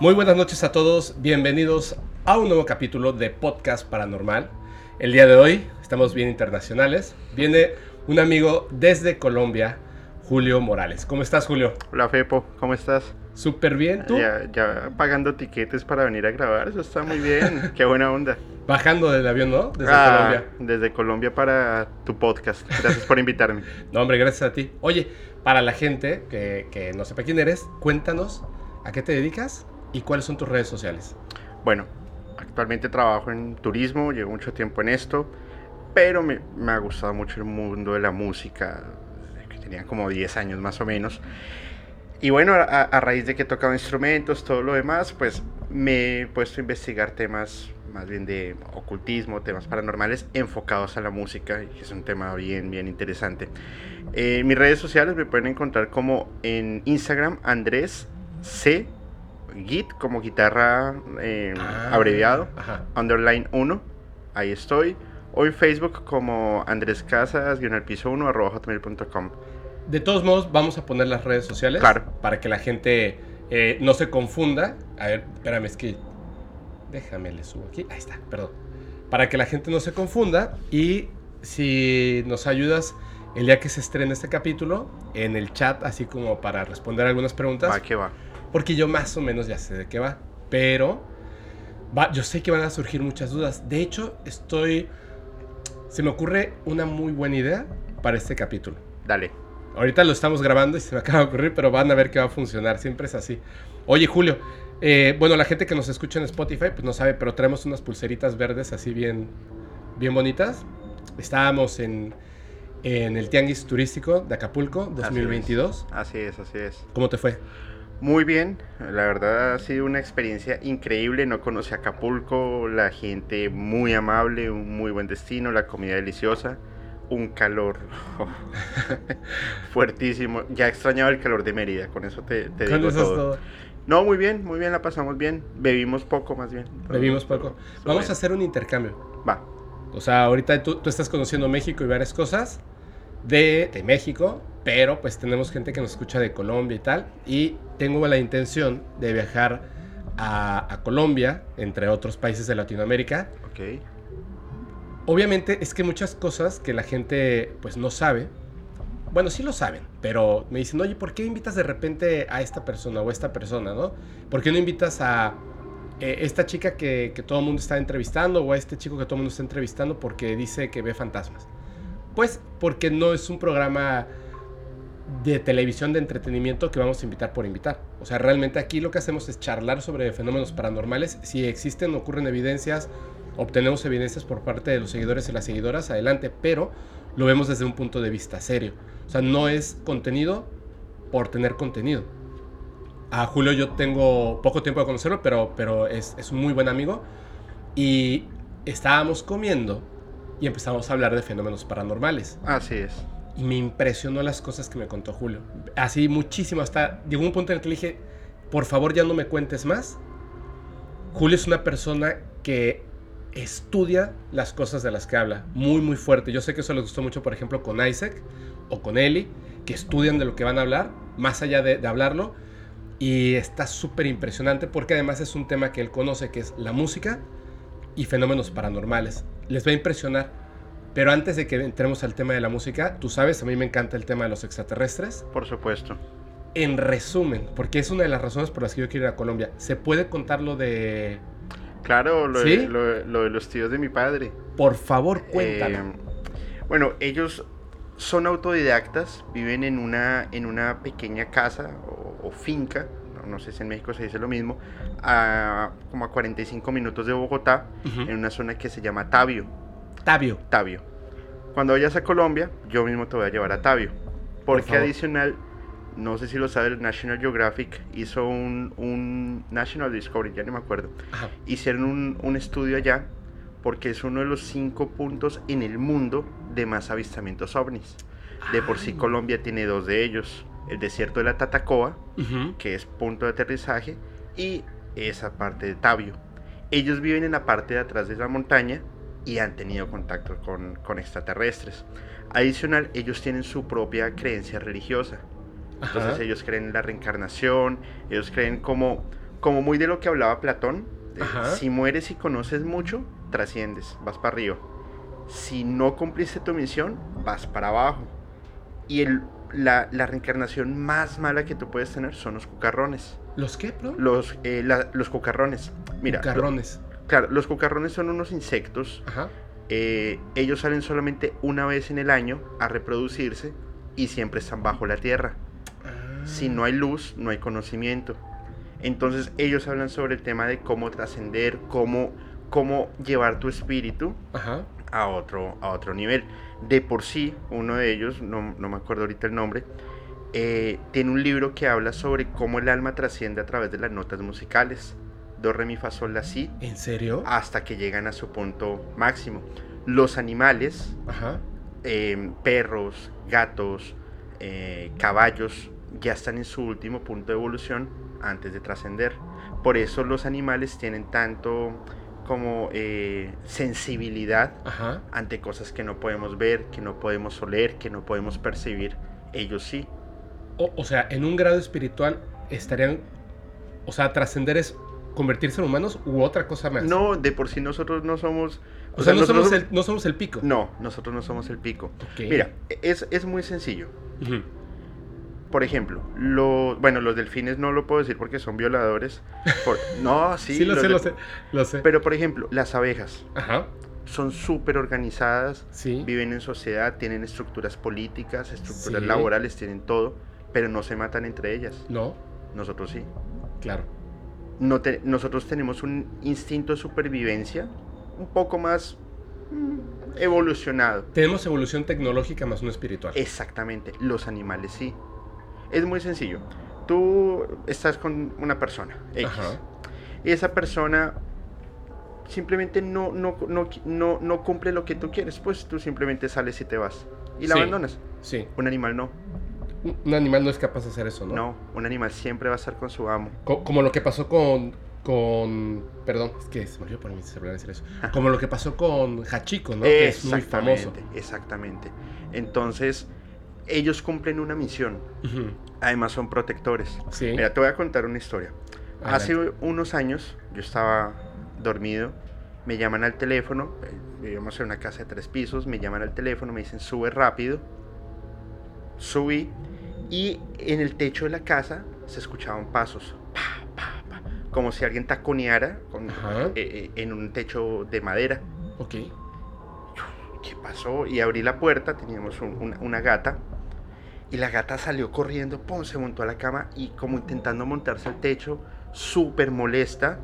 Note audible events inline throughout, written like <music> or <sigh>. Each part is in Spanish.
Muy buenas noches a todos, bienvenidos a un nuevo capítulo de Podcast Paranormal. El día de hoy estamos bien internacionales. Viene un amigo desde Colombia, Julio Morales. ¿Cómo estás, Julio? Hola, Fepo, ¿cómo estás? Súper bien, ¿tú? Ya, ya pagando tiquetes para venir a grabar, eso está muy bien, <laughs> qué buena onda. Bajando del avión, ¿no? Desde ah, Colombia. Desde Colombia para tu podcast. Gracias por invitarme. <laughs> no, hombre, gracias a ti. Oye, para la gente que, que no sepa quién eres, cuéntanos a qué te dedicas y cuáles son tus redes sociales. Bueno, actualmente trabajo en turismo, llevo mucho tiempo en esto, pero me, ha gustado mucho el mundo de la música, tenía como 10 años más o menos. Y bueno, a, raíz de que he tocado instrumentos, todo lo demás, pues me he puesto a investigar temas más bien de ocultismo, temas paranormales enfocados a la música, y es un tema bien, bien interesante. Eh, mis redes sociales me pueden encontrar como en Instagram Andrés C. Git, como guitarra eh, ah, abreviado, underline 1, ahí estoy. O en Facebook como Andrés Casas, guion al piso 1, arroba hotmail.com. De todos modos, vamos a poner las redes sociales claro. para que la gente eh, no se confunda. A ver, espérame, es que Déjame le subo aquí. Ahí está, perdón. Para que la gente no se confunda y si nos ayudas el día que se estrene este capítulo en el chat, así como para responder algunas preguntas. Va, ¿qué va? Porque yo más o menos ya sé de qué va. Pero va, yo sé que van a surgir muchas dudas. De hecho, estoy... Se me ocurre una muy buena idea para este capítulo. Dale. Ahorita lo estamos grabando y se me <laughs> acaba de ocurrir, pero van a ver que va a funcionar. Siempre es así. Oye, Julio, eh, bueno, la gente que nos escucha en Spotify, pues no sabe, pero traemos unas pulseritas verdes así bien, bien bonitas. Estábamos en, en el Tianguis Turístico de Acapulco 2022. Así es, así es. ¿Cómo te fue? Muy bien, la verdad ha sido una experiencia increíble. No conocí Acapulco, la gente muy amable, un muy buen destino, la comida deliciosa, un calor <laughs> fuertísimo. Ya extrañaba el calor de Mérida, con eso te, digo todo. No, muy bien, muy bien, la pasamos bien. Bebimos poco más bien. Bebimos poco. Vamos a hacer un intercambio. Va. O sea, ahorita tú, tú estás conociendo México y varias cosas de, de, México, pero pues tenemos gente que nos escucha de Colombia y tal. Y tengo la intención de viajar a, a Colombia, entre otros países de Latinoamérica. Ok. Obviamente es que muchas cosas que la gente pues no sabe, bueno, sí lo saben, pero me dicen, oye, ¿por qué invitas de repente a esta persona o a esta persona, no? ¿Por qué no invitas a eh, esta chica que, que, todo el mundo está entrevistando o a este chico que todo el mundo está entrevistando porque dice que ve fantasmas? Pues porque no es un programa de televisión de entretenimiento que vamos a invitar por invitar. O sea, realmente aquí lo que hacemos es charlar sobre fenómenos paranormales. Si existen, ocurren evidencias, obtenemos evidencias por parte de los seguidores y las seguidoras, adelante, pero lo vemos desde un punto de vista serio. O sea, no es contenido por tener contenido. A Julio yo tengo poco tiempo de conocerlo, pero, pero es, es un muy buen amigo. Y estábamos comiendo y empezamos a hablar de fenómenos paranormales. Así es. Y me impresionó las cosas que me contó Julio. Así muchísimo. Hasta llegó un punto en el que le dije, por favor ya no me cuentes más. Julio es una persona que estudia las cosas de las que habla. Muy, muy fuerte. Yo sé que eso le gustó mucho, por ejemplo, con Isaac o con Eli, que estudian de lo que van a hablar, más allá de, hablarlo. Y está súper impresionante porque además es un tema que él conoce, que es la música y fenómenos paranormales. Les va a impresionar. Pero antes de que entremos al tema de la música, tú sabes, a mí me encanta el tema de los extraterrestres. Por supuesto. En resumen, porque es una de las razones por las que yo quiero ir a Colombia, ¿se puede contar lo de Claro, lo, de, los tíos de mi padre. Por favor, cuéntame. Eh, bueno, ellos son autodidactas, viven en una, en una pequeña casa o, finca, no, sé si en México se dice lo mismo, a como a 45 minutos de Bogotá, en una zona que se llama Tabio. Tabio. Tabio. Cuando vayas a Colombia, yo mismo te voy a llevar a Tabio. Porque adicional, no sé si lo sabe, National Geographic hizo un, National Discovery, ya no me acuerdo. Hicieron un, un, estudio allá porque es uno de los cinco puntos en el mundo de más avistamientos ovnis. De por sí Colombia tiene dos de ellos. El desierto de la Tatacoa, que es punto de aterrizaje, y esa parte de Tabio. Ellos viven en la parte de atrás de la montaña y han tenido contacto con, con extraterrestres. Adicional, ellos tienen su propia creencia religiosa. Entonces ellos creen en la reencarnación, ellos creen como, como muy de lo que hablaba Platón. Ajá. Si mueres y conoces mucho, trasciendes, vas para arriba. Si no cumpliste tu misión, vas para abajo. Y el, la, la reencarnación más mala que tú puedes tener son los cucarrones. ¿Los qué, bro? Los, eh, la- los cucarrones. Mira, lo- Carrones. Claro, los cucarrones son unos insectos. Ajá. eh, ellos salen solamente una vez en el año a reproducirse y siempre están bajo la tierra. Ah. Si no hay luz, no hay conocimiento. Entonces ellos hablan sobre el tema de cómo trascender, cómo, cómo llevar tu espíritu Ajá. a otro, a otro nivel. De por sí, uno de ellos, no, no me acuerdo ahorita el nombre, eh, tiene un libro que habla sobre cómo el alma trasciende a través de las notas musicales. Do, re, mi, fa, sol, la, si, ¿En serio? hasta que llegan a su punto máximo. Los animales, Ajá. eh, perros, gatos, eh, caballos, ya están en su último punto de evolución antes de trascender. Por eso los animales tienen tanto como eh, sensibilidad Ajá. ante cosas que no podemos ver, que no podemos oler, que no podemos percibir. Ellos sí. O, o sea, en un grado espiritual estarían. O sea, trascender es convertirse en humanos u otra cosa más. No, de por sí nosotros no somos... O sea, no, nosotros somos el, no somos el pico. No, nosotros no somos el pico. Ok. Mira, es, es muy sencillo. Por ejemplo, los, bueno, los delfines no lo puedo decir porque son violadores. Por- no, <laughs> sí, Sí, lo sé, lo sé. Lo sé. Pero, por ejemplo, las abejas Ajá. son súper organizadas, Sí. viven en sociedad, tienen estructuras políticas, estructuras Sí. laborales, tienen todo, pero no se matan entre ellas. No, Nosotros sí. claro. No te- nosotros tenemos un instinto de supervivencia un poco más mm, evolucionado. Tenemos evolución tecnológica más no espiritual. Exactamente, los animales sí. Es muy sencillo. Tú estás con una persona, X, Ajá. y esa persona simplemente no, no, no, no, no cumple lo que tú quieres, pues tú simplemente sales y te vas. Y la Sí. abandonas. Sí. Un animal no. Un- animal no es capaz de hacer eso, ¿no? No, un animal siempre va a estar con su amo. Co- como lo que pasó con. con. Perdón, es que se me olvidó poner mi celular decir eso. Como lo que pasó con Hachiko, ¿no? Que es muy famoso. Exactamente, exactamente. Entonces, ellos cumplen una misión. Además son protectores. Sí. Mira, te voy a contar una historia. Hace Adelante. unos años yo estaba dormido, me llaman al teléfono, vivíamos en una casa de tres pisos, me llaman al teléfono, me dicen sube rápido, subí y en el techo de la casa se escuchaban pasos, pa, pa, pa, como si alguien taconeara con- eh, eh, en un techo de madera. Ok. ¿Qué pasó? Y abrí la puerta, teníamos un- una, una gata. Y la gata salió corriendo, pum, se montó a la cama y como intentando montarse al techo, súper molesta.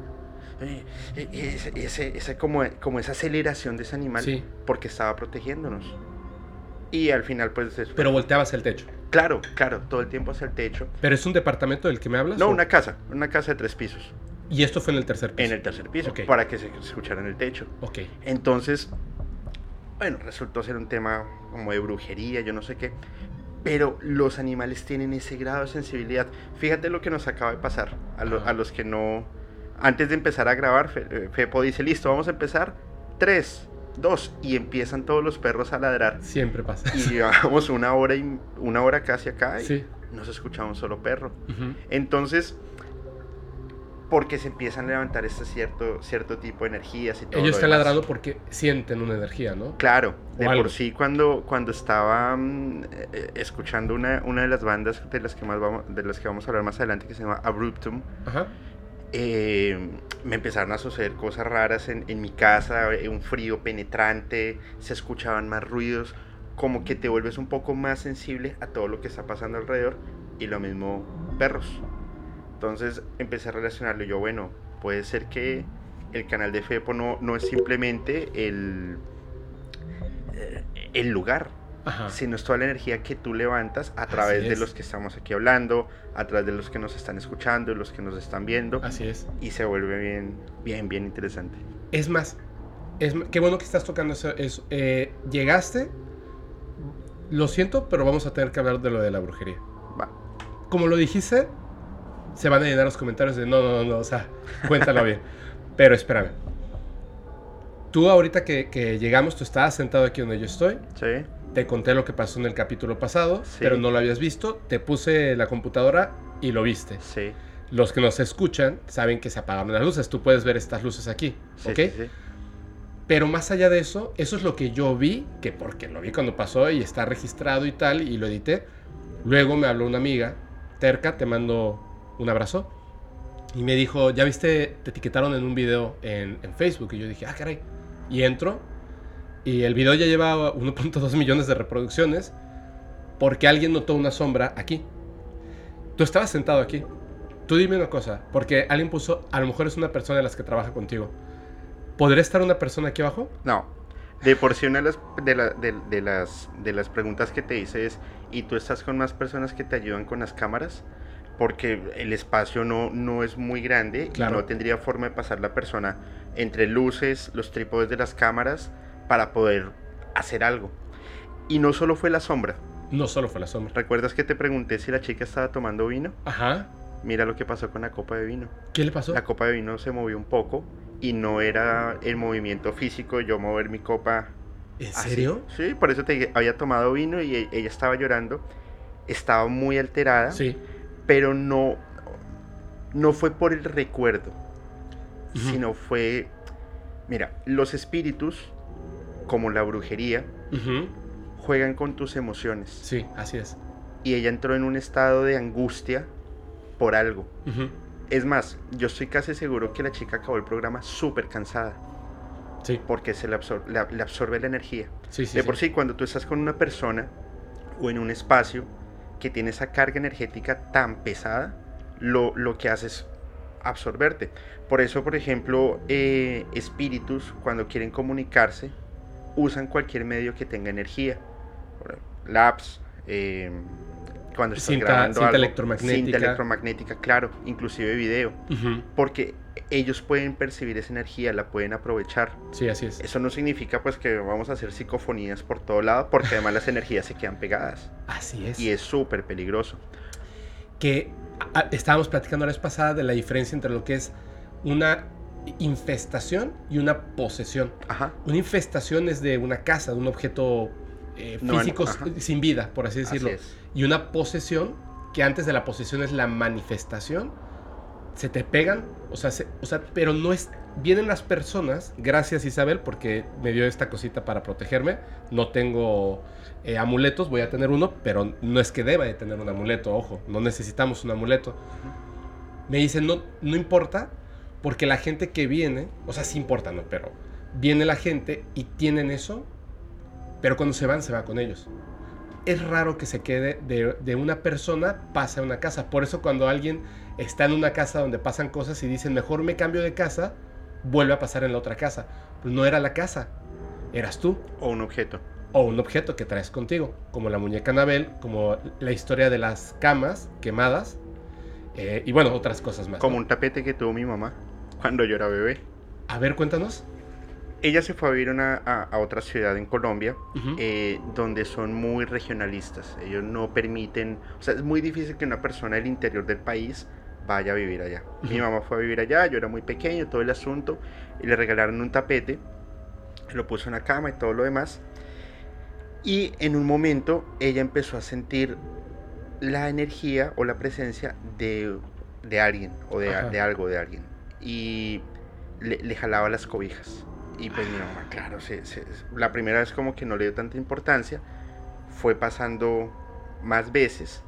Eh, eh, ese, ese- ese como, como esa aceleración de ese animal, Sí. porque estaba protegiéndonos. Y al final, pues, después- Pero volteabas el techo. Claro, claro, todo el tiempo hacia el techo. ¿Pero es un departamento del que me hablas? No, o- una casa, una casa de tres pisos, Y esto fue en el tercer piso. en el tercer piso, para que se escuchara en el techo. Ok. Entonces, bueno, resultó ser un tema como de brujería, yo no sé qué. Pero los animales tienen ese grado de sensibilidad. Fíjate lo que nos acaba de pasar a, lo- a los que no... Antes de empezar a grabar, Fe- eh, Fepo dice, listo, vamos a empezar. Tres, dos, y empiezan todos los perros a ladrar. Siempre pasa. Y <laughs> llevamos una hora, y, una hora casi acá y Sí. no se escuchaba un solo perro. Entonces, porque se empiezan a levantar este cierto, cierto tipo de energías y todo. Ellos lo están ladrando porque sienten una energía, ¿no? Claro, de algo. por sí cuando, cuando estaba mm, eh, eh, escuchando una, una de las bandas de las que más vamos, de las que vamos a hablar más adelante que se llama Abruptum, Ajá. Eh, me empezaron a suceder cosas raras en, en mi casa, eh, un frío penetrante, se escuchaban más ruidos, como que te vuelves un poco más sensible a todo lo que está pasando alrededor y lo mismo perros. Entonces empecé a relacionarlo yo, bueno, puede ser que el canal de Fepo no, no es simplemente el, eh, el lugar, Ajá. sino es toda la energía que tú levantas a través de los que estamos aquí hablando, a través de los que nos están escuchando, los que nos están viendo, Así es. y se vuelve bien, bien, bien interesante. Es más, es, qué bueno que estás tocando eso. eso. Eh, llegaste, lo siento, pero vamos a tener que hablar de lo de la brujería. Va. Como lo dijiste, se van a llenar los comentarios de no, no, no, no, o sea, cuéntalo bien. <laughs> Pero espérame. Tú ahorita que, que llegamos, tú estabas sentado aquí donde yo estoy. ¿Sí? Te conté lo que pasó en el capítulo pasado, Sí. pero no lo habías visto. Te puse la computadora y lo viste. Sí. los que nos escuchan saben que se apagaron las luces. Tú puedes ver estas luces aquí, Sí, ¿ok? sí. Pero más allá de eso, eso es lo que yo vi, que porque lo vi cuando pasó y está registrado y tal, y lo edité. Luego me habló una amiga, Terca, te mando un abrazo. Y me dijo, ya viste, te etiquetaron en un video en, en Facebook. Y yo dije, ah, caray. Y entro. Y el video ya lleva 1.2 millones de reproducciones. Porque alguien notó una sombra aquí. Tú estabas sentado aquí. Tú dime una cosa. Porque alguien puso, a lo mejor es una persona de las que trabaja contigo. ¿Podría estar una persona aquí abajo? No. De por sí una de las, de, la- de- de las, de las preguntas que te hice es, ¿y tú estás con más personas que te ayudan con las cámaras? Porque el espacio no, no es muy grande Claro. y no tendría forma de pasar la persona entre luces, los trípodes de las cámaras para poder hacer algo. Y no solo fue la sombra. No solo fue la sombra. ¿Recuerdas que te pregunté si la chica estaba tomando vino? Ajá. Mira lo que pasó con la copa de vino. ¿Qué le pasó? La copa de vino se movió un poco y no era el movimiento físico de yo mover mi copa ¿En así. serio? Sí, por eso te dije, había tomado vino y e- ella estaba llorando. Estaba muy alterada, Sí. pero no, no fue por el recuerdo, sino fue, mira, los espíritus, como la brujería, juegan con tus emociones. Sí, así es. Y ella entró en un estado de angustia por algo. Es más, yo estoy casi seguro que la chica acabó el programa súper cansada, Sí, porque se le, absor- la- le absorbe la energía. sí, sí. de por sí, cuando tú estás con una persona o en un espacio que tiene esa carga energética tan pesada, lo, lo que hace es absorberte. Por eso, por ejemplo, eh, espíritus, cuando quieren comunicarse, usan cualquier medio que tenga energía. Labs, eh, cuando estás Cinta- grabando cinta algo, electromagnética. cinta electromagnética, claro, inclusive video, porque ellos pueden percibir esa energía, la pueden aprovechar. Sí, así es. Eso no significa pues que vamos a hacer psicofonías por todo lado, porque además las energías se quedan pegadas Así es. y es súper peligroso. Que a- estábamos platicando la vez pasada de la diferencia entre lo que es una infestación y una posesión. Ajá. Una infestación es de una casa, de un objeto eh, No, físico sin vida, por así decirlo. Así. Y una posesión, que antes de la posesión es la manifestación, se te pegan, o sea, se- o sea, pero no es... Vienen las personas, gracias Isabel, porque me dio esta cosita para protegerme. No tengo eh, amuletos, voy a tener uno, pero no es que deba de tener un amuleto, ojo, no necesitamos un amuleto. Me dicen, no, no importa, porque la gente que viene, o sea, sí importa, ¿no? Pero viene la gente y tienen eso, pero cuando se van, se va con ellos es raro que se quede de, de una persona, pase a una casa. Por eso cuando alguien está en una casa donde pasan cosas y dicen, mejor me cambio de casa, vuelve a pasar en la otra casa. Pues no era la casa, eras tú. O un objeto. O un objeto que traes contigo, como la muñeca Anabel, como la historia de las camas quemadas, eh, y bueno, otras cosas más. Como ¿no? un tapete que tuvo mi mamá cuando yo era bebé. A ver, cuéntanos. Ella se fue a vivir una- a, a otra ciudad en Colombia, Ujú. eh, donde son muy regionalistas. Ellos no permiten, o sea, es muy difícil que una persona del interior del país vaya a vivir allá. Mi Ujú. mamá fue a vivir allá, yo era muy pequeño, todo el asunto, y le regalaron un tapete, lo puso en la cama y todo lo demás. Y en un momento ella empezó a sentir la energía o la presencia de, de alguien o de, de algo de alguien. Y le, le jalaba las cobijas. Y pues mi mamá, claro, se- se- la primera vez como que no le dio tanta importancia. Fue pasando más veces.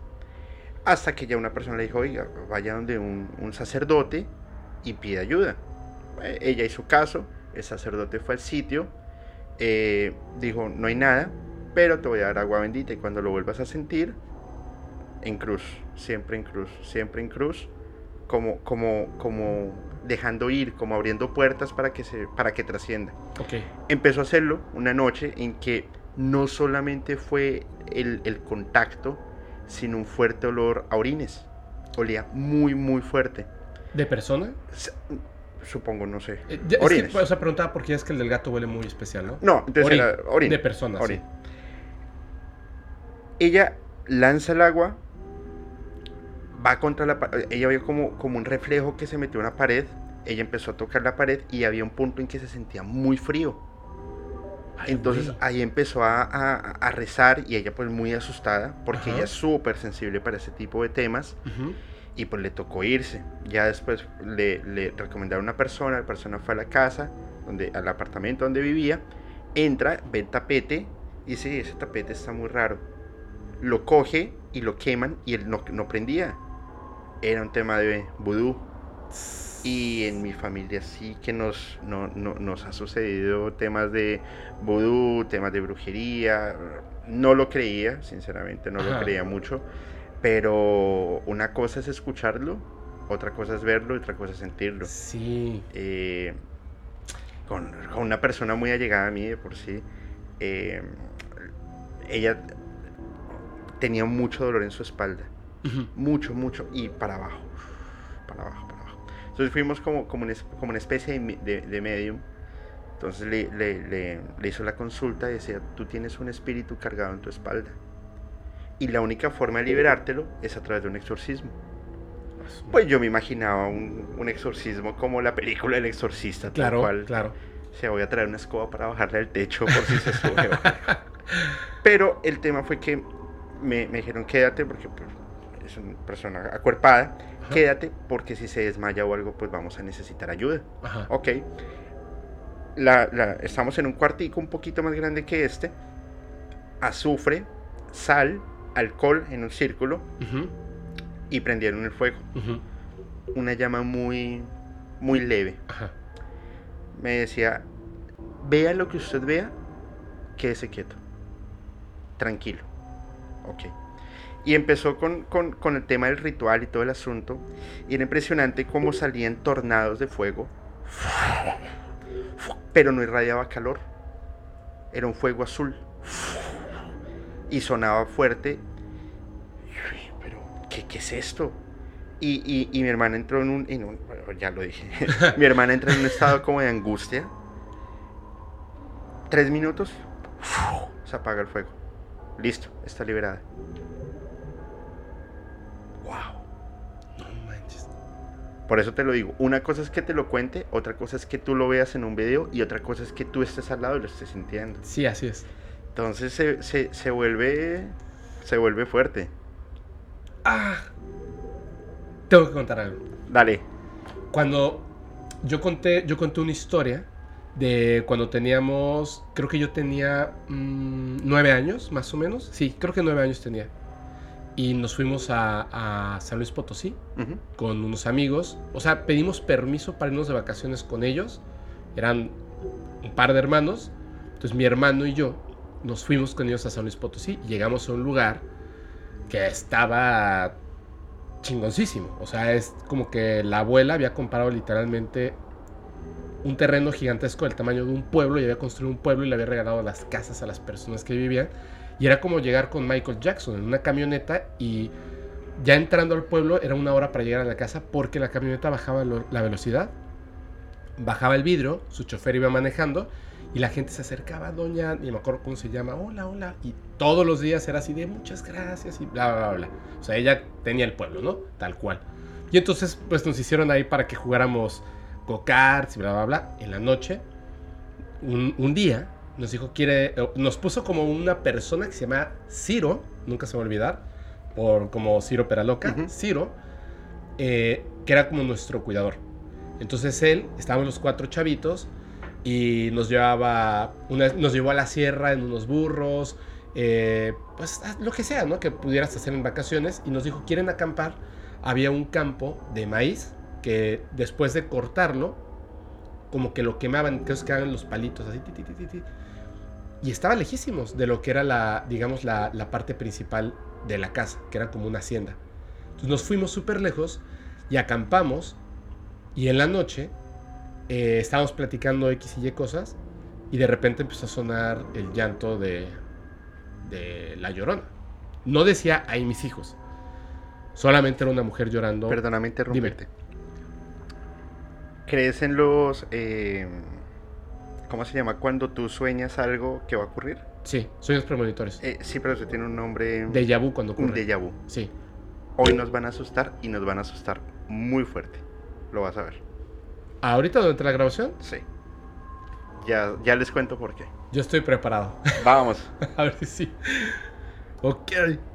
Hasta que ya una persona le dijo, oiga, vaya donde un, un sacerdote y pide ayuda. Eh, Ella hizo caso, el sacerdote fue al sitio, eh, dijo, no hay nada, pero te voy a dar agua bendita y cuando lo vuelvas a sentir, en cruz, siempre en cruz, siempre en cruz, como, como, como dejando ir, como abriendo puertas para que, se, para que trascienda. Empezó a hacerlo una noche en que no solamente fue el, el contacto, sino un fuerte olor a orines. Olía muy, muy fuerte. ¿De persona? Supongo, no sé. Eh, que, o sea, preguntaba porque es que el del gato huele muy especial, ¿no? No, entonces era. De persona, sí. Ella lanza el agua, va contra la pared. Ella vio como, como un reflejo que se metió en una pared. Ella empezó a tocar la pared y había un punto en que se sentía muy frío. Ay, Entonces güey. ahí empezó a, a- a rezar y ella pues muy asustada porque Ajá. ella es súper sensible para ese tipo de temas. Ujú. y pues le tocó irse. Ya después le, le recomendaron a una persona, la persona fue a la casa, donde, al apartamento donde vivía, entra, ve el tapete, dice, ese tapete está muy raro. Lo coge y lo queman y él no, no prendía. Era un tema de vudú. Y en mi familia sí que nos, no, no, nos ha sucedido temas de vudú, temas de brujería. No lo creía, sinceramente, no lo creía mucho. Pero una cosa es escucharlo, otra cosa es verlo otra cosa es sentirlo. Sí. Eh, con, con una persona muy allegada a mí de por sí, eh, ella tenía mucho dolor en su espalda Mucho, mucho, y para abajo, para abajo, para abajo. Entonces fuimos como, como, una, como una especie de, de, de medium. Entonces le, le- le- le hizo la consulta y decía, tú tienes un espíritu cargado en tu espalda. Y la única forma de liberártelo es a través de un exorcismo. Pues yo me imaginaba un, un exorcismo como la película El Exorcista, tal Claro, cual. claro. O sea, voy a traer una escoba para bajarle al techo por si se sube. <laughs> Pero el tema fue que me, me dijeron quédate porque pues, es una persona acuerpada. Ajá. Quédate porque si se desmaya o algo pues vamos a necesitar ayuda. Ajá. Ok. La, la- estamos en un cuartico un poquito más grande que este. Azufre, sal, alcohol en un círculo Ujú, y prendieron el fuego. Una llama muy, muy leve. Ajá. me decía, vea lo que usted vea, quédese quieto, tranquilo. Ok. Y empezó con, con- el tema del ritual y todo el asunto. Y era impresionante cómo salían tornados de fuego. Pero no irradiaba calor. Era un fuego azul. Y sonaba fuerte. Pero, ¿qué, qué es esto? Y, y- mi hermana entró en un, en un- ya lo dije. <laughs> mi hermana entró en un estado como de angustia. Tres minutos. Se apaga el fuego. Listo, está liberada. Wow. No manches. Por eso te lo digo. Una cosa es que te lo cuente, otra cosa es que tú lo veas en un video y otra cosa es que tú estés al lado y lo estés sintiendo. Sí, así es. Entonces se, se- se vuelve. Se vuelve fuerte. Ah. Tengo que contar algo. Dale. Cuando yo conté, yo conté una historia de cuando teníamos, creo que yo tenía mm, nueve años, más o menos. Sí, creo que nueve años tenía. Y nos fuimos a, a San Luis Potosí Ujú. con unos amigos. O sea, pedimos permiso para irnos de vacaciones con ellos. Eran un par de hermanos. Entonces mi hermano y yo nos fuimos con ellos a San Luis Potosí. Y llegamos a un lugar que estaba chingoncísimo. O sea, es como que la abuela había comprado literalmente un terreno gigantesco del tamaño de un pueblo y había construido un pueblo y le había regalado las casas a las personas que vivían. Y era como llegar con Michael Jackson en una camioneta y ya entrando al pueblo era una hora para llegar a la casa porque la camioneta bajaba la velocidad, bajaba el vidrio, su chofer iba manejando y la gente se acercaba, doña, ni me acuerdo cómo se llama, hola, hola, y todos los días era así de muchas gracias y bla, bla, bla. O sea, ella tenía el pueblo, ¿no? Tal cual. Y entonces, pues nos hicieron ahí para que jugáramos go-karts y bla, bla, bla. En la noche, un día, nos dijo, quiere, nos puso como una persona que se llama Ciro, nunca se va a olvidar, por como Ciro Peraloca, Ujú. Ciro, eh, que era como nuestro cuidador. Entonces él, estábamos los cuatro chavitos y nos llevaba, una, nos llevó a la sierra en unos burros, eh, pues a- lo que sea, ¿no? Que pudieras hacer en vacaciones y nos dijo, ¿quieren acampar? Había un campo de maíz que después de cortarlo, como que lo quemaban, que quedaban los palitos así, ti, ti, ti. Y estaba lejísimos de lo que era la, digamos, la, la parte principal de la casa, que era como una hacienda. Entonces nos fuimos súper lejos y acampamos y en la noche eh, estábamos platicando X y Y cosas y de repente empezó a sonar el llanto de, de la llorona. No decía, ahí mis hijos. Solamente era una mujer llorando. Perdóname interrumpirte. ¿Crees en los... eh, ¿Cómo se llama? Cuando tú sueñas algo que va a ocurrir. Sí, sueños premonitores. Eh, sí, pero eso tiene un nombre... Déjà vu cuando un ocurre. déjà vu. Sí. Hoy nos van a asustar y nos van a asustar muy fuerte. Lo vas a ver. Ahorita durante la grabación, Sí. Ya, ya les cuento por qué. yo estoy preparado. <laughs> Vamos. A ver si sí. Ok.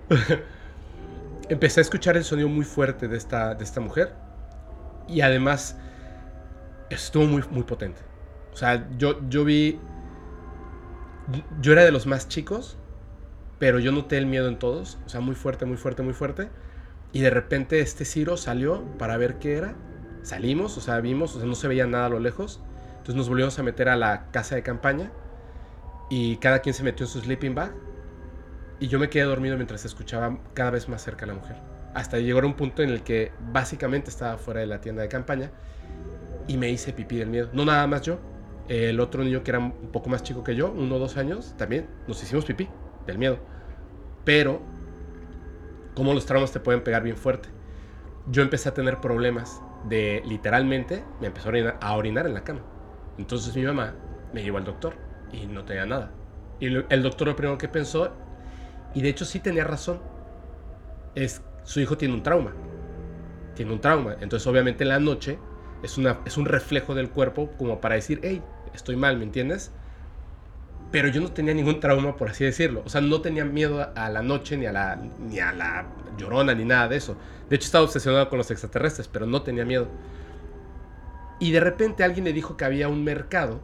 <laughs> empecé a escuchar el sonido muy fuerte de esta, de esta mujer. Y además, estuvo muy, muy potente. O sea, yo, yo vi. Yo era de los más chicos, pero yo noté el miedo en todos. O sea, muy fuerte, muy fuerte, muy fuerte. Y de repente este Ciro salió para ver qué era. Salimos, o sea, vimos, o sea, no se veía nada a lo lejos. Entonces nos volvimos a meter a la casa de campaña. Y cada quien se metió en su sleeping bag. Y yo me quedé dormido mientras escuchaba cada vez más cerca la mujer. Hasta llegar a un punto en el que básicamente estaba fuera de la tienda de campaña y me hice pipí del miedo. No nada más yo. El otro niño que era un poco más chico que yo, uno o dos años, también nos hicimos pipí del miedo. Pero, como los traumas te pueden pegar bien fuerte. Yo empecé a tener problemas de literalmente, me empezó a orinar, en la cama. Entonces mi mamá me llevó al doctor y no tenía nada. Y el doctor lo primero que pensó y de hecho sí tenía razón. Es, su hijo tiene un trauma. Tiene un trauma. Entonces obviamente en la noche es, una, es un reflejo del cuerpo como para decir, hey, estoy mal, ¿me entiendes? Pero yo no tenía ningún trauma, por así decirlo. O sea, no tenía miedo a la noche, ni a la, ni a la llorona, ni nada de eso. De hecho, estaba obsesionado con los extraterrestres, pero no tenía miedo. Y de repente alguien le dijo que había un mercado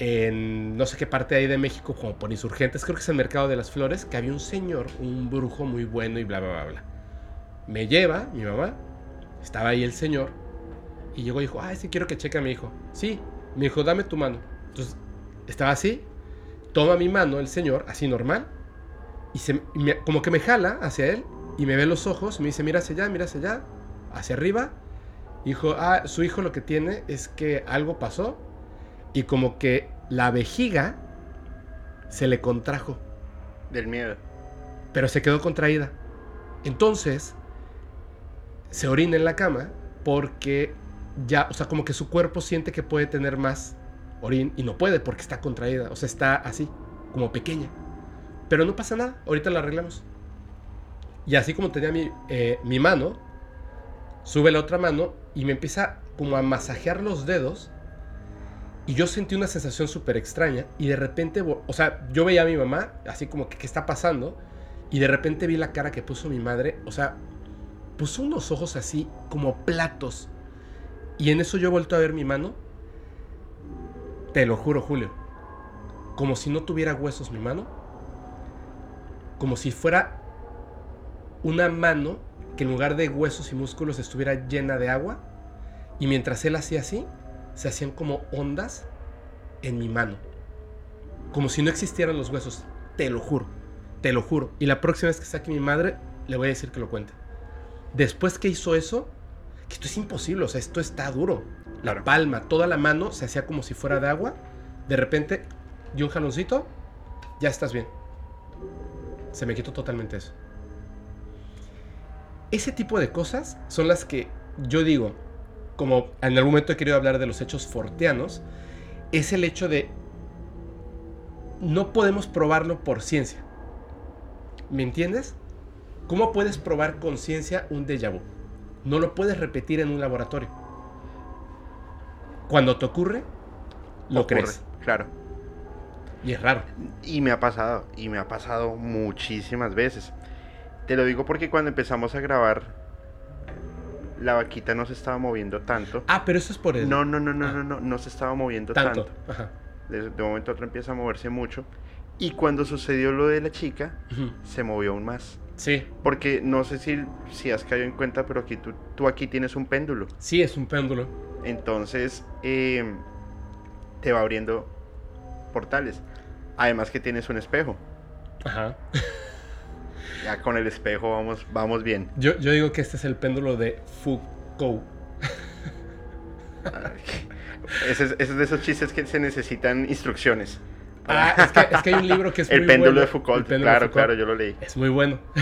en no sé qué parte ahí de México, como por insurgentes, creo que es el mercado de las flores, que había un señor, un brujo muy bueno y bla, bla, bla, bla. Me lleva, mi mamá, estaba ahí el señor, y llegó y dijo, ay, sí quiero que cheque a mi hijo. Sí, me dijo, dame tu mano. Entonces, estaba así, toma mi mano el señor, así normal, y, se, como que me jala hacia él, y me ve los ojos, me dice, mira hacia allá, mira hacia allá, hacia arriba. Dijo, ah, su hijo lo que tiene es que algo pasó y como que la vejiga se le contrajo. Del miedo. Pero se quedó contraída. Entonces, se orina en la cama porque ya, o sea, como que su cuerpo siente que puede tener más orín y no puede porque está contraída, o sea, está así, como pequeña. Pero no pasa nada, ahorita la arreglamos. Y así como tenía mi, eh, mi mano, sube la otra mano y me empieza como a masajear los dedos y yo sentí una sensación súper extraña y de repente, o sea, yo veía a mi mamá así como que, ¿qué está pasando? Y de repente vi la cara que puso mi madre, o sea, puso unos ojos así como platos. Y en eso yo vuelto a ver mi mano. Te lo juro, Julio. Como si no tuviera huesos mi mano. Como si fuera una mano que en lugar de huesos y músculos estuviera llena de agua. Y mientras él hacía así, se hacían como ondas en mi mano. Como si no existieran los huesos. Te lo juro. Te lo juro. Y la próxima vez que saque mi madre, le voy a decir que lo cuente. Después que hizo eso, que esto es imposible, o sea, esto está duro. La palma, toda la mano se hacía como si fuera de agua. De repente, dio un jaloncito, ya estás bien. Se me quitó totalmente eso. Ese tipo de cosas son las que yo digo, como en algún momento he querido hablar de los hechos forteanos, es el hecho de no podemos probarlo por ciencia. ¿Me entiendes? ¿Cómo puedes probar con ciencia un déjà vu? No lo puedes repetir en un laboratorio. Cuando te ocurre, lo crees. Claro. Y es raro. Y me ha pasado, y me ha pasado muchísimas veces. Te lo digo porque cuando empezamos a grabar la vaquita no se estaba moviendo tanto. Ah, pero eso es por eso. No, no, no, no, ah. no, no, no se estaba moviendo tanto. De, un momento a otro empieza a moverse mucho. Y cuando sucedió lo de la chica, se movió aún más. Sí. Porque no sé si, si has caído en cuenta, pero aquí tú, tú aquí tienes un péndulo. Sí, es un péndulo. Entonces, em, te va abriendo portales. Además que tienes un espejo. Ajá. <laughs> Ya con el espejo vamos, vamos bien. Yo, yo digo que este es el péndulo de Foucault. ese, es, es, de esos chistes que se necesitan instrucciones. Ah, <laughs> es que, es que, hay un libro que es el péndulo de Foucault. claro, claro, yo lo leí. Es muy bueno. <laughs>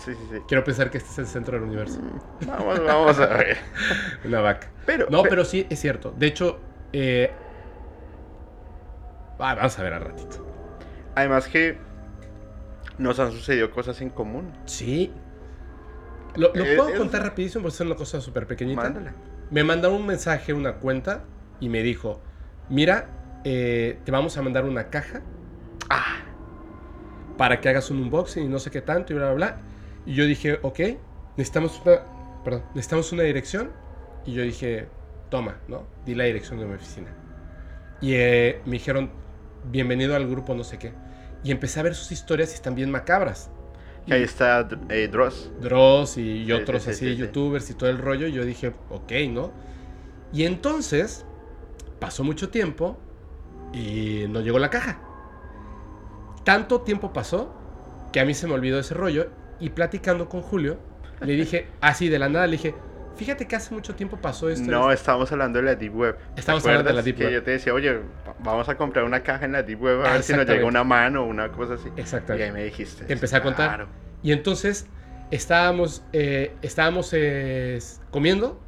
Sí, sí, sí. Quiero pensar que este es el centro del universo. Mm, vamos, vamos a ver. <laughs> Una vaca. Pero, no, pero, sí es cierto. De hecho, eh... ah, vamos a ver al ratito. Además que nos han sucedido cosas en común. Sí. Lo, eh, puedo contar rapidísimo porque es una cosa súper pequeñita. Me mandaron un mensaje, una cuenta, y me dijo, mira, eh, te vamos a mandar una caja. Ah. Para que hagas un unboxing y no sé qué tanto y bla, bla, bla. Y yo dije, ok, necesitamos una, perdón, necesitamos una dirección. Y yo dije, toma, ¿no? Di la dirección de mi oficina. Y eh, me dijeron, bienvenido al grupo no sé qué. Y empecé a ver sus historias y están bien macabras. Que ahí está eh, Dross. Dross y, y otros sí, sí, así, sí, sí. youtubers y todo el rollo. Y yo dije, ok, ¿no? Y entonces pasó mucho tiempo y no llegó la caja. Tanto tiempo pasó que a mí se me olvidó ese rollo. Y platicando con Julio, le dije, <laughs> así de la nada, le dije, fíjate que hace mucho tiempo pasó esto. No, estábamos hablando de la Deep Web. ¿Te Estamos hablando de la Deep que Web. yo te decía, oye, va- vamos a comprar una caja en la Deep Web a ver si nos llega una mano o una cosa así. Y Exactamente. ahí me dijiste. Te empecé a contar. Claro. Y entonces estábamos, eh, estábamos eh, comiendo.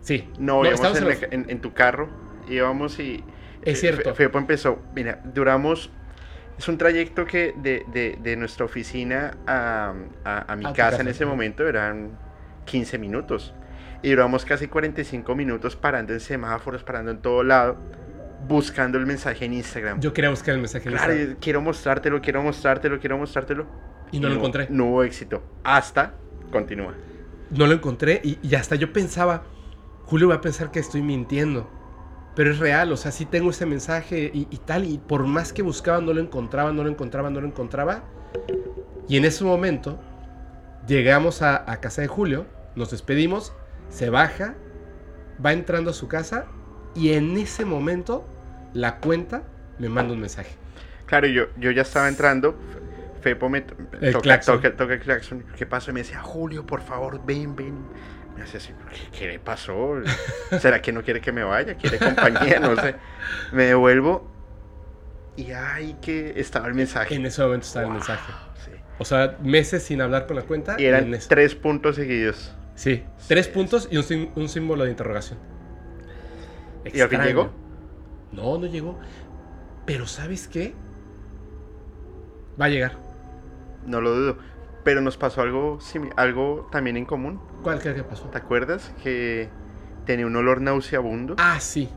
Sí. No, íbamos estábamos en- en tu carro, íbamos y... Es cierto. Fe- Fepo empezó, mira, duramos... Es un trayecto que de, de- de nuestra oficina a, a- a mi A casa, casa, en ese momento eran 15 minutos. Y duramos casi 45 minutos parando en semáforos, parando en todo lado, buscando el mensaje en Instagram. Yo quería buscar el mensaje en Claro, Instagram, y quiero mostrártelo, quiero mostrártelo, quiero mostrártelo. y no lo encontré. No hubo éxito. Hasta, continúa. No lo encontré y, y hasta yo pensaba, Julio va a pensar que estoy mintiendo. Pero es real, o sea, sí tengo ese mensaje y, y tal. Y por más que buscaba, no lo encontraba, no lo encontraba, no lo encontraba. Y en ese momento llegamos a, a casa de Julio, nos despedimos, se baja, va entrando a su casa y en ese momento la cuenta me manda un mensaje. Claro, yo, yo ya estaba entrando. Fepo me to- El toca, claxon. toca, toca el claxon. ¿Qué pasó? Y me decía, Julio, por favor, ven, ven. Así, ¿qué, qué le pasó? ¿Será que no quiere que me vaya? ¿Quiere compañía? No sé. Me devuelvo y ay, que estaba el mensaje. En ese momento estaba Wow, el mensaje. sí. O sea, meses sin hablar con la cuenta. Y eran tres puntos seguidos. Sí, tres Sí, puntos y un, un símbolo de interrogación. ¿Y al fin llegó? No, no llegó. Pero ¿sabes qué? Va a llegar. No lo dudo. Pero nos pasó algo, algo también en común. ¿Cuál crees que pasó? ¿Te acuerdas? Que tenía un olor nauseabundo. Ah, sí.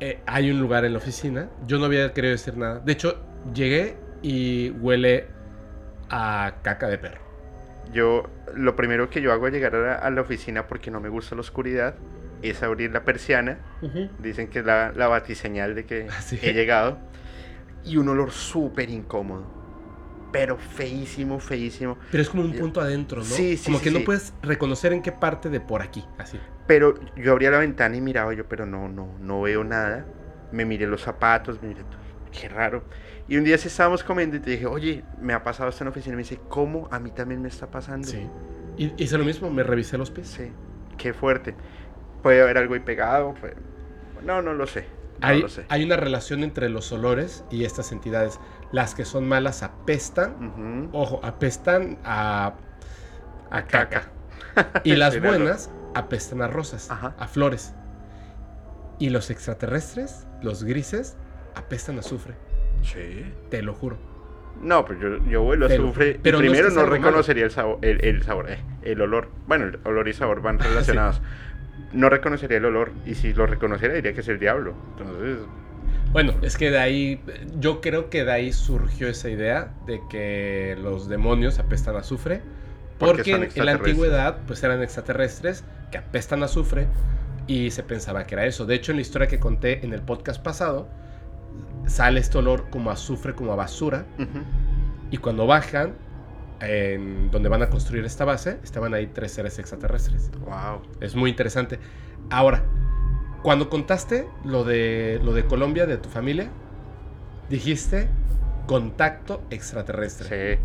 Eh, hay un lugar en la oficina. Yo no había querido decir nada. De hecho, llegué y huele a caca de perro. Yo, lo primero que yo hago al llegar a la, a la oficina porque no me gusta la oscuridad es abrir la persiana. Dicen que es la, la batiseñal de que <laughs> Ah, sí. he llegado. Y un olor súper incómodo. Pero feísimo, feísimo. Pero es como un punto adentro, ¿no? Sí, sí, Como sí, que no sí. puedes reconocer en qué parte de por aquí. Así. Pero yo abría la ventana y miraba yo, pero no, no, no veo nada. Me miré los zapatos, me miré todo. Qué raro. Y un día sí estábamos comiendo y te dije, oye, me ha pasado esto en la oficina. Y me dice, ¿cómo? A mí también me está pasando. Sí. Y hice lo mismo, me revisé los pies. Sí, qué fuerte. Puede haber algo ahí pegado. puede- No, no lo sé. No hay, lo sé. hay una relación entre los olores y estas entidades. Las que son malas apestan. Ojo, apestan a, a caca. caca. Y las <laughs> buenas apestan a rosas, Ajá. a flores. Y los extraterrestres, los grises, apestan a azufre. Sí. Te lo juro. No, pues yo, yo huelo Pero- azufre. pero no es primero que no, reconocería el sabor, el, el sabor, eh, el olor. Bueno, el olor y sabor van <laughs> relacionados. No reconocería el olor. Y si lo reconociera diría que es el diablo. Entonces, Bueno, es que de ahí, yo creo que de ahí surgió esa idea de que los demonios apestan a azufre. Porque en, la antigüedad, pues eran extraterrestres que apestan a azufre y se pensaba que era eso. De hecho, en la historia que conté en el podcast pasado, sale este olor como a azufre, como a basura. Y cuando bajan, en donde van a construir esta base, estaban ahí tres seres extraterrestres. wow. Es muy interesante. Ahora, cuando contaste lo de, lo de Colombia, de tu familia, dijiste contacto extraterrestre. Sí.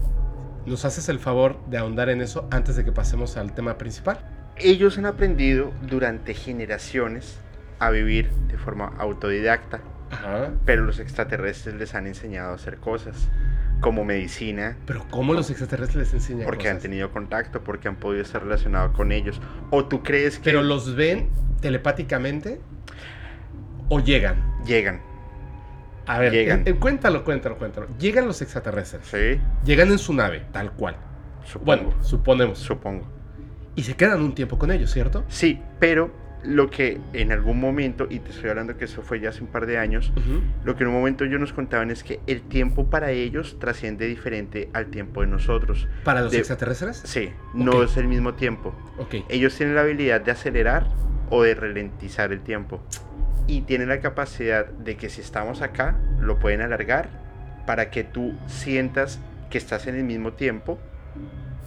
¿Nos haces el favor de ahondar en eso antes de que pasemos al tema principal? Ellos han aprendido durante generaciones a vivir de forma autodidacta, Ajá. pero los extraterrestres les han enseñado a hacer cosas como medicina, Pero ¿cómo los extraterrestres les enseñan porque han tenido contacto, porque han podido estar relacionados con ellos. ¿O tú crees que ¿Pero los ven telepáticamente o llegan? llegan? A ver, Llegan. eh, eh, cuéntalo, cuéntalo, cuéntalo. Llegan los extraterrestres. Sí, Llegan en su nave, tal cual. supongo. Bueno, suponemos. supongo. Y se quedan un tiempo con ellos, ¿cierto? Sí, pero lo que en algún momento, y te estoy hablando que eso fue ya hace un par de años, lo que en un momento ellos nos contaban es que el tiempo para ellos trasciende diferente al tiempo de nosotros. ¿Para los De- extraterrestres? Sí, no es el mismo tiempo. Ok. Ellos tienen la habilidad de acelerar o de ralentizar el tiempo. Y tienen la capacidad de que si estamos acá, lo pueden alargar para que tú sientas que estás en el mismo tiempo,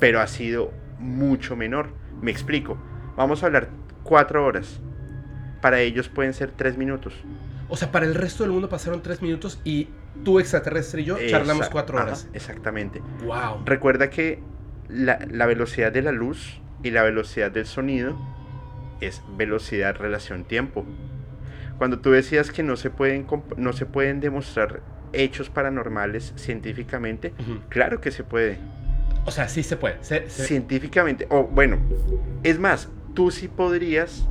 pero ha sido mucho menor. Me explico. Vamos a hablar cuatro horas. Para ellos pueden ser tres minutos. O sea, para el resto del mundo pasaron tres minutos y tú, extraterrestre y yo, charlamos cuatro ajá, horas. exactamente. Wow. Recuerda que la, la velocidad de la luz y la velocidad del sonido es velocidad relación tiempo. Cuando tú decías que no se pueden, no se pueden demostrar hechos paranormales científicamente, claro que se puede. O sea, sí se puede. Se- se- Científicamente, o bueno, es más, tú sí podrías...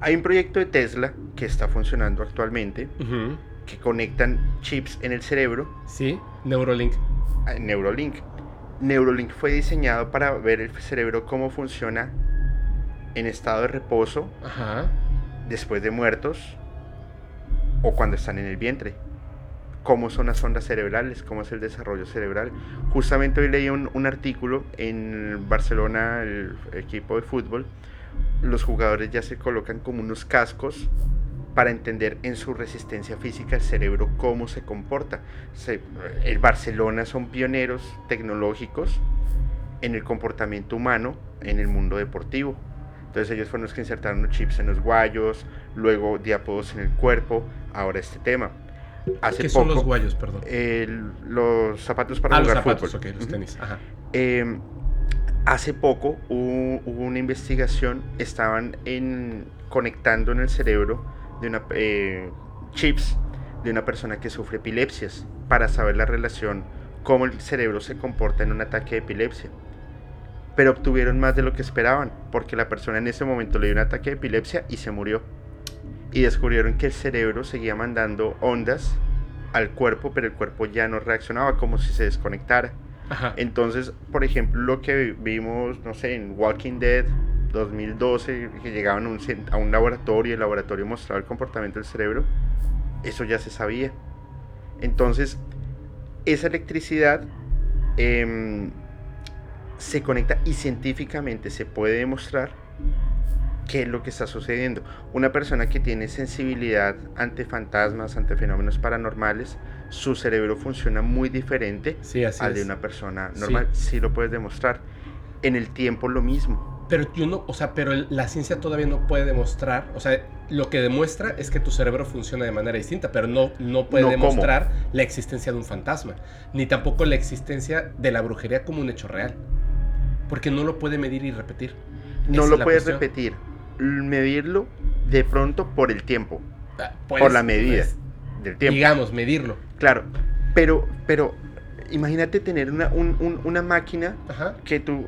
Hay un proyecto de Tesla que está funcionando actualmente, que conectan chips en el cerebro Sí, Neurolink. a Neurolink. Neurolink fue diseñado para ver el cerebro cómo funciona en estado de reposo, Ajá. después de muertos o cuando están en el vientre. Cómo son las ondas cerebrales, cómo es el desarrollo cerebral. Justamente hoy leí un, artículo en Barcelona, el equipo de fútbol. Los jugadores ya se colocan como unos cascos para entender en su resistencia física el cerebro cómo se comporta. Se- el Barcelona son pioneros tecnológicos en el comportamiento humano en el mundo deportivo. Entonces ellos fueron los que insertaron los chips en los guayos, luego diápodos en el cuerpo, ahora este tema. Hace ¿Qué poco, son los guayos, perdón? los zapatos para ah, los jugar zapatos, fútbol. los tenis. Ajá. Eh, hace poco hubo, hubo una investigación, estaban en, conectando en el cerebro de una, eh, chips de una persona que sufre epilepsias para saber la relación, cómo el cerebro se comporta en un ataque de epilepsia. Pero obtuvieron más de lo que esperaban, porque la persona en ese momento le dio un ataque de epilepsia y se murió. Y descubrieron que el cerebro seguía mandando ondas al cuerpo, pero el cuerpo ya no reaccionaba como si se desconectara. Ajá. Entonces, por ejemplo, lo que vimos, no sé, en Walking Dead 2012, que llegaban a un, cen- a un laboratorio y el laboratorio mostraba el comportamiento del cerebro, eso ya se sabía. Entonces, esa electricidad em, se conecta y científicamente se puede demostrar qué es lo que está sucediendo. Una persona que tiene sensibilidad ante fantasmas, ante fenómenos paranormales, su cerebro funciona muy diferente Sí, así al de es. una persona normal. Sí. lo puedes demostrar. En el tiempo lo mismo. Pero yo no, o sea, pero la ciencia todavía no puede demostrar, o sea, lo que demuestra es que tu cerebro funciona de manera distinta, pero no, no puede No, ¿cómo? demostrar la existencia de un fantasma, ni tampoco la existencia de la brujería como un hecho real, porque no lo puede medir y repetir. No Esa lo cuestión. repetir. Medirlo de pronto por el tiempo. Ah, por puedes, la medida pues, del tiempo. digamos, medirlo. Claro. Pero, pero imagínate tener una, un- un- una máquina Ajá. que tú...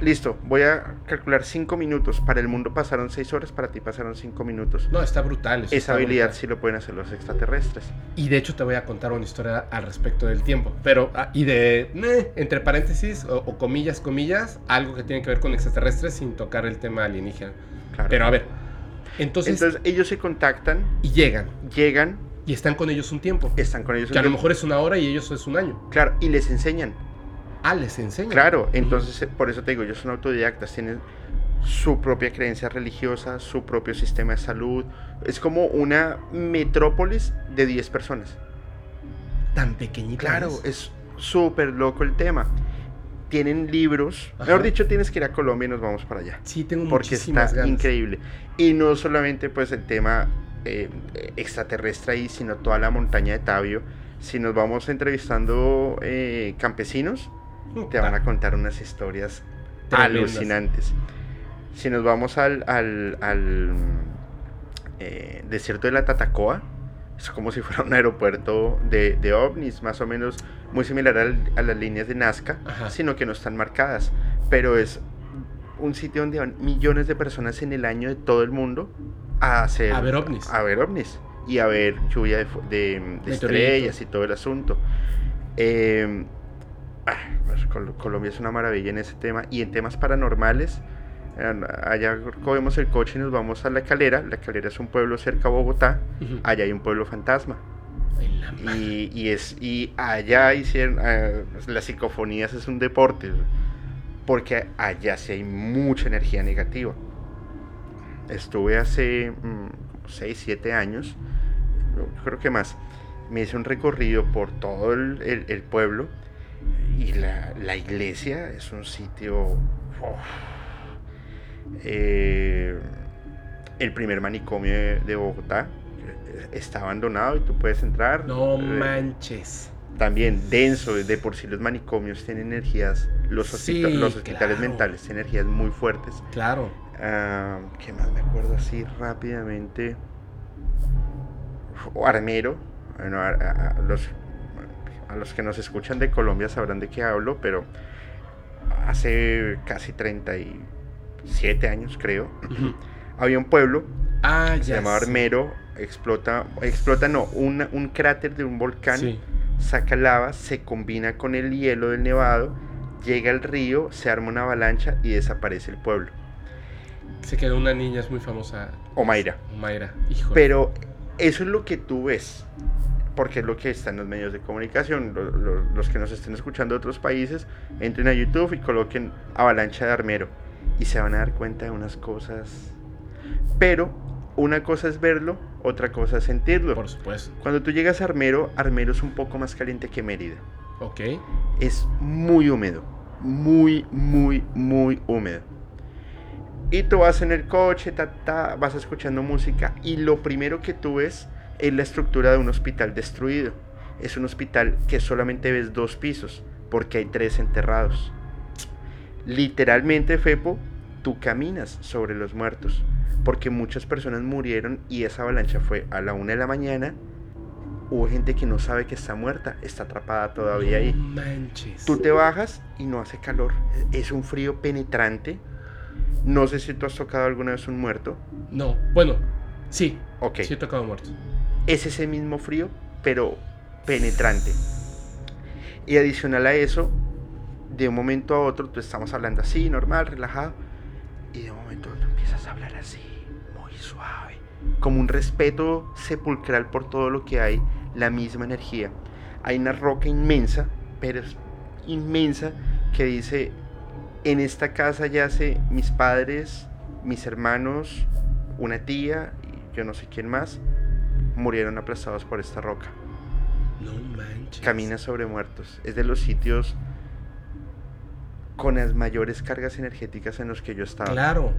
Listo, voy a calcular 5 minutos. Para el mundo pasaron 6 horas, para ti pasaron 5 minutos. No, está brutal. Esa está habilidad brutal. sí lo pueden hacer los extraterrestres. Y de hecho te voy a contar una historia al respecto del tiempo. Pero, ah, y de, meh, entre paréntesis o, o comillas, comillas, algo que tiene que ver con extraterrestres sin tocar el tema alienígena. Claro. Pero a ver, entonces, Entonces ellos se contactan, y llegan, llegan, y están con ellos un tiempo. están con ellos. un Que a lo tiempo. mejor es una hora y ellos es un año. Claro, y les enseñan. Ah, les enseñan. Claro, entonces eh, por eso te digo, ellos son autodidactas, tienen su propia creencia religiosa, su propio sistema de salud. Es como una metrópolis de 10 personas. Tan pequeñita. Claro, es. es súper loco el tema. Tienen libros. Ajá. Mejor dicho, tienes que ir a Colombia y nos vamos para allá. Sí, tengo Porque muchísimas está ganas. increíble. Y no solamente pues el tema eh, extraterrestre ahí, sino toda la montaña de Tabio. Si nos vamos entrevistando eh, campesinos, te van a contar unas historias Tremendas. alucinantes. Si nos vamos al, al, al, eh, desierto de la Tatacoa, es como si fuera un aeropuerto de, de ovnis, más o menos muy similar al- a las líneas de Nazca, Ajá. sino que no están marcadas. Pero es un sitio donde van millones de personas en el año de todo el mundo a hacer A ver ovnis. a ver ovnis y a ver lluvia de, de- de estrellas y todo el asunto. Eh, pues, Col- Colombia es una maravilla en ese tema y en temas paranormales. Allá cogemos el coche y nos vamos a La Calera. La Calera es un pueblo cerca a Bogotá. Allá hay un pueblo fantasma. Y, y, es, y allá hicieron, uh, las psicofonías es un deporte, porque allá sí hay mucha energía negativa. Estuve hace 6, mm, 7 años, creo que más, me hice un recorrido por todo el, el, pueblo y la, la, iglesia es un sitio... Eh, el primer manicomio de Bogotá, está abandonado y tú puedes entrar. No eh, manches. También denso, de por sí los manicomios tienen energías, los, los hospitales mentales tienen energías muy fuertes. Claro. Ah, ¿Qué más me acuerdo así rápidamente? Armero. a, los, a los que nos escuchan de Colombia sabrán de qué hablo, pero hace casi 37 años creo, había un pueblo ah, se llamaba Armero explota, explota no, un cráter de un volcán, saca lava, se combina con el hielo del nevado, llega al río, se arma una avalancha y desaparece el pueblo. Se quedó una niña, es muy famosa. Omaira. Omaira, hijo. Pero eso es lo que tú ves, porque es lo que está en los medios de comunicación. los que nos estén escuchando de otros países, entren a YouTube y coloquen avalancha de armero y se van a dar cuenta de unas cosas. Pero una cosa es verlo, otra cosa es sentirlo. Por supuesto. Cuando tú llegas a Armero, Armero es un poco más caliente que Mérida. Ok. Es muy húmedo. Muy, muy, muy húmedo. Y tú vas en el coche, ta, vas escuchando música y lo primero que tú ves es la estructura de un hospital destruido. Es un hospital que solamente ves dos pisos porque hay tres enterrados. Literalmente, Fepo, tú caminas sobre los muertos porque muchas personas murieron y esa avalancha fue a la una de la mañana. Hubo gente que no sabe que está muerta, está atrapada todavía ahí. Manches. Tú te bajas y no hace calor, es un frío penetrante. No sé si tú has tocado alguna vez un muerto. No, bueno, sí. Ok. Sí he tocado muertos. Es ese mismo frío, pero penetrante. Y adicional a eso, de un momento a otro, tú estamos hablando así, normal, relajado, y de un momento a otro empiezas a hablar así suave, como un respeto sepulcral por todo lo que hay, la misma energía. Hay una roca inmensa, pero inmensa, que dice, en esta casa yace mis padres, mis hermanos, una tía y yo no sé quién más, murieron aplastados por esta roca. No manches. Camina sobre muertos. Es de los sitios con las mayores cargas energéticas en los que yo estaba. Claro.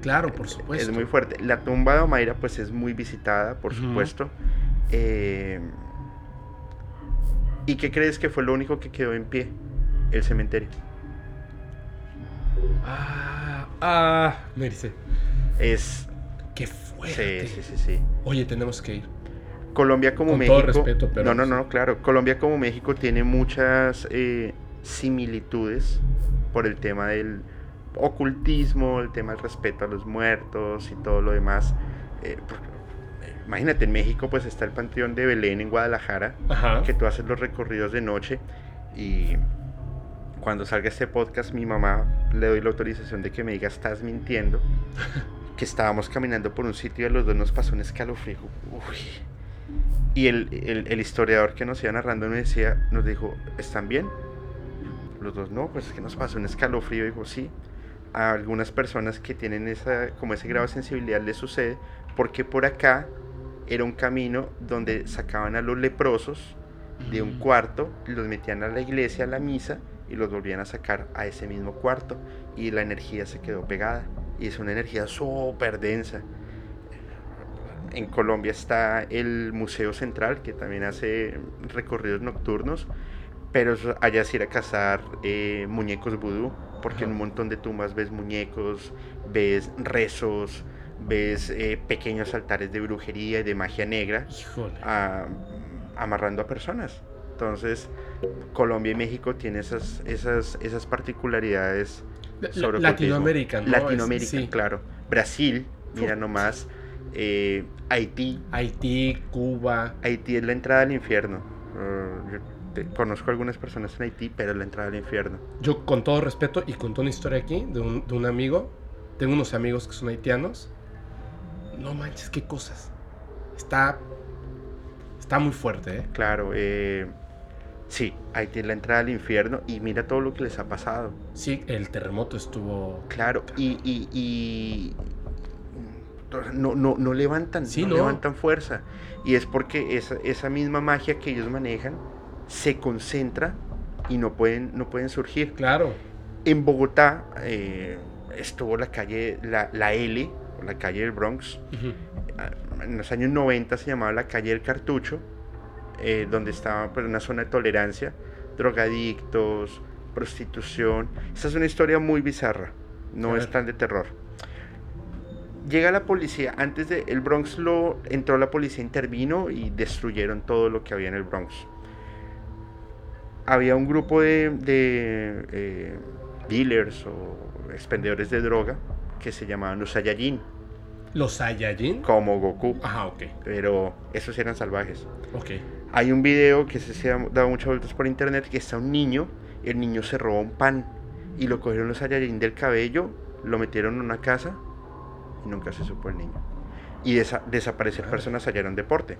Claro, por supuesto. Es muy fuerte. La tumba de Omaira, pues es muy visitada, por supuesto. Eh, ¿Y qué crees que fue lo único que quedó en pie? El cementerio. Ah, ah, dice. Es. Qué fuerte. Sí, sí, sí, sí. Oye, tenemos que ir. Colombia como Con México. Todo respeto, pero. No, no, no, claro. Colombia como México tiene muchas eh, similitudes por el tema del ocultismo, el tema del respeto a los muertos y todo lo demás. Eh, imagínate, en México pues está el Panteón de Belén en Guadalajara, que tú haces los recorridos de noche y cuando salga este podcast mi mamá le doy la autorización de que me diga estás mintiendo, <laughs> que estábamos caminando por un sitio y a los dos nos pasó un escalofrío. Y el, el, historiador que nos iba narrando me decía, nos dijo, ¿están bien? Los dos, no, pues es que nos pasó un escalofrío. Dijo, sí a algunas personas que tienen esa, como ese grado de sensibilidad les sucede, porque por acá era un camino donde sacaban a los leprosos de un cuarto, los metían a la iglesia, a la misa, y los volvían a sacar a ese mismo cuarto, y la energía se quedó pegada, y es una energía súper densa. En Colombia está el Museo Central, que también hace recorridos nocturnos, pero allá sí ir a cazar eh, muñecos vudú porque en un montón de tumbas ves muñecos, ves rezos, ves eh, pequeños altares de brujería y de magia negra amarrando a personas. Entonces, Colombia y México tienen esas, esas, esas particularidades sobre Latinoamérica, ¿no? Latinoamérica, claro. Brasil, mira nomás. Eh, Haití. Haití, Cuba. Haití es la entrada al infierno. Uh, conozco algunas personas en Haití, pero la entrada al infierno. Yo, con todo respeto y con toda una historia aquí de un, de un amigo, Tengo unos amigos que son haitianos. No manches, qué cosas. Está. Está muy fuerte, ¿eh? Claro, eh, sí, Haití es la entrada al infierno y mira todo lo que les ha pasado. Sí, el terremoto estuvo. Claro, y, y, y no, no, no levantan, Sí, no no. levantan fuerza. Y es porque esa, esa misma magia que ellos manejan se concentra y no pueden, no pueden surgir. Claro. En Bogotá eh, estuvo la calle, la, la L, o la calle del Bronx. Ah, En los años 90 se llamaba la calle del Cartucho, eh, donde estaba pues, una zona de tolerancia, drogadictos, prostitución. Esa es una historia muy bizarra, no es tan de terror. Llega la policía, antes de el Bronx lo entró la policía, intervino y destruyeron todo lo que había en el Bronx. Había un grupo de, de, eh, dealers o expendedores de droga que se llamaban los Saiyajin, Los Saiyajin. como Goku, Ajá, ok. pero esos eran salvajes. Ok. Hay un video que se, ha dado muchas vueltas por internet que está un niño, el niño se roba un pan y lo cogieron los Saiyajin del cabello, lo metieron en una casa y nunca se supo el niño. Y desa- desaparecer personas un deporte.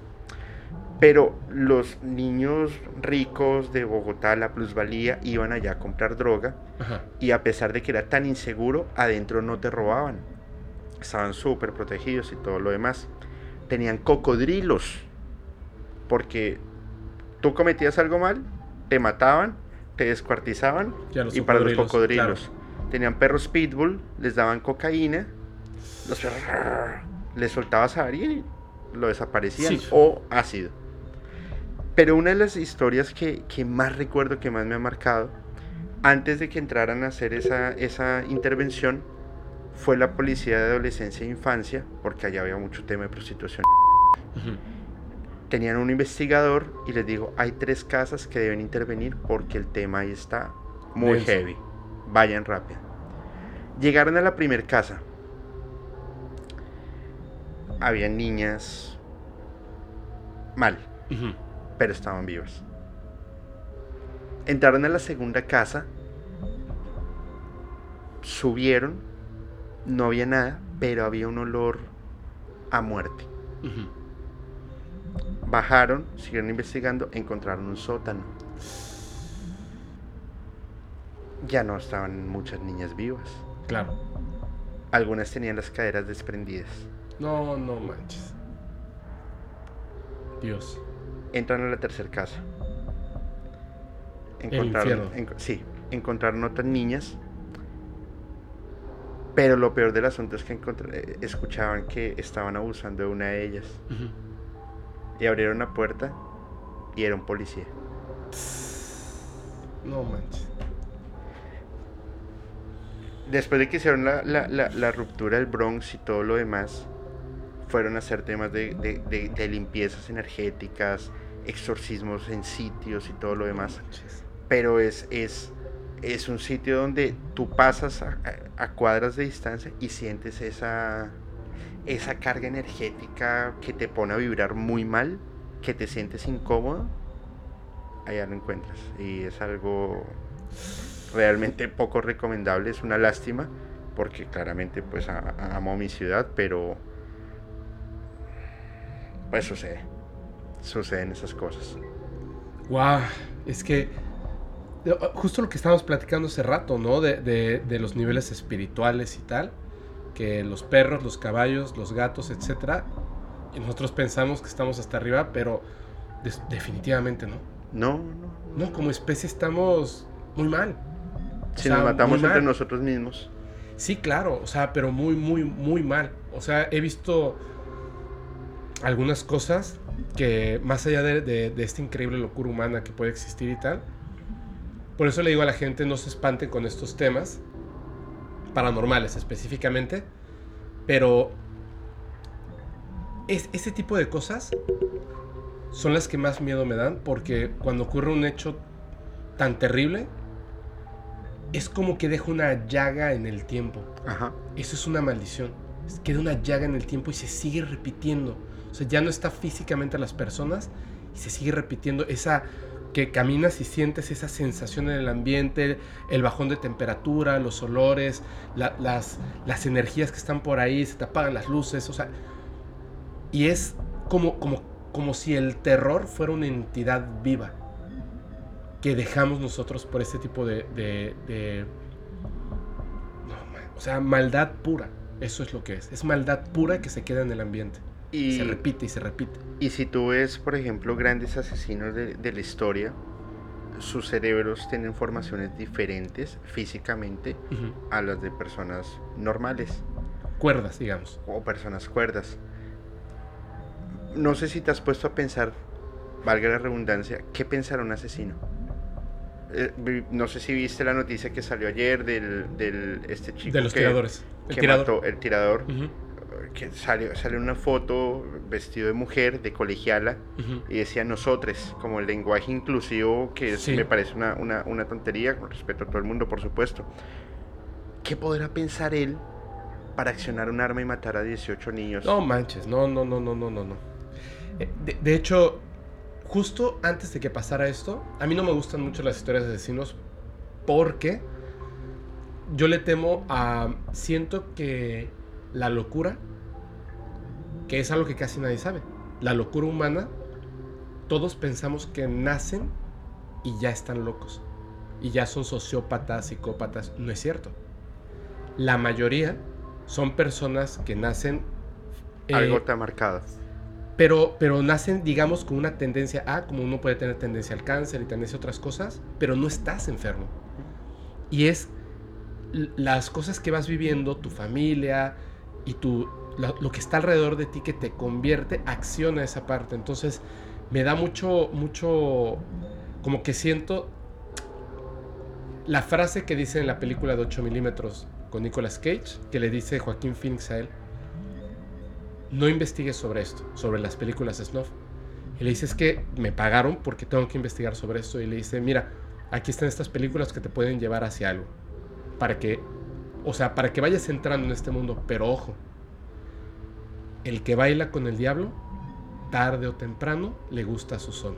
Pero los niños ricos de Bogotá, la plusvalía, iban allá a comprar droga Ajá. y a pesar de que era tan inseguro, adentro no te robaban. Estaban súper protegidos y todo lo demás. Tenían cocodrilos. Porque tú cometías algo mal, te mataban, te descuartizaban y para los cocodrilos. Tenían perros pitbull, les daban cocaína, los perros les soltabas a y lo desaparecían Sí. o ácido. Pero una de las historias que, que más recuerdo, que más me ha marcado, antes de que entraran a hacer esa, esa intervención, fue la policía de adolescencia e infancia, porque allá había mucho tema de prostitución. Tenían un investigador y les dijo, hay tres casas que deben intervenir porque el tema ahí está muy Denso. heavy. Vayan rápido. Llegaron a la primera casa. Había niñas mal, pero estaban vivas. Entraron a la segunda casa, subieron, no había nada, pero había un olor a muerte. Ujú. Bajaron, siguieron investigando, encontraron un sótano. Ya no estaban muchas niñas vivas. Claro. Algunas tenían las caderas desprendidas. No, no manches. Dios. Entran a la tercera casa. Encontraron, sí, encontraron otras niñas. Pero lo peor del asunto es que eh, escuchaban que estaban abusando de una de ellas. Ujú. Y abrieron la puerta y era un policía. No manches. Después de que hicieron la, la- la- la ruptura del Bronx y todo lo demás, fueron a hacer temas de, de- de- de limpiezas energéticas, exorcismos en sitios y todo lo demás. Pero es, es, es un sitio donde tú pasas a, a- a cuadras de distancia y sientes esa, esa carga energética que te pone a vibrar muy mal, que te sientes incómodo. Allá lo encuentras. Y es algo realmente poco recomendable, es una lástima, porque claramente pues a- amo mi ciudad, pero pues sucede, suceden esas cosas. Guau, es que justo lo que estábamos platicando hace rato, ¿no? De- de los niveles espirituales y tal, que los perros, los caballos, los gatos, etcétera, y nosotros pensamos que estamos hasta arriba, pero definitivamente no. No, no, No, como especie estamos muy mal. O Si sea, nos matamos entre nosotros mismos. Sí, claro, o sea, pero muy, muy, muy mal. O sea, he visto algunas cosas que más allá de, de- de esta increíble locura humana que puede existir y tal, por eso le digo a la gente no se espanten con estos temas, paranormales específicamente, pero es, ese tipo de cosas son las que más miedo me dan porque cuando ocurre un hecho tan terrible, es como que deja una llaga en el tiempo. Ajá. Eso es una maldición. Queda una llaga en el tiempo y se sigue repitiendo. O sea, ya no está físicamente a las personas y se sigue repitiendo esa que caminas y sientes esa sensación en el ambiente, el bajón de temperatura, los olores, las, las energías que están por ahí, se te apagan las luces, o sea, y es como, como, como si el terror fuera una entidad viva que dejamos nosotros por este tipo de, de, o sea, maldad pura. Eso es lo que es. Es maldad pura que se queda en el ambiente. Y se repite y se repite. Y si tú ves, por ejemplo, grandes asesinos de, la historia, sus cerebros tienen formaciones diferentes físicamente a las de personas normales. Cuerdas, digamos. O personas cuerdas. No sé si te has puesto a pensar, valga la redundancia, ¿qué pensará un asesino? Eh, no sé si viste la noticia que salió ayer del, este chico de los tiradores el tirador. mató el tirador que salió, salió una foto vestido de mujer de colegiala y decía nosotros como el lenguaje inclusivo que me parece una, una, una, tontería con respeto a todo el mundo por supuesto. ¿qué podrá pensar él para accionar un arma y matar a 18 niños? no manches no no no no no no no. Eh, de hecho justo antes de que pasara esto, a mí no me gustan mucho las historias de asesinos porque yo le temo a... Siento que la locura, que es algo que casi nadie sabe, la locura humana, todos pensamos que nacen y ya están locos. Y ya son sociópatas, psicópatas. No es cierto. La mayoría son personas que nacen... Algo te ha marcado pero, pero nacen, digamos, con una tendencia a, como uno puede tener tendencia al cáncer y tendencia a otras cosas, pero no estás enfermo. Y es las cosas que vas viviendo, tu familia y tu, lo, que está alrededor de ti que te convierte, acciona esa parte. Entonces, me da mucho, mucho, como que siento la frase que dice en la película de 8 milímetros con Nicolas Cage, que le dice Joaquín Phoenix a él, no investigues sobre esto, sobre las películas snuff. Y le dice, es que me pagaron porque tengo que investigar sobre esto. Y le dice, mira, aquí están estas películas que te pueden llevar hacia algo. Para que, o sea, para que vayas entrando en este mundo. Pero ojo, el que baila con el diablo, tarde o temprano, le gusta su son.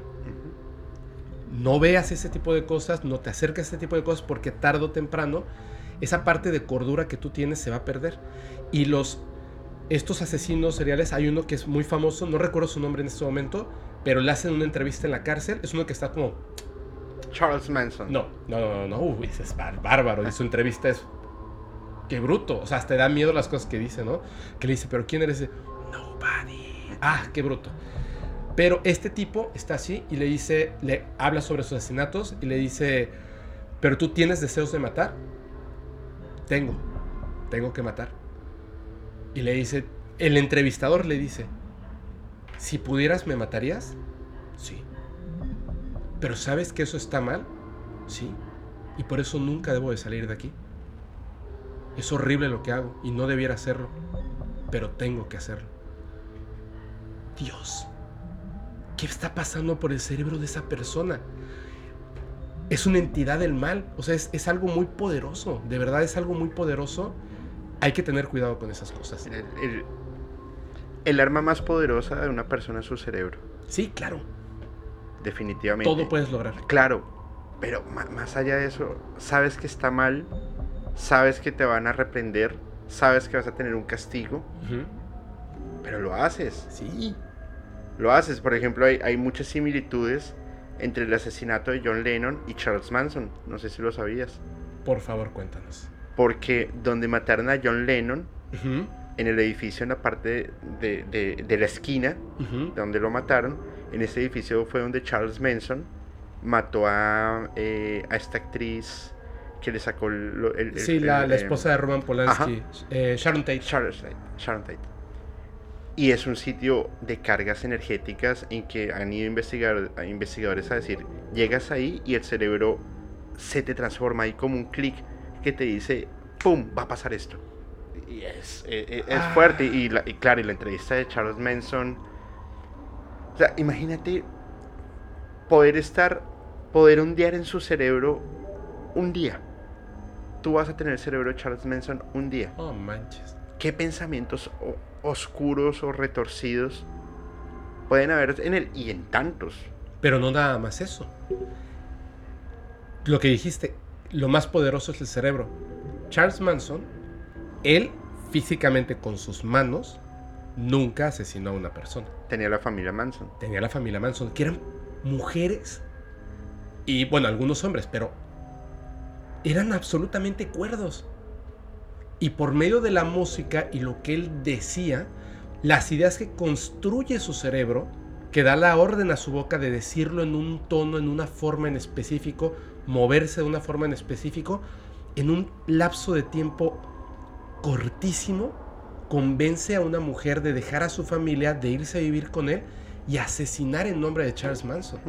No veas ese tipo de cosas, no te acerques a ese tipo de cosas porque tarde o temprano esa parte de cordura que tú tienes se va a perder. Y los estos asesinos seriales, hay uno que es muy famoso, no recuerdo su nombre en este momento, pero le hacen una entrevista en la cárcel. Es uno que está como. Charles Manson. No, no, no, no, Uy, ese es bárbaro. Y su entrevista es. Qué bruto. O sea, te da miedo las cosas que dice, ¿no? Que le dice, ¿pero quién eres? Ah, qué bruto. Pero este tipo está así y le dice, le habla sobre sus asesinatos y le dice, ¿pero tú tienes deseos de matar? Tengo. Tengo que matar. Y le dice, el entrevistador le dice, si pudieras, ¿me matarías? Sí. ¿Pero sabes que eso está mal? Sí. Y por eso nunca debo de salir de aquí. Es horrible lo que hago y no debiera hacerlo, pero tengo que hacerlo. Dios, ¿qué está pasando por el cerebro de esa persona? Es una entidad del mal, o sea, es, algo muy poderoso, de verdad es algo muy poderoso hay que tener cuidado con esas cosas. El, arma más poderosa de una persona es su cerebro. Sí, claro. Definitivamente. Todo puedes lograr. Claro, pero más allá de eso, sabes que está mal, sabes que te van a reprender, sabes que vas a tener un castigo, pero lo haces. Sí. Lo haces. Por ejemplo, hay, hay muchas similitudes entre el asesinato de John Lennon y Charles Manson. No sé si lo sabías. Por favor, cuéntanos. Porque donde mataron a John Lennon, en el edificio, en la parte de, la esquina, donde lo mataron, en ese edificio fue donde Charles Manson mató a, eh, a esta actriz que le sacó el... sí, la, esposa de Roman Polanski, eh, Sharon Tate. Sharon Tate. Y es un sitio de cargas energéticas en que han ido investigar, a investigadores a decir, llegas ahí y el cerebro se te transforma ahí como un clic que te dice, ¡pum! Va a pasar esto. Y es, e, e, es, ah. fuerte. Y, claro, y la entrevista de Charles Manson. O sea, imagínate poder estar, poder hundir en su cerebro un día. Tú vas a tener el cerebro de Charles Manson un día. Oh, manches. ¿Qué pensamientos oscuros o retorcidos pueden haber en él? Y en tantos. Pero no nada más eso. Lo que dijiste, lo más poderoso es el cerebro. Charles Manson, él físicamente con sus manos nunca asesinó a una persona. Tenía la familia Manson. Tenía la familia Manson, que eran mujeres y bueno, algunos hombres, pero eran absolutamente cuerdos. Y por medio de la música y lo que él decía, las ideas que construye su cerebro, que da la orden a su boca de decirlo en un tono, en una forma en específico, moverse de una forma en específico, en un lapso de tiempo cortísimo, convence a una mujer de dejar a su familia, de irse a vivir con él y asesinar en nombre de Charles Manson.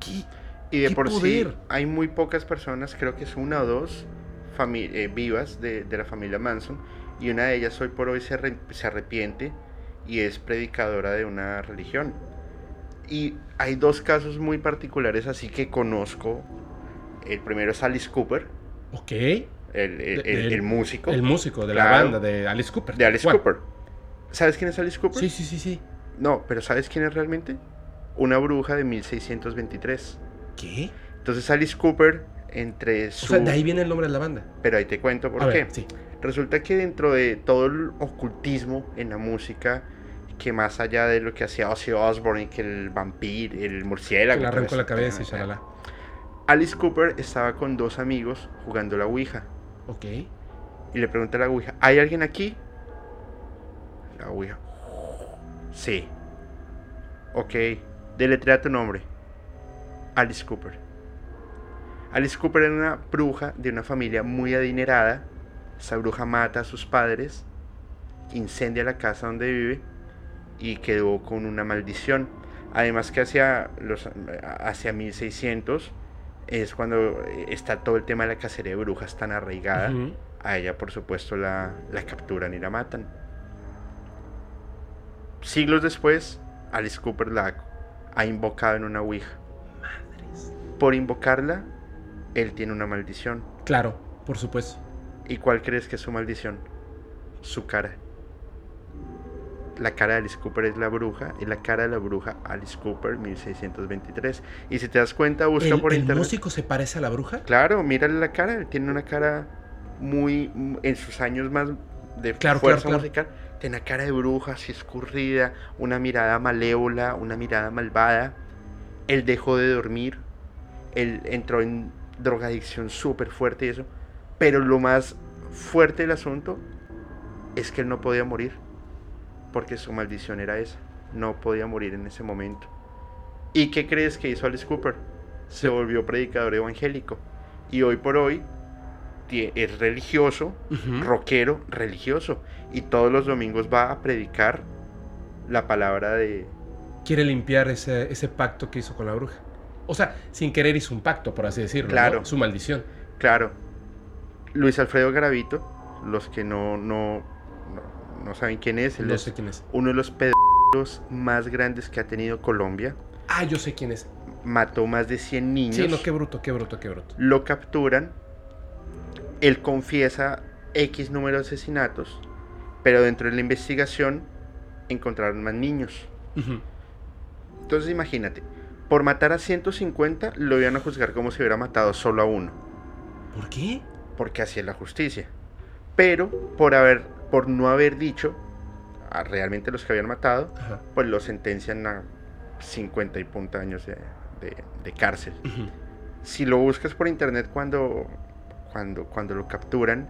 ¿Qué, y de por sí hay muy pocas personas, creo que es una o dos eh, vivas de, la familia Manson, y una de ellas hoy por hoy se, se arrepiente y es predicadora de una religión. Y hay dos casos muy particulares así que conozco. El primero es Alice Cooper. Ok. El, músico. El músico de la banda de Alice Cooper. De Alice Cooper. ¿Sabes quién es Alice Cooper? Sí, sí, sí, sí. No, pero ¿sabes quién es realmente? Una bruja de 1623. ¿Qué? Entonces Alice Cooper, entre su... O sea, de ahí viene el nombre de la banda. Pero ahí te cuento por qué. sí. Resulta que dentro de todo el ocultismo en la música, que más allá de lo que hacía Ozzy Osbourne, que el vampiro, el murciélago... Le arrancó la cabeza y shalala. Alice Cooper estaba con dos amigos jugando la Ouija. Ok. Y le pregunta a la Ouija, ¿hay alguien aquí? La Ouija. Sí. Ok. Deletrea tu nombre. Alice Cooper. Alice Cooper era una bruja de una familia muy adinerada. Esa bruja mata a sus padres, incendia la casa donde vive y quedó con una maldición. Además que hacia, los, hacia 1600 es cuando está todo el tema de la cacería de brujas tan arraigada. A ella, por supuesto, la, la capturan y la matan. Siglos después, Alice Cooper la ha invocado en una Ouija por invocarla, él tiene una maldición. Claro, por supuesto. ¿Y cuál crees que es su maldición? Su cara. La cara de Alice Cooper es la bruja y la cara de la bruja Alice Cooper 1623. Y si te das cuenta, busca por internet. ¿El músico se parece a la bruja? Claro, mírale la cara. Él tiene una cara muy. en sus años más de fuerza musical. Tiene una cara de bruja así escurrida, una mirada malévola, una mirada malvada. Él dejó de dormir él entró en drogadicción súper fuerte y eso. Pero lo más fuerte del asunto es que él no podía morir. Porque su maldición era esa. No podía morir en ese momento. ¿Y qué crees que hizo Alice Cooper? Se volvió predicador evangélico. Y hoy por hoy es religioso, rockero, religioso. Y todos los domingos va a predicar la palabra de... Quiere limpiar ese, ese pacto que hizo con la bruja. O sea, sin querer hizo un pacto, por así decirlo. Claro. Su maldición. Claro. Luis Alfredo Garavito, los que no, no, no, saben quién es. no sé quién es. Uno de los pedros más grandes que ha tenido Colombia. Ah, yo sé quién es. Mató más de 100 niños. Sí, no, qué bruto, qué bruto, qué bruto. Lo capturan. Él confiesa X número de asesinatos. Pero dentro de la investigación encontraron más niños. Entonces imagínate, por matar a 150 lo iban a juzgar como si hubiera matado solo a uno. ¿Por qué? Porque así es la justicia. Pero por haber, por no haber dicho a realmente los que habían matado, pues lo sentencian a 50 y punta años de, cárcel. Si lo buscas por internet cuando, cuando, cuando lo capturan,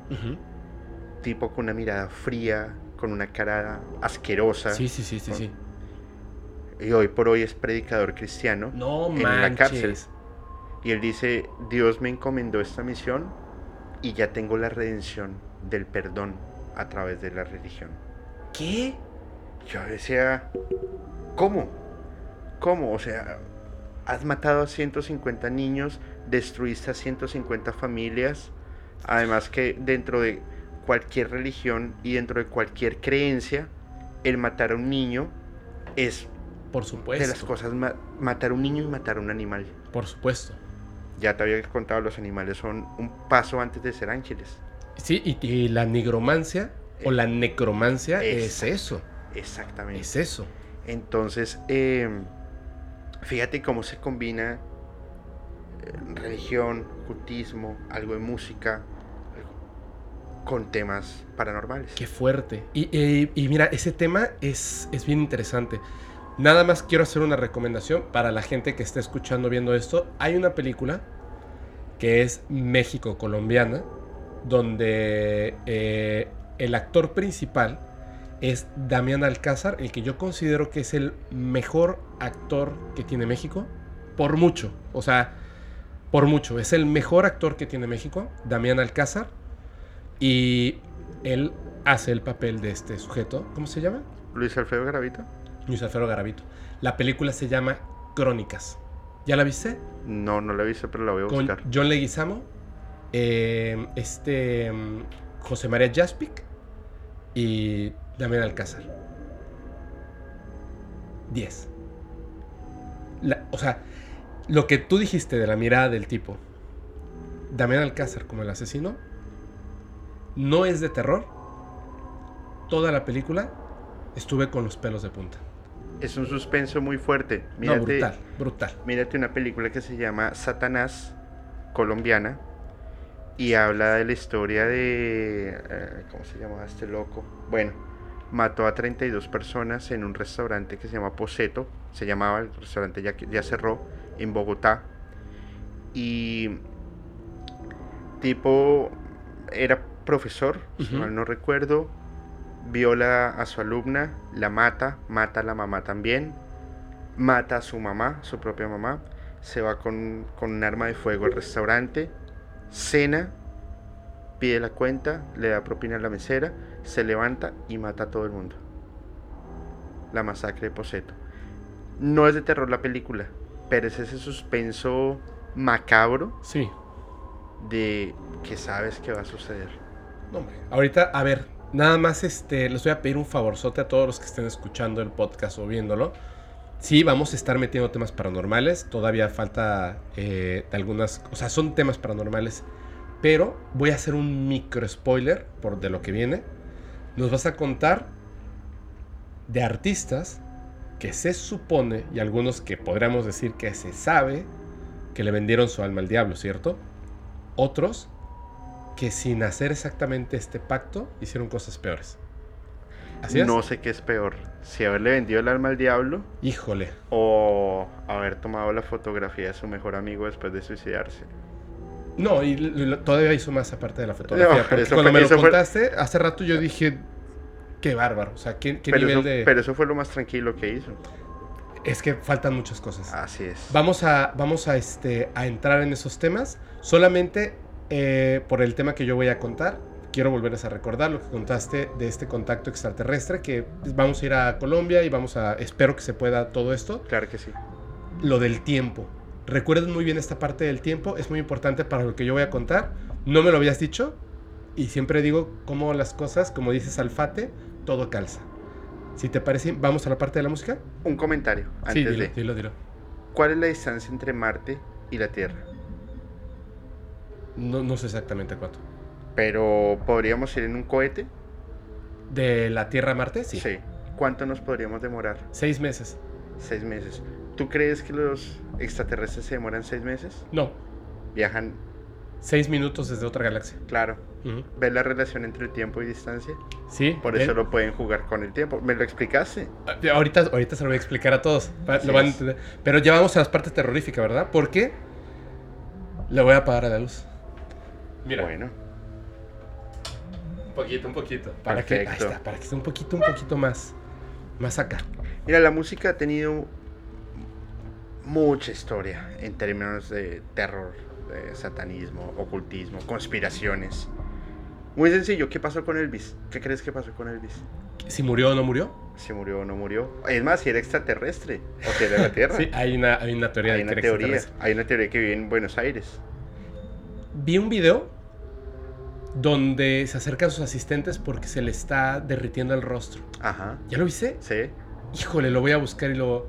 tipo con una mirada fría, con una cara asquerosa. Sí, sí, sí, sí, sí y hoy por hoy es predicador cristiano no en la cárcel. Y él dice, Dios me encomendó esta misión y ya tengo la redención del perdón a través de la religión. ¿Qué? Yo decía, ¿cómo? ¿Cómo? O sea, has matado a 150 niños, destruiste a 150 familias, además que dentro de cualquier religión y dentro de cualquier creencia, el matar a un niño es por supuesto. De las cosas, matar a un niño y matar a un animal. Por supuesto. Ya te había contado, los animales son un paso antes de ser ángeles. Sí, y, la nigromancia o la necromancia es eso. Exactamente. Es eso. Entonces, em, Fíjate cómo se combina eh, religión, cultismo, algo de música con temas paranormales. Qué fuerte. Y, y- y mira, ese tema es, es bien interesante. Nada más quiero hacer una recomendación para la gente que esté escuchando, viendo esto. Hay una película que es México-Colombiana, donde eh, el actor principal es Damián Alcázar, el que yo considero que es el mejor actor que tiene México, por mucho. O sea, por mucho. Es el mejor actor que tiene México, Damián Alcázar. Y él hace el papel de este sujeto. ¿Cómo se llama? Luis Alfredo Garavito. Luis Alfredo Garavito. La película se llama Crónicas. ¿Ya la viste? No, no la he visto, pero la voy a Con buscar. John Leguizamo, eh, este mm, José María Jaspic y Damián Alcázar. 10. La- o sea, lo que tú dijiste de la mirada del tipo, Damián Alcázar como el asesino, no es de terror. Toda la película estuve con los pelos de punta. Es un suspenso muy fuerte. No, brutal, brutal. mírate una película que se llama Satanás, colombiana, y habla de la historia de... eh, ¿Cómo se llama este loco? Bueno, mató a 32 personas en un restaurante que se llama Poseto, se llamaba, el restaurante ya, ya cerró, en Bogotá. Y tipo era profesor, si mal no recuerdo, viola a su alumna, la mata, mata a la mamá también, mata a su mamá, su propia mamá, se va con, con un arma de fuego al restaurante, cena, pide la cuenta, le da propina a la mesera, se levanta y mata a todo el mundo. La masacre de Poseto. No es de terror la película, pero es ese suspenso macabro Sí. de que sabes que va a suceder. No, hombre. Ahorita, a ver, nada más este, les voy a pedir un favorzote a todos los que estén escuchando el podcast o viéndolo. Sí, vamos a estar metiendo temas paranormales. Todavía falta eh, algunas. O sea, son temas paranormales. Pero voy a hacer un micro spoiler por de lo que viene. Nos vas a contar de artistas que se supone, y algunos que podríamos decir que se sabe, que le vendieron su alma al diablo, ¿cierto? Otros que sin hacer exactamente este pacto hicieron cosas peores. ¿Así es? No sé qué es peor, si haberle vendido el alma al diablo Híjole. o haber tomado la fotografía de su mejor amigo después de suicidarse. No, y lo- todavía hizo más aparte de la fotografía. No, porque cuando fue- me lo fue- contaste, hace rato yo dije, qué bárbaro. O sea, qué, qué Pero nivel eso, de... pero eso fue lo más tranquilo que hizo. Es que faltan muchas cosas. Así es. Vamos a, vamos a, este, a entrar en esos temas. Solamente eh, por el tema que yo voy a contar. Quiero volverles a recordar lo que contaste de este contacto extraterrestre. Que vamos a ir a Colombia y vamos a. Espero que se pueda todo esto. Claro que sí. Lo del tiempo. Recuerden muy bien esta parte del tiempo. Es muy importante para lo que yo voy a contar. No me lo habías dicho. Y siempre digo cómo las cosas, como dices Alfate, todo calza. Si te parece, vamos a la parte de la música. Un comentario antes sí, dilo, de. dilo, dilo. ¿Cuál es la distancia entre Marte y la Tierra? No, no sé exactamente cuánto. Pero podríamos ir en un cohete. ¿De la Tierra a Marte? Sí. ¿Cuánto nos podríamos demorar? Seis meses. Seis meses. ¿Tú crees que los extraterrestres se demoran seis meses? No, Viajan, seis minutos desde otra galaxia. claro. Ujú. ¿Ves la relación entre tiempo y distancia? Sí. Por eso lo pueden jugar con el tiempo. ¿Me lo explicaste? Ah, Ahorita, ahorita se lo voy a explicar a todos. lo van a. Pero ya vamos a las partes terroríficas, ¿verdad? Porque le voy a apagar a la luz. Mira, Bueno, un poquito, un poquito. Para que, ahí está, para que esté un poquito, un poquito más, más acá. mira, la música ha tenido mucha historia en términos de terror, de satanismo, ocultismo, conspiraciones. Muy sencillo, ¿qué pasó con Elvis? ¿Qué crees que pasó con Elvis? Si murió o no murió. ¿Si murió o no murió? Es más, si era extraterrestre o si era de la Tierra. <laughs> Sí, hay una, hay una teoría hay de una que era teoría, extraterrestre. hay una teoría que vive en Buenos Aires. Vi un video donde se acercan sus asistentes porque se le está derritiendo el rostro. Ajá, ¿Ya lo viste? sí. Híjole, lo voy a buscar y lo,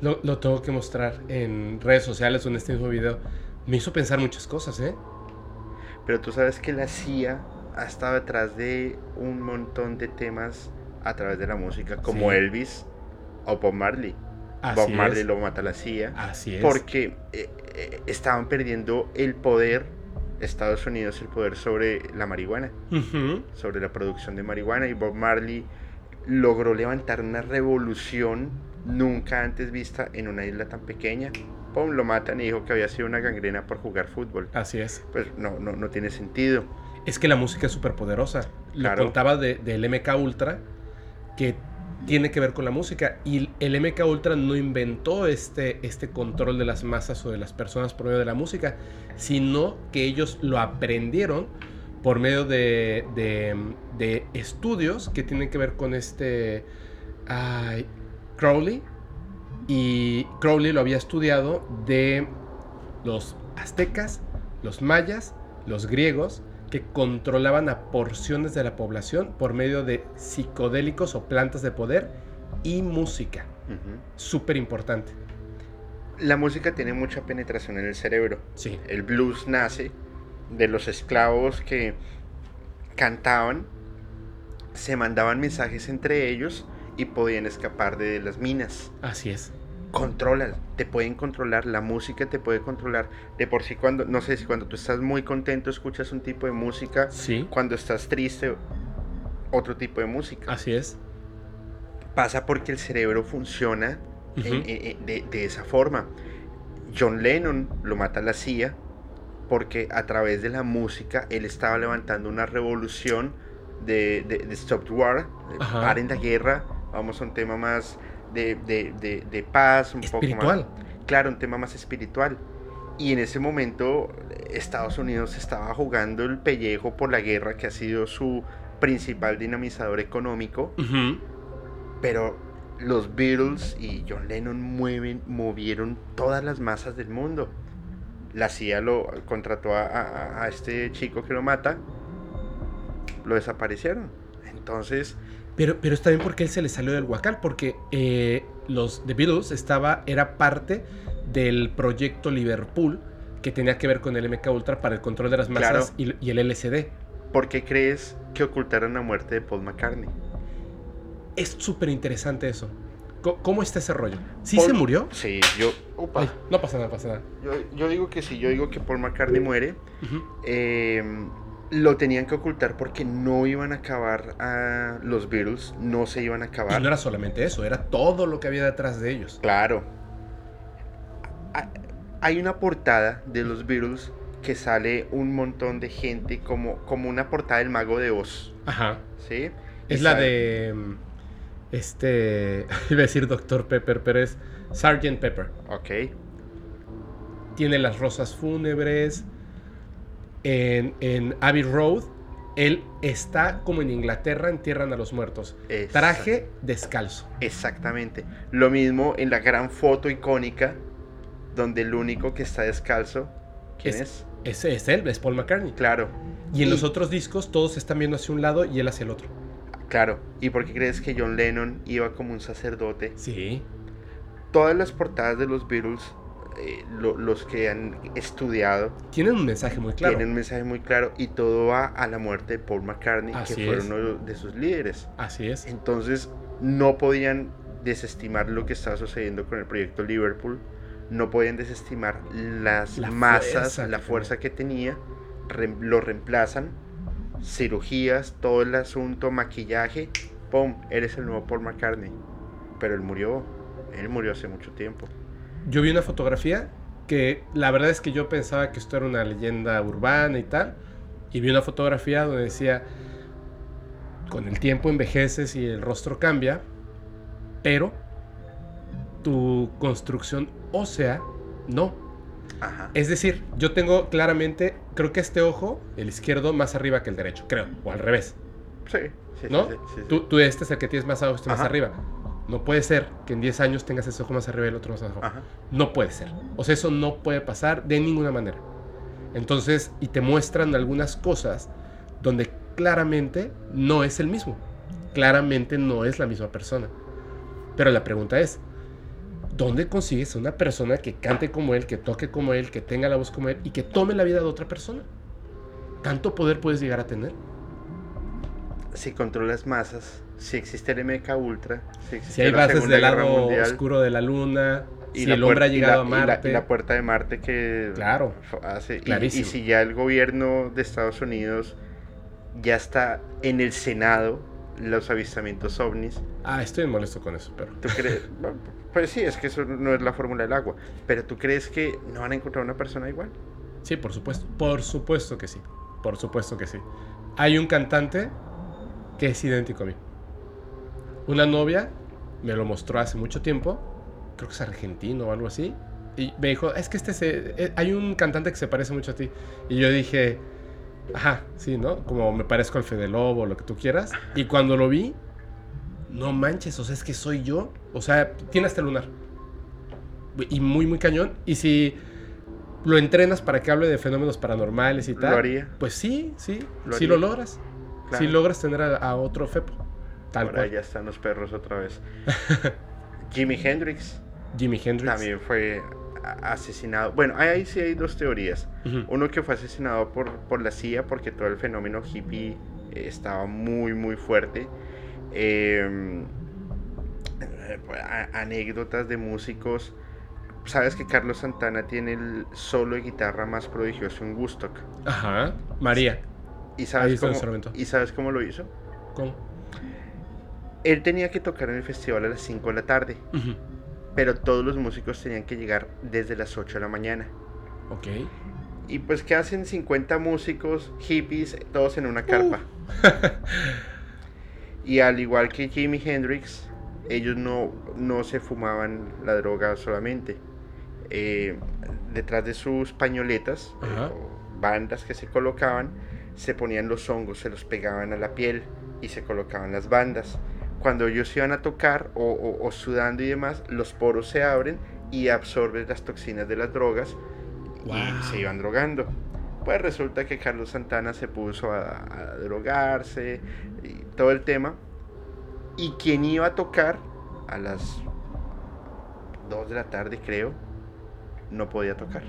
lo, lo tengo que mostrar en redes sociales o en este mismo video. Me hizo pensar muchas cosas, ¿eh? Pero tú sabes que la CIA ha estado detrás de un montón de temas a través de la música, como Sí. Elvis o Bob Marley. Así Bob Marley es. lo mata la CIA. Así es. Porque eh, eh, estaban perdiendo el poder, Estados Unidos, el poder sobre la marihuana, sobre la producción de marihuana. Y Bob Marley logró levantar una revolución nunca antes vista en una isla tan pequeña. Pum, lo matan y dijo que había sido una gangrena por jugar fútbol. Así es. Pues no, no, no tiene sentido. Es que la música es súper poderosa. Lo Claro. contaba de- del MK Ultra, que tiene que ver con la música. Y el MK Ultra no inventó este, este control de las masas o de las personas por medio de la música, sino que ellos lo aprendieron por medio de, de- estudios que tienen que ver con este ay, Crowley. Y Crowley lo había estudiado de los aztecas, los mayas, los griegos, que controlaban a porciones de la población por medio de psicodélicos o plantas de poder y música. Ujú. Súper importante. La música tiene mucha penetración en el cerebro. Sí. El blues nace de los esclavos que cantaban, se mandaban mensajes entre ellos y podían escapar de las minas. Así es. Controlas, te pueden controlar, la música te puede controlar. De por sí cuando, no sé si cuando tú estás muy contento escuchas un tipo de música, Sí. cuando estás triste otro tipo de música. Así es. Pasa porque el cerebro funciona Ujú. en- en- de, de esa forma. John Lennon lo mata la CIA porque a través de la música él estaba levantando una revolución de, de, de Stop War, de paren la guerra, vamos a un tema más de, de- de- de paz, un Espiritual. poco más... Claro, un tema más espiritual. Y en ese momento Estados Unidos estaba jugando el pellejo por la guerra que ha sido su principal dinamizador económico Ujú. pero los Beatles y John Lennon mueven, movieron todas las masas del mundo. La CIA lo contrató a, a- a este chico que lo mata, lo desaparecieron. Entonces, Pero, pero está bien porque él se le salió del huacal, porque eh, los The Beatles estaba, era parte del proyecto Liverpool que tenía que ver con el MK Ultra para el control de las masas y, y el LSD. ¿por qué crees que ocultaron la muerte de Paul McCartney? Es súper interesante eso. ¿Cómo está ese rollo? ¿Sí Paul- se murió? Sí, yo. Ay, no pasa nada, pasa nada. yo, yo digo que sí, yo digo que Paul McCartney muere. Eh, lo tenían que ocultar porque no iban a acabar a los Beatles, no se iban a Y acabar. no era solamente eso, era todo lo que había detrás de ellos. Claro. Ha- Hay una portada de los Beatles que sale un montón de gente como, como una portada del mago de Oz, Ajá. ¿sí? Y Es la sale- de. mm, Este. <laughs> Iba a decir Dr. Pepper, pero es Sgt. Pepper. Ok, Tiene las rosas fúnebres. En, en Abbey Road, él está como en Inglaterra, entierran a los muertos. Exact- Traje descalzo. Exactamente. Lo mismo en la gran foto icónica donde el único que está descalzo, ¿quién Es- es? Ese es él, es Paul McCartney. Claro, Y en Y- los otros discos, todos están viendo hacia un lado y él hacia el otro. claro. ¿Y por qué crees que John Lennon iba como un sacerdote? Sí. Todas las portadas de los Beatles, eh, lo- los que han estudiado, Tienen un mensaje muy claro. tienen un mensaje muy claro y todo va a la muerte de Paul McCartney, Así que fue es. uno de sus líderes. Así es. Entonces no podían desestimar lo que estaba sucediendo con el proyecto Liverpool, no podían desestimar las La masas, fuerza la fuerza que tenía, re- lo reemplazan, cirugías, todo el asunto, maquillaje, ¡pum! Eres el nuevo Paul McCartney. Pero él murió, él murió hace mucho tiempo. Yo vi una fotografía que la verdad es que yo pensaba que esto era una leyenda urbana y tal. Y vi una fotografía donde decía, con el tiempo envejeces y el rostro cambia, pero tu construcción ósea no. Ajá. Es decir, yo tengo claramente, creo que este ojo, el izquierdo, más arriba que el derecho, creo, o al revés. Sí, sí, ¿No? sí, sí, sí. Tú, tú este es el que tienes más abajo, este más arriba. No puede ser que en 10 años tengas ese ojo más arriba y el otro más abajo. Ajá. No puede ser. O sea, eso no puede pasar de ninguna manera. Entonces, y te muestran algunas cosas donde claramente no es el mismo. Claramente no es la misma persona. Pero la pregunta es, ¿dónde consigues una persona que cante como él, que toque como él, que tenga la voz como él y que tome la vida de otra persona? ¿Tanto poder puedes llegar a tener? si controlas masas, si existe el MK Ultra, si, existe Si hay la bases Segunda del Guerra lado Mundial, oscuro de la luna, y si el hombre ha llegado la- a y la- Marte. Y la, puerta de Marte que... Claro, hace- y- clarísimo. y, si ya el gobierno de Estados Unidos ya está en el Senado, los avistamientos ovnis, Ah, estoy molesto con eso, pero. ¿tú crees? <laughs> Bueno, pues sí, es que eso no es la fórmula del agua, pero ¿tú crees que no van a encontrar una persona igual? Sí, por supuesto. Por supuesto que sí. Por supuesto que sí. Hay un cantante que es idéntico a mí. Una novia me lo mostró hace mucho tiempo. Creo que es argentino o algo así. Y me dijo, es que este se, eh, hay un cantante que se parece mucho a ti. Y yo dije, ajá, sí, ¿no? Como me parezco al Fede Lobo, lo que tú quieras. Y cuando lo vi, no manches, o sea, es que soy yo. O sea, tiene hasta lunar. Y muy, muy cañón. Y si lo entrenas para que hable de fenómenos paranormales y Lo tal. haría. Pues sí, sí, Lo sí haría. lo logras. Claro. Sí logras tener a, a otro Fepo. Tal Ahora cual. ya están los perros otra vez. <laughs> Jimi Hendrix Jimi Hendrix. también fue asesinado. Bueno, ahí sí hay dos teorías. Uno que fue asesinado por, por la CIA porque todo el fenómeno hippie eh, estaba muy, muy fuerte. Eh, anécdotas de músicos. Sabes que Carlos Santana tiene el solo de guitarra más prodigioso en Woodstock. Ajá. María. ¿Y sabes, cómo. ¿Y sabes cómo lo hizo? ¿Cómo? Él tenía que tocar en el festival a las 5 de la tarde, pero todos los músicos tenían que llegar desde las 8 de la mañana. Ok. Y pues, ¿qué hacen 50 músicos, hippies, todos en una carpa? <laughs> y al igual que Jimi Hendrix, ellos no, no se fumaban la droga solamente. Eh, detrás de sus pañoletas, eh, o bandas que se colocaban, se ponían los hongos, se los pegaban a la piel y se colocaban las bandas. Cuando ellos iban a tocar o, o- o sudando y demás, los poros se abren y absorben las toxinas de las drogas y Wow. se iban drogando. Pues resulta que Carlos Santana se puso a, a drogarse y todo el tema. Y quien iba a tocar a las 2 de la tarde, creo, no podía tocar.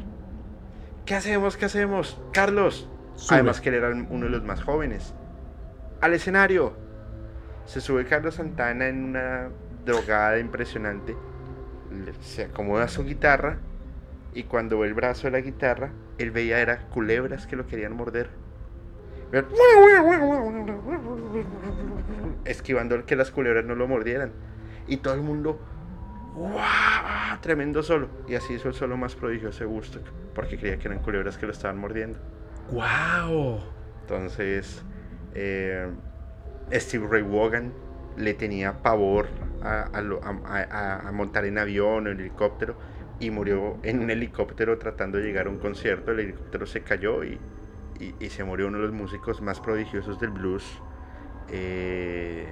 ¿Qué hacemos? ¿Qué hacemos? Carlos. Sube. Además que él era uno de los más jóvenes. Al escenario. Se sube Carlos Santana en una drogada impresionante. Se acomoda su guitarra. Y cuando ve el brazo de la guitarra, él veía era culebras que lo querían morder. Esquivando que las culebras no lo mordieran. Y todo el mundo, ¡guau! Tremendo solo. Y así hizo el solo más prodigioso de Woodstock. Porque creía que eran culebras que lo estaban mordiendo. ¡Wow! Entonces, eh, Steve Ray Vaughan le tenía pavor a, a lo- a- a- a montar en avión o en helicóptero y murió en un helicóptero tratando de llegar a un concierto. El helicóptero se cayó y, y- y se murió uno de los músicos más prodigiosos del blues. Eh,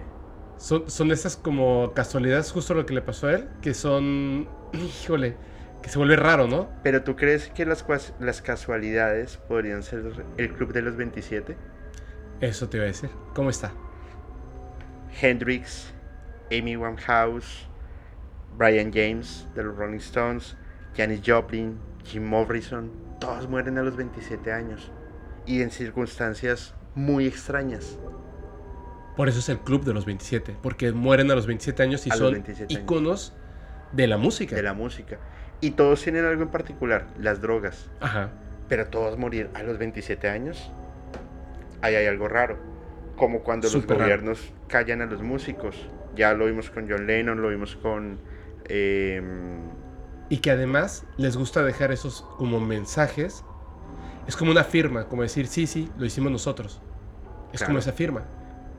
Son, son esas como casualidades, justo lo que le pasó a él, que son. <clears throat> Híjole, que se vuelve raro, ¿no? Pero ¿tú crees que las, las casualidades podrían ser el club de los 27? Eso te iba a decir. ¿Cómo está? Hendrix, Amy Winehouse, Brian James de los Rolling Stones, Janis Joplin, Jim Morrison, todos mueren a los 27 años y en circunstancias muy extrañas. Por eso es el club de los 27, porque mueren a los 27 años y A son 27 años. íconos de la música. de la música. Y todos tienen algo en particular, las drogas. Ajá. Pero todos morir a los 27 años, ahí hay algo raro. Como cuando los raro. gobiernos callan a los músicos. Ya lo vimos con John Lennon, lo vimos con... em, Y que además les gusta dejar esos como mensajes. Es como una firma, como decir, sí, sí, lo hicimos nosotros. Es Claro. como esa firma.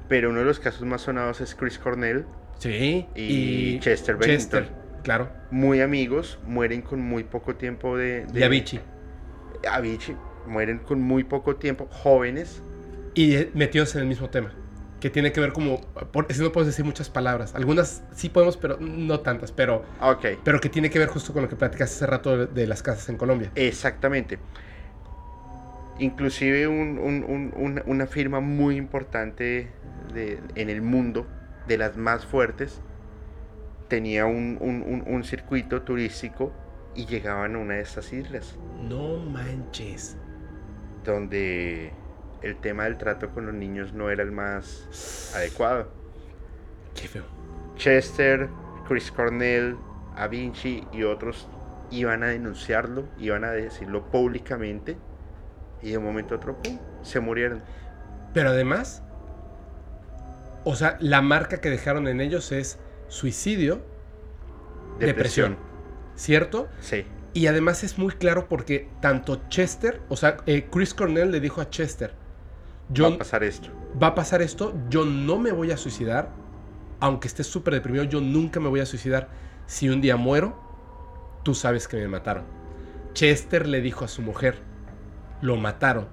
pero uno de los casos más sonados es Chris Cornell. Sí. Y Chester Bennington. Chester, claro. Muy amigos, mueren con muy poco tiempo de... de Y Avicii. Avicii, mueren con muy poco tiempo, jóvenes. Y eh, metidos en el mismo tema. Que tiene que ver como. Por, si no puedes decir muchas palabras. Algunas sí podemos, pero no tantas. Pero, Ok, pero que tiene que ver justo con lo que platicaste hace rato de, de las casas en Colombia. Exactamente. Inclusive un- un- un- una- firma muy importante de- en el mundo, de las más fuertes, tenía un circuito turístico y llegaban a una de estas islas, No manches. donde el tema del trato con los niños no era el más adecuado. Qué feo. Chester, Chris Cornell, A Vinci y otros iban a denunciarlo, iban a decirlo públicamente y de un momento a otro ¡pum! se murieron. Pero además, o sea, la marca que dejaron en ellos es suicidio, depresión. ¿Cierto? Sí. Y además es muy claro porque tanto Chester, o sea, eh, Chris Cornell le dijo a Chester, yo, Va a pasar esto. va a pasar esto, yo no me voy a suicidar, aunque estés súper deprimido, yo nunca me voy a suicidar. Si un día muero, tú sabes que me mataron. Chester le dijo a su mujer, lo mataron.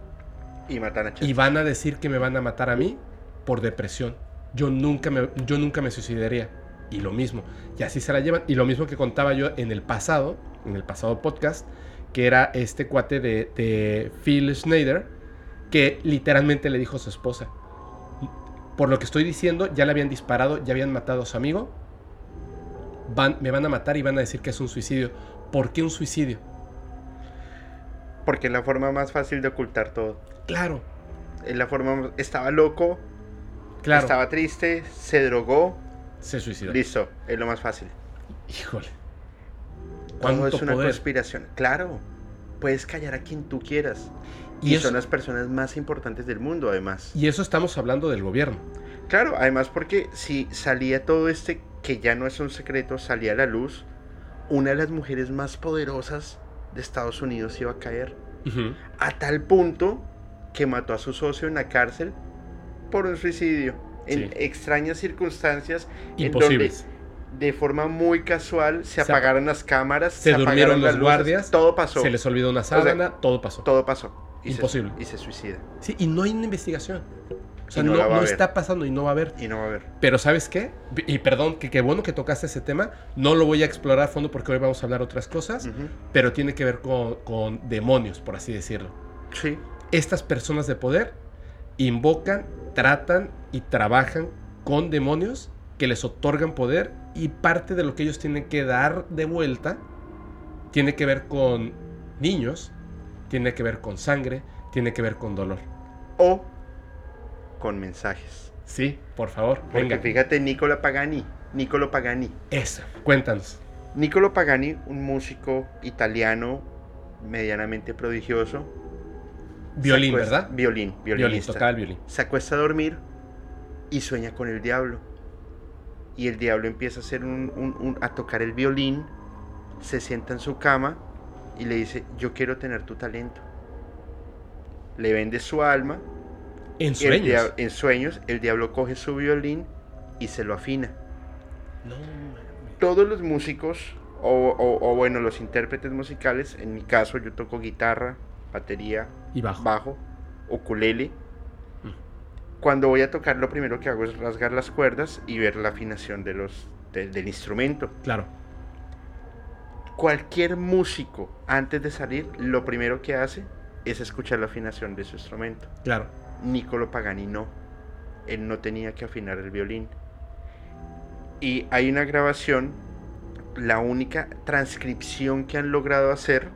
Y matan a Chester. Y van a decir que me van a matar a mí por depresión. Yo nunca me, yo nunca me suicidaría. Y lo mismo. Y así se la llevan. Y lo mismo que contaba yo en el pasado, en el pasado podcast, que era este cuate de, de Phil Schneider, que literalmente le dijo a su esposa, por lo que estoy diciendo, ya le habían disparado, ya habían matado a su amigo, van, me van a matar y van a decir que es un suicidio. ¿Por qué un suicidio? Porque es la forma más fácil de ocultar todo. Claro, Es la forma... Estaba loco, claro. estaba triste, se drogó. Se suicidó. Listo, es lo más fácil. Híjole. Todo ¿Cuánto es una poder? conspiración. Claro, puedes callar a quien tú quieras. Y Y, eso- son las personas más importantes del mundo, además. Y eso estamos hablando del gobierno. Claro, además porque si salía todo este, que ya no es un secreto, salía a la luz, una de las mujeres más poderosas de Estados Unidos iba a caer. A tal punto que mató a su socio en la cárcel por un suicidio. En Sí. extrañas circunstancias. en Imposibles. donde de forma muy casual se, Se ap- apagaron las cámaras, se apagaron durmieron las los luces, guardias, todo pasó. Se les olvidó una sea, sábana, todo pasó. Todo pasó. Y se- Imposible. y se suicida. Sí, y no hay una investigación. O sea, no no, está pasando y no va a haber. Y no va a haber. Pero ¿sabes qué? Y perdón, que qué bueno que tocaste ese tema. No lo voy a explorar a fondo porque hoy vamos a hablar otras cosas. Pero tiene que ver con, con demonios, por así decirlo. Sí. Estas personas de poder invocan, tratan y trabajan con demonios que les otorgan poder y parte de lo que ellos tienen que dar de vuelta tiene que ver con niños, tiene que ver con sangre, tiene que ver con dolor. O con mensajes. Sí, por favor, Porque venga. fíjate, Nicola Pagani. Niccolo Pagani. Eso, cuéntanos. Niccolo Pagani, un músico italiano medianamente prodigioso. Violín, acuesta- ¿verdad? Violín, Violín, tocaba el violín. se acuesta a dormir y sueña con el diablo. Y el diablo empieza a, hacer un- un- un- a tocar el violín, se sienta en su cama y le dice, yo quiero tener tu talento. Le vende su alma En sueños. dia- en sueños el diablo coge su violín y se lo afina. No. Todos los músicos, o, o- o bueno, los intérpretes musicales, en mi caso yo toco guitarra, batería, y bajo. bajo, ukulele. Mm. Cuando voy a tocar, lo primero que hago es rasgar las cuerdas y ver la afinación de los, de- del instrumento. Claro. Cualquier músico, antes de salir, lo primero que hace es escuchar la afinación de su instrumento. Claro. Niccolo Pagani no. Él no tenía que afinar el violín. Y hay una grabación, la única transcripción que han logrado hacer,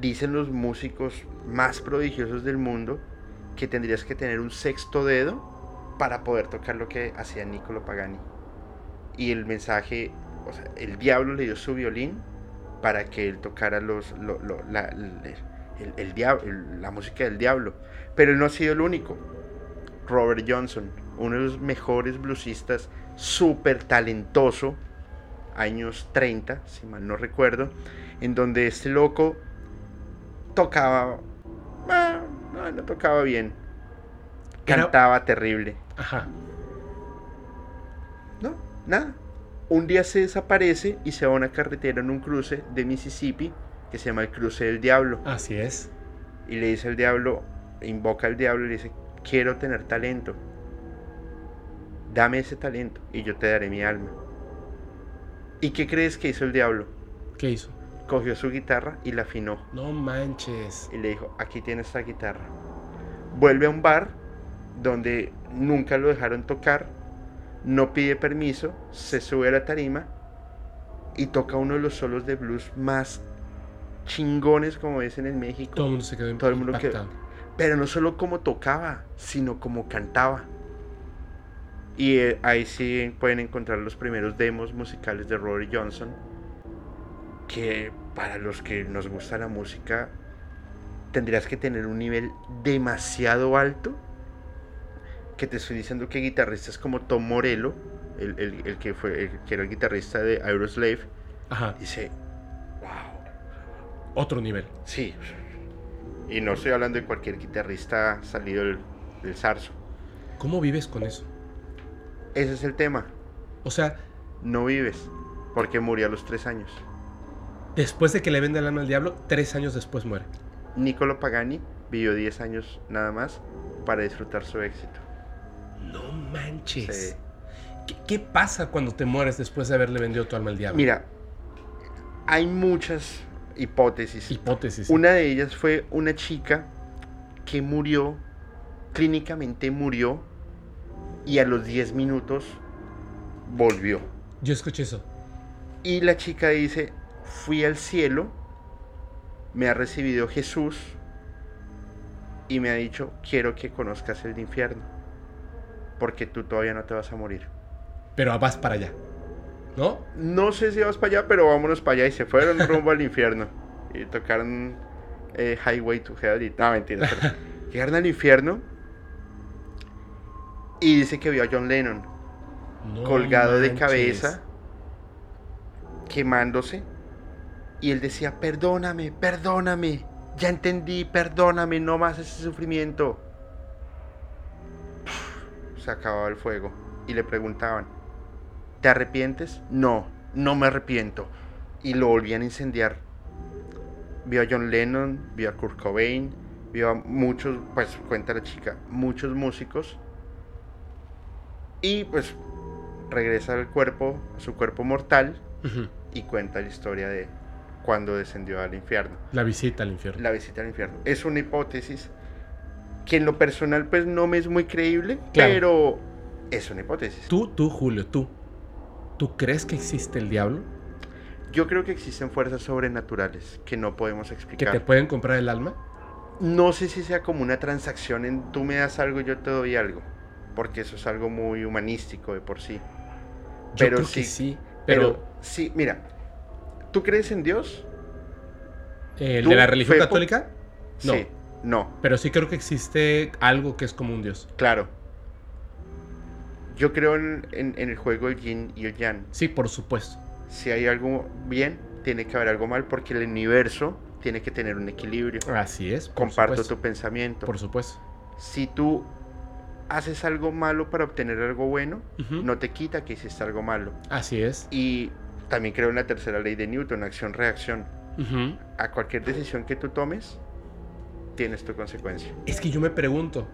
dicen los músicos más prodigiosos del mundo, que tendrías que tener un sexto dedo para poder tocar lo que hacía Niccolo Pagani. Y el mensaje, o sea, el diablo le dio su violín para que él tocara los, lo- lo- la, el- el- el diab- el- la música del diablo. Pero él no ha sido el único. Robert Johnson, uno de los mejores bluesistas, súper talentoso, años 30, si mal no recuerdo, en donde este loco tocaba, ah, no, no tocaba bien, cantaba terrible. Ajá. No, nada. Un día se desaparece y se va a una carretera en un cruce de Mississippi que se llama el cruce del diablo. Así es. Y le dice al diablo, invoca al diablo y le dice, quiero tener talento. Dame ese talento y yo te daré mi alma. ¿Y qué crees que hizo el diablo? ¿Qué hizo? Cogió su guitarra y la afinó. No manches. Y le dijo, aquí tienes esta guitarra. Vuelve a un bar donde nunca lo dejaron tocar. No pide permiso. Se sube a la tarima. Y toca uno de los solos de blues más chingones como dicen en México. Todo el mundo se quedó Todo el mundo quedó-. Pero no solo como tocaba, sino como cantaba. Y eh, ahí sí pueden encontrar los primeros demos musicales de Rory Johnson. Que para los que nos gusta la música, tendrías que tener un nivel demasiado alto. Que te estoy diciendo que guitarristas como Tom Morello, el, el- el que, fue, el que era el guitarrista de Aeroslave, Ajá. dice, wow, Otro nivel. Sí. Y no estoy hablando de cualquier guitarrista salido del, del zarzo. ¿Cómo vives con eso? Ese es el tema. O sea, No vives. Porque murió a los tres años. después de que le vende el alma al diablo, tres años después muere. Niccolo Pagani vivió 10 años nada más para disfrutar su éxito. No manches. Sí. ¿Qué, qué pasa cuando te mueres después de haberle vendido tu alma al diablo? Mira, hay muchas hipótesis. Hipótesis. Una de ellas fue una chica que murió, clínicamente murió, y a los 10 minutos volvió. Yo escuché eso. Y la chica dice, fui al cielo, me ha recibido Jesús y me ha dicho, quiero que conozcas el infierno, porque tú todavía no te vas a morir. Pero vas para allá. ¿No? No sé si vas para allá, pero vámonos para allá. Y se fueron rumbo al infierno. <laughs> Y tocaron eh, Highway to Hell. Y, no, mentira. pero <laughs> llegaron al infierno. Y dice que vio a John Lennon No colgado de cabeza, quemándose. Y él decía, perdóname, perdóname. Ya entendí, perdóname, no más ese sufrimiento. Se acababa el fuego. Y le preguntaban, ¿te arrepientes? No, no me arrepiento. Y lo volvían a incendiar. Vio a John Lennon, vio a Kurt Cobain, vio a muchos, pues cuenta la chica, muchos músicos. Y pues regresa al cuerpo, a su cuerpo mortal, y cuenta la historia de cuando descendió al infierno. La visita al infierno. La visita al infierno. Es una hipótesis que en lo personal pues no me es muy creíble, Claro. pero es una hipótesis. Tú, tú, Julio, tú. ¿Tú crees que existe el diablo? Yo creo que existen fuerzas sobrenaturales que no podemos ¿Que explicar. te pueden comprar el alma? No sé si sea como una transacción en tú me das algo, yo te doy algo, porque eso es algo muy humanístico de por sí. Yo Pero creo sí, que sí. Pero, Pero, sí, mira, ¿tú crees en Dios? ¿el de la religión católica? No. Sí, no, Pero sí creo que existe algo que es como un dios. claro. Yo creo en, en- en el juego del yin y el yang. Sí, por supuesto. Si hay algo bien, tiene que haber algo mal, porque el universo tiene que tener un equilibrio. Así es. Comparto supuesto. tu pensamiento. Por supuesto. Si tú haces algo malo para obtener algo bueno, no te quita que hiciste algo malo. Así es. Y también creo en la tercera ley de Newton, acción-reacción. A cualquier decisión que tú tomes, tienes tu consecuencia. Es que yo me pregunto.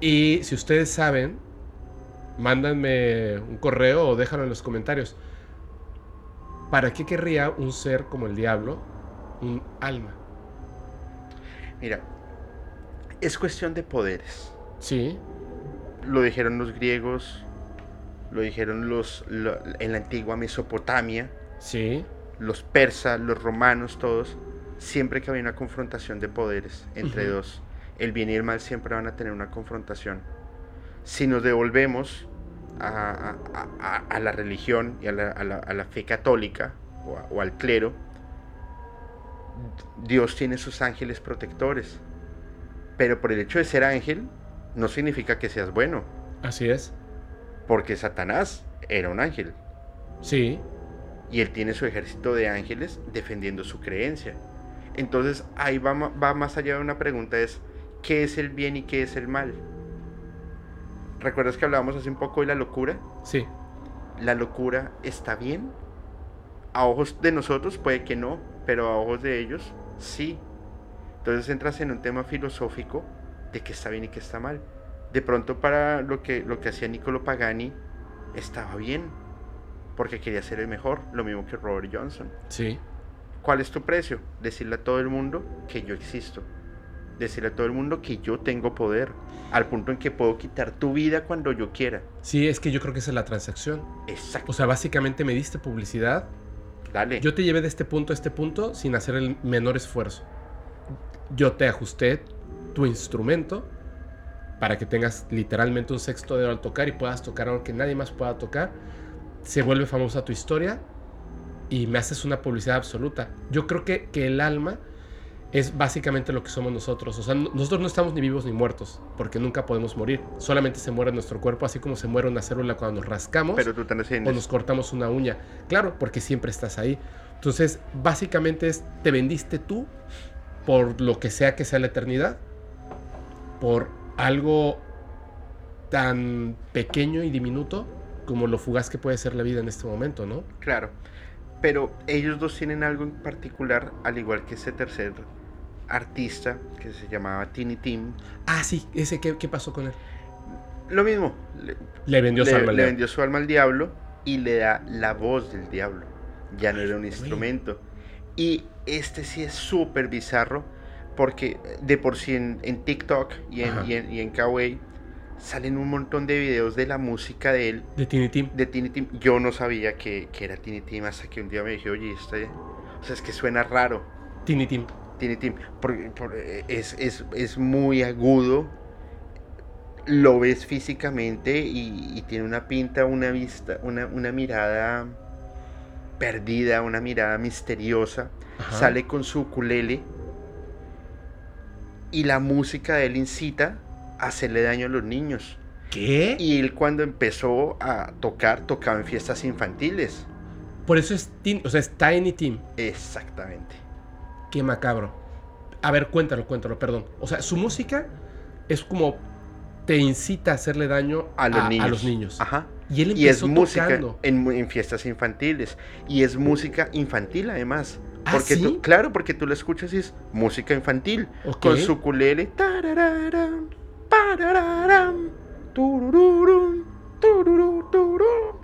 Y si ustedes saben, mándanme un correo o déjalo en los comentarios. ¿Para qué querría un ser como el diablo un alma? Mira, es cuestión de poderes. Sí. Lo dijeron los griegos, lo dijeron los lo- en la antigua Mesopotamia, Sí. los persas, los romanos, todos. Siempre que había una confrontación de poderes entre dos, el bien y el mal siempre van a tener una confrontación. Si nos devolvemos a, a- a- a- a la religión y a la, fe católica o al clero, Dios tiene sus ángeles protectores. Pero por el hecho de ser ángel, no significa que seas bueno, Así es. porque Satanás era un ángel Sí. y él tiene su ejército de ángeles defendiendo su creencia. Entonces ahí va, más allá de una pregunta es, ¿qué es el bien y qué es el mal? ¿Recuerdas que hablábamos hace un poco de la locura? Sí. ¿La locura está bien? A ojos de nosotros puede que no, pero a ojos de ellos sí. Entonces entras en un tema filosófico de qué está bien y qué está mal. De pronto para lo que, lo que hacía Niccolo Pagani estaba bien, porque quería ser el mejor, lo mismo que Robert Johnson. Sí. ¿Cuál es tu precio? Decirle a todo el mundo que yo existo. Decirle a todo el mundo que yo tengo poder. Al punto en que puedo quitar tu vida cuando yo quiera. Sí, es que yo creo que esa es la transacción. Exacto. O sea, básicamente me diste publicidad. Dale. Yo te llevé de este punto a este punto sin hacer el menor esfuerzo. Yo te ajusté tu instrumento para que tengas literalmente un sexto dedo al tocar y puedas tocar algo que nadie más pueda tocar. Se vuelve famosa tu historia y me haces una publicidad absoluta. Yo creo que, que el alma es básicamente lo que somos nosotros. O sea, no- nosotros no estamos ni vivos ni muertos, porque nunca podemos morir. Solamente se muere nuestro cuerpo, así como se muere una célula cuando nos rascamos Pero tú te o nos cortamos una uña. Claro, porque siempre estás ahí. Entonces, básicamente es, te vendiste tú por lo que sea que sea la eternidad, por algo tan pequeño y diminuto como lo fugaz que puede ser la vida en este momento, ¿no? Claro. Pero ellos dos tienen algo en particular, al igual que ese tercer artista que se llamaba Tiny Tim. Ah, sí, ese, ¿qué, qué pasó con él? Lo mismo, le, Le vendió su le- alma al le vendió su alma al diablo y le da la voz del diablo. Ya no era un instrumento. Y este sí es súper bizarro porque de por sí en, en TikTok y en, y en, y en Kawaii salen un montón de videos de la música de él, De Tiny Tim. de Tiny Tim. Yo no sabía que, que era Tiny Tim hasta que un día me dije, oye, este... O sea, es que suena raro. Tiny Tim. Tiny Tim. Porque, por- eh, es, es, es muy agudo. Lo ves físicamente y, y tiene una pinta, una vista, una, una mirada perdida, una mirada misteriosa. Ajá. Sale con su ukulele y la música de él incita hacerle daño a los niños. ¿Qué? Y él cuando empezó a tocar, tocaba en fiestas infantiles. Por eso es, Tin- o sea, es Tiny Tim. Exactamente. Qué macabro. A ver, cuéntalo, cuéntalo, perdón. O sea, su música es como te incita a hacerle daño A los niños. niños. Ajá. Y él Y es empezó música en, fiestas infantiles. Y es música infantil además. ¿Ah, Porque sí? tú, claro, porque tú la escuchas y es música infantil. Ok. Con su ukulele. tarararam, turururum.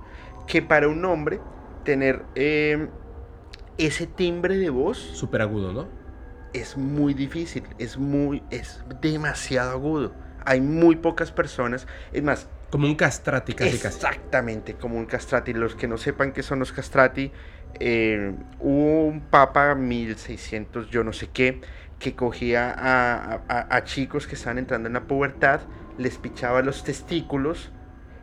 Que para un hombre tener eh, ese timbre de voz Súper agudo, ¿no? es muy difícil. Es muy, es demasiado agudo. Hay muy pocas personas. Es más, Como un castrati casi casi. Exactamente, como un castrati. Los que no sepan qué son los castrati, eh, hubo un papa 1600, yo no sé qué, que cogía a, a- a chicos que estaban entrando en la pubertad, les pichaba los testículos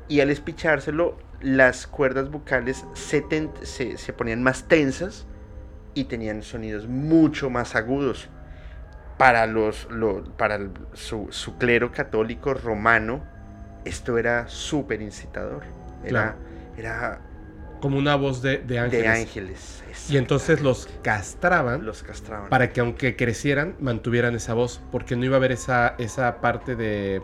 y al espichárselo, las cuerdas vocales se, ten- se, se ponían más tensas y tenían sonidos mucho más agudos. Para, los, lo- para el- su, su clero católico romano, esto era súper incitador. Era, era Como una voz de, de ángeles. de ángeles. Y entonces los castraban los castraban. para que aunque crecieran, mantuvieran esa voz. Porque no iba a haber esa, esa parte de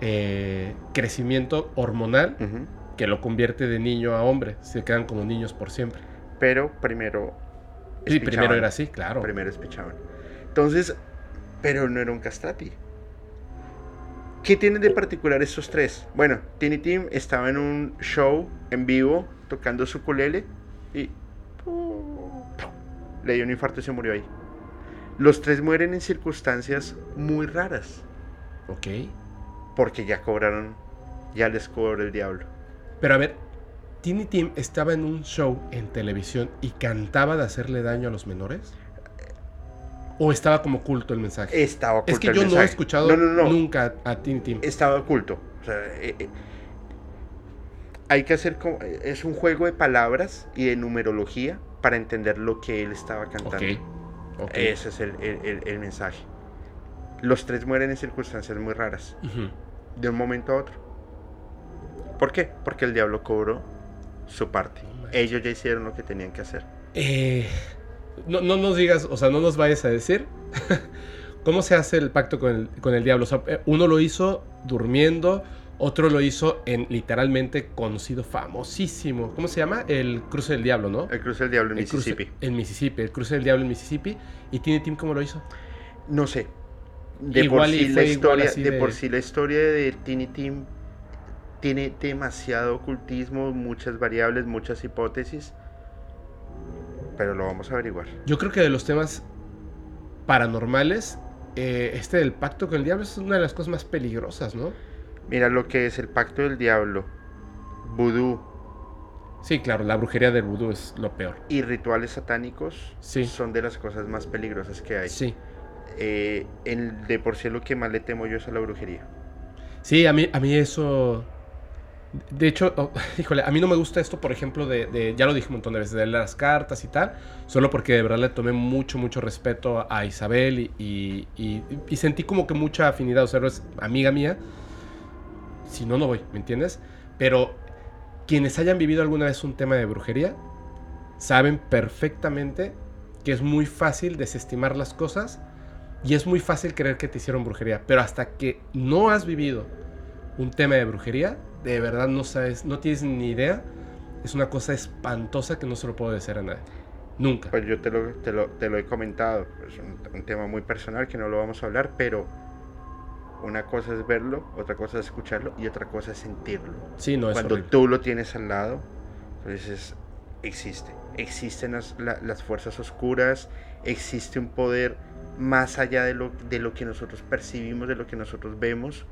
eh, crecimiento hormonal que lo convierte de niño a hombre. Se quedan como niños por siempre. Pero primero. Sí, primero era así, claro. Primero espichaban. Entonces, pero no era un castrati. ¿Qué tienen de particular estos tres? Bueno, Tiny Tim estaba en un show en vivo tocando su ukulele y le dio un infarto y se murió ahí. Los tres mueren en circunstancias muy raras Ok. porque ya cobraron, ya les cobró el diablo. Pero a ver, Tiny Tim estaba en un show en televisión y cantaba de hacerle daño a los menores. ¿O estaba como oculto el mensaje? Estaba oculto es que el yo no he escuchado No, no, no. nunca a Tiny Tim. estaba oculto. O sea, eh, eh, hay que hacer como, eh, es un juego de palabras y de numerología para entender lo que él estaba cantando. Ok. ok. Ese es el, el- el- el mensaje. Los tres mueren en circunstancias muy raras, de un momento a otro. ¿Por qué? Porque el diablo cobró su parte. Ellos ya hicieron lo que tenían que hacer. Eh, no, no nos digas, o sea, no nos vayas a decir <laughs> cómo se hace el pacto con el, con el diablo. O sea, eh, uno lo hizo durmiendo, otro lo hizo en literalmente conocido, famosísimo. ¿Cómo se llama? El cruce del diablo, ¿no? El cruce del diablo en El cruce- Mississippi. en Mississippi, el cruce del diablo en Mississippi. ¿Y Tiny Tim cómo lo hizo? No sé. De Igual por sí la historia, de, de- por sí la historia de Tiny Tim tiene demasiado ocultismo, muchas variables, muchas hipótesis. Pero lo vamos a averiguar. Yo creo que de los temas paranormales, eh, este del pacto con el diablo es una de las cosas más peligrosas, ¿no? Mira lo que es el pacto del diablo, vudú Sí, claro, la brujería del vudú es lo peor. y rituales satánicos Sí. son de las cosas más peligrosas que hay. Sí. eh, el, de por sí lo que más le temo yo es a la brujería. Sí, a mí, a mí eso... De hecho, oh, <laughs> híjole, a mí no me gusta esto, por ejemplo, de, ya lo dije un montón de veces, de las cartas y tal, solo porque de verdad le tomé mucho, mucho respeto a Isabel y, y, sentí como que mucha afinidad, o sea, es amiga mía, si no, no voy, ¿me entiendes? Pero quienes hayan vivido alguna vez un tema de brujería, saben perfectamente que es muy fácil desestimar las cosas y es muy fácil creer que te hicieron brujería, pero hasta que no has vivido un tema de brujería, de verdad no sabes, no tienes ni idea. Es una cosa espantosa que no se lo puedo decir a nadie. Nunca. Pues yo te lo, te lo, te lo he comentado. Es un, tema muy personal que no lo vamos a hablar, pero una cosa es verlo, otra cosa es escucharlo y otra cosa es sentirlo. Sí, no es Cuando tú lo tienes al lado, entonces existe. Existen las, las fuerzas oscuras, existe un poder más allá de lo, de lo que nosotros percibimos, de lo que nosotros vemos.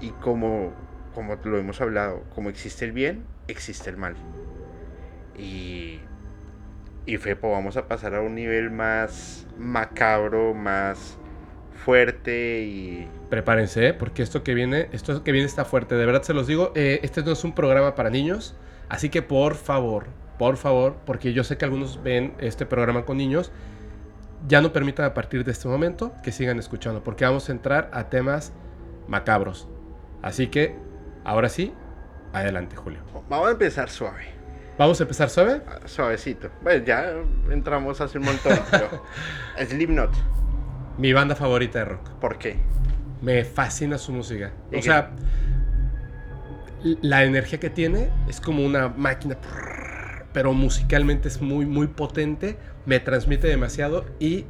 Y como, como lo hemos hablado, como existe el bien, existe el mal. Y, y Fepo, vamos a pasar a un nivel más macabro, más fuerte y... Prepárense, ¿eh? porque esto que viene, esto que viene está fuerte. De verdad se los digo, eh, este no es un programa para niños, así que por favor, por favor, porque yo sé que algunos ven este programa con niños, ya no permitan a partir de este momento que sigan escuchando, porque vamos a entrar a temas macabros. Así que, ahora sí, adelante, Julio. Vamos a empezar suave. ¿Vamos a empezar suave? Ah, suavecito. Bueno, ya entramos hace un montón, <laughs> pero Slipknot. Mi banda favorita de rock. ¿Por qué? Me fascina su música. O sea, la energía que tiene es como una máquina pero musicalmente es muy, muy potente, me transmite demasiado y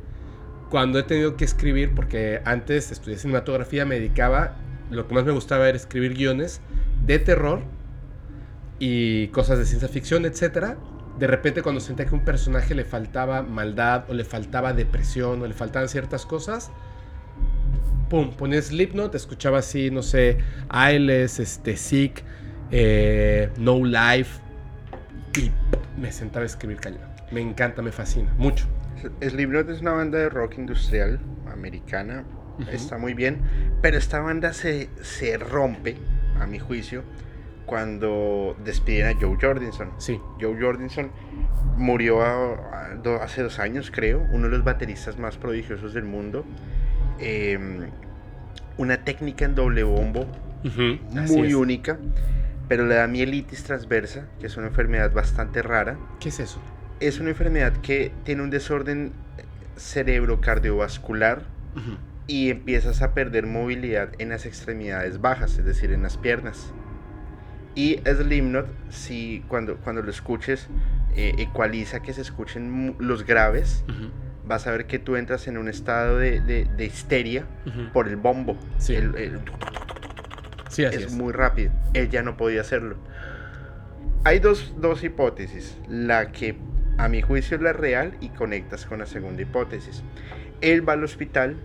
cuando he tenido que escribir, porque antes estudié cinematografía, me dedicaba, lo que más me gustaba era escribir guiones de terror y cosas de ciencia ficción, etc. De repente cuando sentía que a un personaje le faltaba maldad o le faltaba depresión o le faltaban ciertas cosas, pum, ponía Slipknot, escuchaba así, no sé, Ailes, este, Sick, eh, No Life, y me sentaba a escribir cañón. Me encanta, me fascina, mucho. Slipknot es una banda de rock industrial americana, está muy bien, pero esta banda se, se rompe, a mi juicio, cuando despiden a Joe Jordinson. Sí. Joe Jordinson murió hace dos años, creo, uno de los bateristas más prodigiosos del mundo. Em, una técnica en doble bombo muy única pero le da mielitis transversa, que es una enfermedad bastante rara. ¿Qué es eso? Es una enfermedad que tiene un desorden cerebrocardiovascular y empiezas a perder movilidad en las extremidades bajas, es decir, en las piernas. Y Slimnot, si cuando, cuando lo escuches, eh, ecualiza que se escuchen los graves, vas a ver que tú entras en un estado de, de, histeria por el bombo. Sí. el, es, muy rápido. Él ya no podía hacerlo. Hay dos, hipótesis. La que a mi juicio es la real y conectas con la segunda hipótesis. Él va al hospital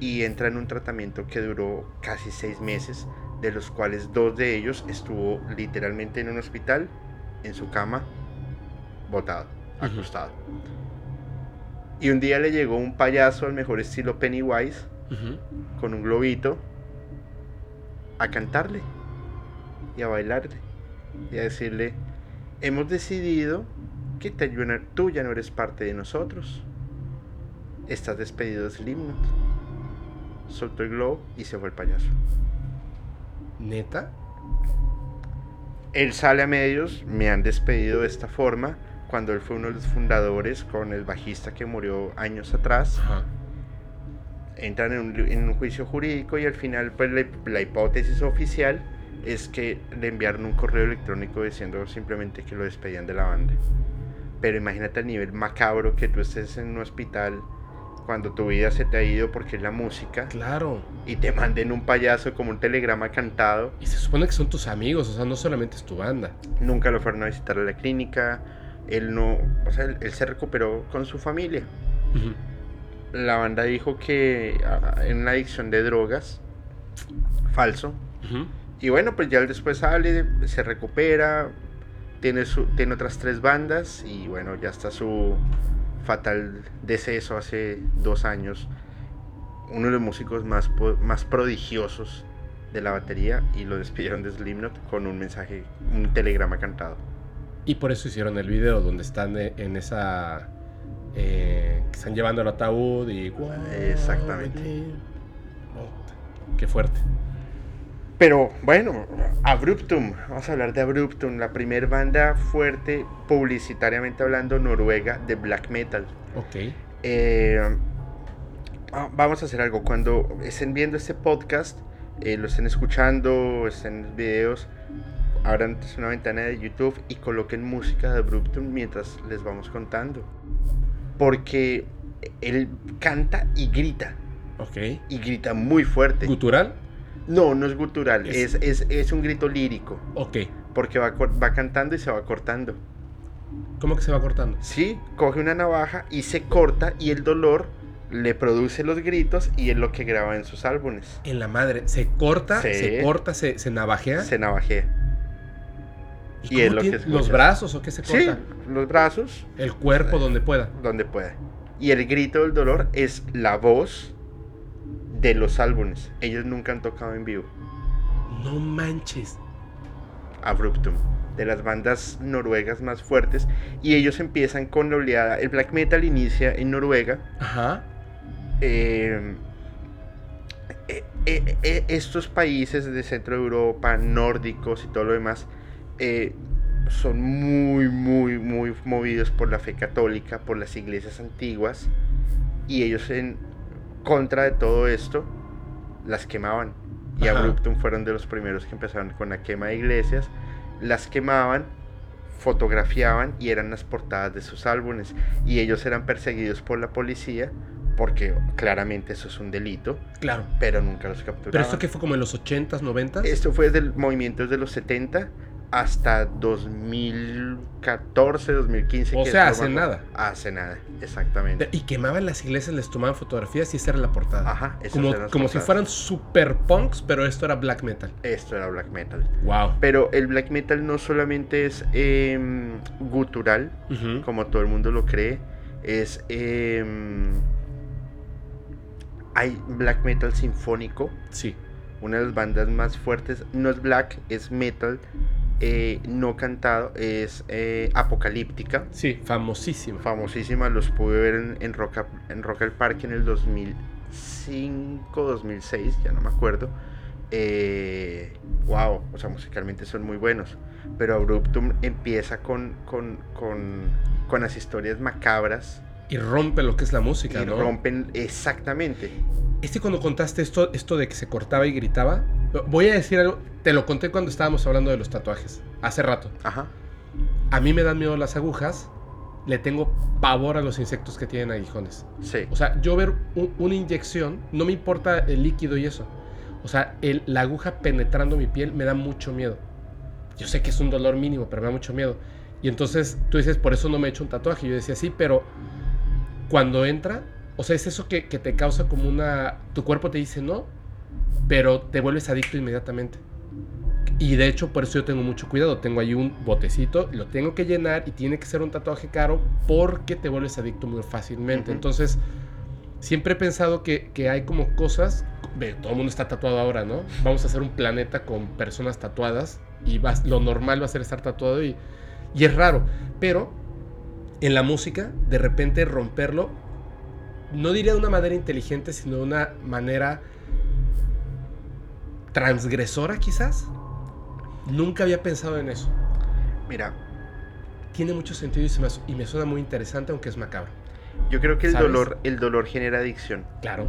y entra en un tratamiento que duró casi seis meses, de los cuales dos de ellos estuvo literalmente en un hospital, en su cama, botado, ajustado. Y un día le llegó un payaso al mejor estilo Pennywise, con un globito, a cantarle y a bailarle y a decirle, hemos decidido que tú ya no eres parte de nosotros. Estás despedido de Slimnot. Soltó el globo y se fue el payaso. ¿Neta? Él sale a medios, me han despedido de esta forma, cuando él fue uno de los fundadores con el bajista que murió años atrás entran en un, juicio jurídico y al final pues la, hipótesis oficial es que le enviaron un correo electrónico diciendo simplemente que lo despedían de la banda. Pero imagínate el nivel macabro que tú estés en un hospital cuando tu vida se te ha ido porque es la música. Claro. Y te manden un payaso como un telegrama cantado. Y se supone que son tus amigos, o sea, no solamente es tu banda. Nunca lo fueron a visitar a la clínica. Él no, o sea, él, se recuperó con su familia la banda dijo que en una adicción de drogas, falso. Y bueno, pues ya él después sale, se recupera, tiene, su, tiene otras tres bandas y bueno, ya está su fatal deceso hace dos años. uno de los músicos más, más prodigiosos de la batería y lo despidieron de Slipknot con un mensaje, un telegrama cantado. Y por eso hicieron el video donde están en esa... Eh, que están llevando el ataúd y... Exactamente. qué fuerte. Pero bueno, Abruptum, vamos a hablar de Abruptum, la primera banda fuerte, publicitariamente hablando, noruega de black metal. Ok. Eh, ah, vamos a hacer algo. Cuando estén viendo este podcast, eh, lo estén escuchando, estén en los videos, abran una ventana de YouTube y coloquen música de Abruptum mientras les vamos contando. Porque él canta y grita. Ok. Y grita muy fuerte. ¿Gutural? No, no es gutural, es, es, un grito lírico. Ok. Porque va, va cantando y se va cortando. ¿Cómo que se va cortando? Sí, coge una navaja y se corta y el dolor le produce los gritos y es lo que graba en sus álbumes. En la madre, se corta, se corta, se, se navajea. Se navajea. ¿Y, es lo que ¿Los brazos o qué se corta? Sí, los brazos. El cuerpo donde pueda. Donde pueda. Y el grito del dolor es la voz de los álbumes. Ellos nunca han tocado en vivo. No manches. Abruptum, de las bandas noruegas más fuertes. Y ellos empiezan con la oleada. El black metal inicia en Noruega. Ajá. Eh, eh, eh, estos países de centro de Europa, nórdicos y todo lo demás, son muy, muy, muy movidos por la fe católica, por las iglesias antiguas. Y ellos en, contra de todo esto, las quemaban. Y Abruptum fueron de los primeros que empezaron con la quema de iglesias. Las quemaban, fotografiaban y eran las portadas de sus álbumes. Y ellos eran perseguidos por la policía porque claramente eso es un delito. Claro. Pero nunca los capturaban. ¿Pero esto que fue como en los 80s, 90s? Esto fue del movimiento de los 70 hasta 2014, 2015. O sea, hace nada. Hace nada, exactamente. Y quemaban las iglesias, les tomaban fotografías y esa era la portada. Ajá, Como, como si fueran super punks, pero esto era black metal. Esto era black metal. Wow. Pero el black metal no solamente es eh, gutural, como todo el mundo lo cree, es... Em, hay black metal sinfónico. Sí. Una de las bandas más fuertes, no es black, es metal, eh, no cantado es eh, Apocalíptica. Sí, famosísima. Famosísima, los pude ver en, en, Rock, en Rock al Parque en el 2005, 2006, ya no me acuerdo. Eh, wow, o sea, musicalmente son muy buenos. Pero Abruptum empieza con, con, con, con las historias macabras. Y rompe lo que es la música, y rompen, exactamente. Este cuando contaste esto, esto de que se cortaba y gritaba, voy a decir algo, te lo conté cuando estábamos hablando de los tatuajes, hace rato. Ajá. A mí me dan miedo las agujas, le tengo pavor a los insectos que tienen aguijones. Sí. O sea, yo ver una inyección, no me importa el líquido y eso. O sea, el, la aguja penetrando mi piel me da mucho miedo. Yo sé que es un dolor mínimo, pero me da mucho miedo. Y entonces tú dices, por eso no me he hecho un tatuaje. Yo decía, sí, pero cuando entra, o sea, es eso que, te causa como una... Tu cuerpo te dice no, pero te vuelves adicto inmediatamente. Y de hecho, por eso yo tengo mucho cuidado. Tengo ahí un botecito, lo tengo que llenar y tiene que ser un tatuaje caro porque te vuelves adicto muy fácilmente. Entonces, siempre he pensado que, hay como cosas. Ve, todo el mundo está tatuado ahora, ¿no? Vamos a hacer un planeta con personas tatuadas y lo normal va a ser estar tatuado y, y es raro. Pero en la música, de repente romperlo no diría de una manera inteligente, sino de una manera transgresora quizás. Nunca había pensado en eso. Mira. Tiene mucho sentido y, me, suena muy interesante, aunque es macabro. Yo creo que el dolor, el dolor genera adicción. Claro.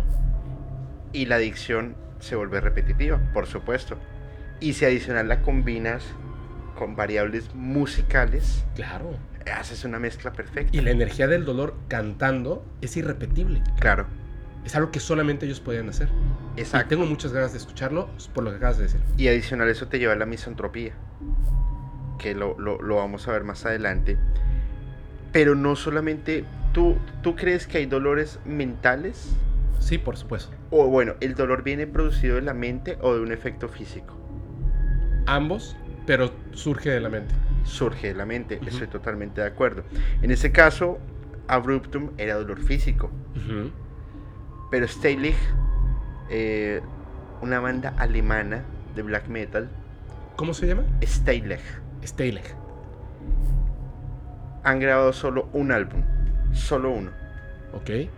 Y la adicción se vuelve repetitiva, por supuesto. Y si adicional la combinas con variables musicales. Claro haces una mezcla perfecta. Y la energía del dolor cantando es irrepetible. Claro. Es algo que solamente ellos podían hacer. Exacto. Y tengo muchas ganas de escucharlo por lo que acabas de decir. Y adicional eso te lleva a la misantropía, que lo, vamos a ver más adelante. Pero no solamente, ¿tú, ¿tú crees que hay dolores mentales? Sí, por supuesto. O bueno, ¿el dolor viene producido de la mente o de un efecto físico? Ambos, pero surge de la mente surge de la mente. Estoy totalmente de acuerdo. En ese caso, Abruptum era dolor físico. Pero Steylich eh, una banda alemana de black metal, ¿Cómo se llama? Steileg. Steileg. Han grabado solo un álbum, solo uno. Ok.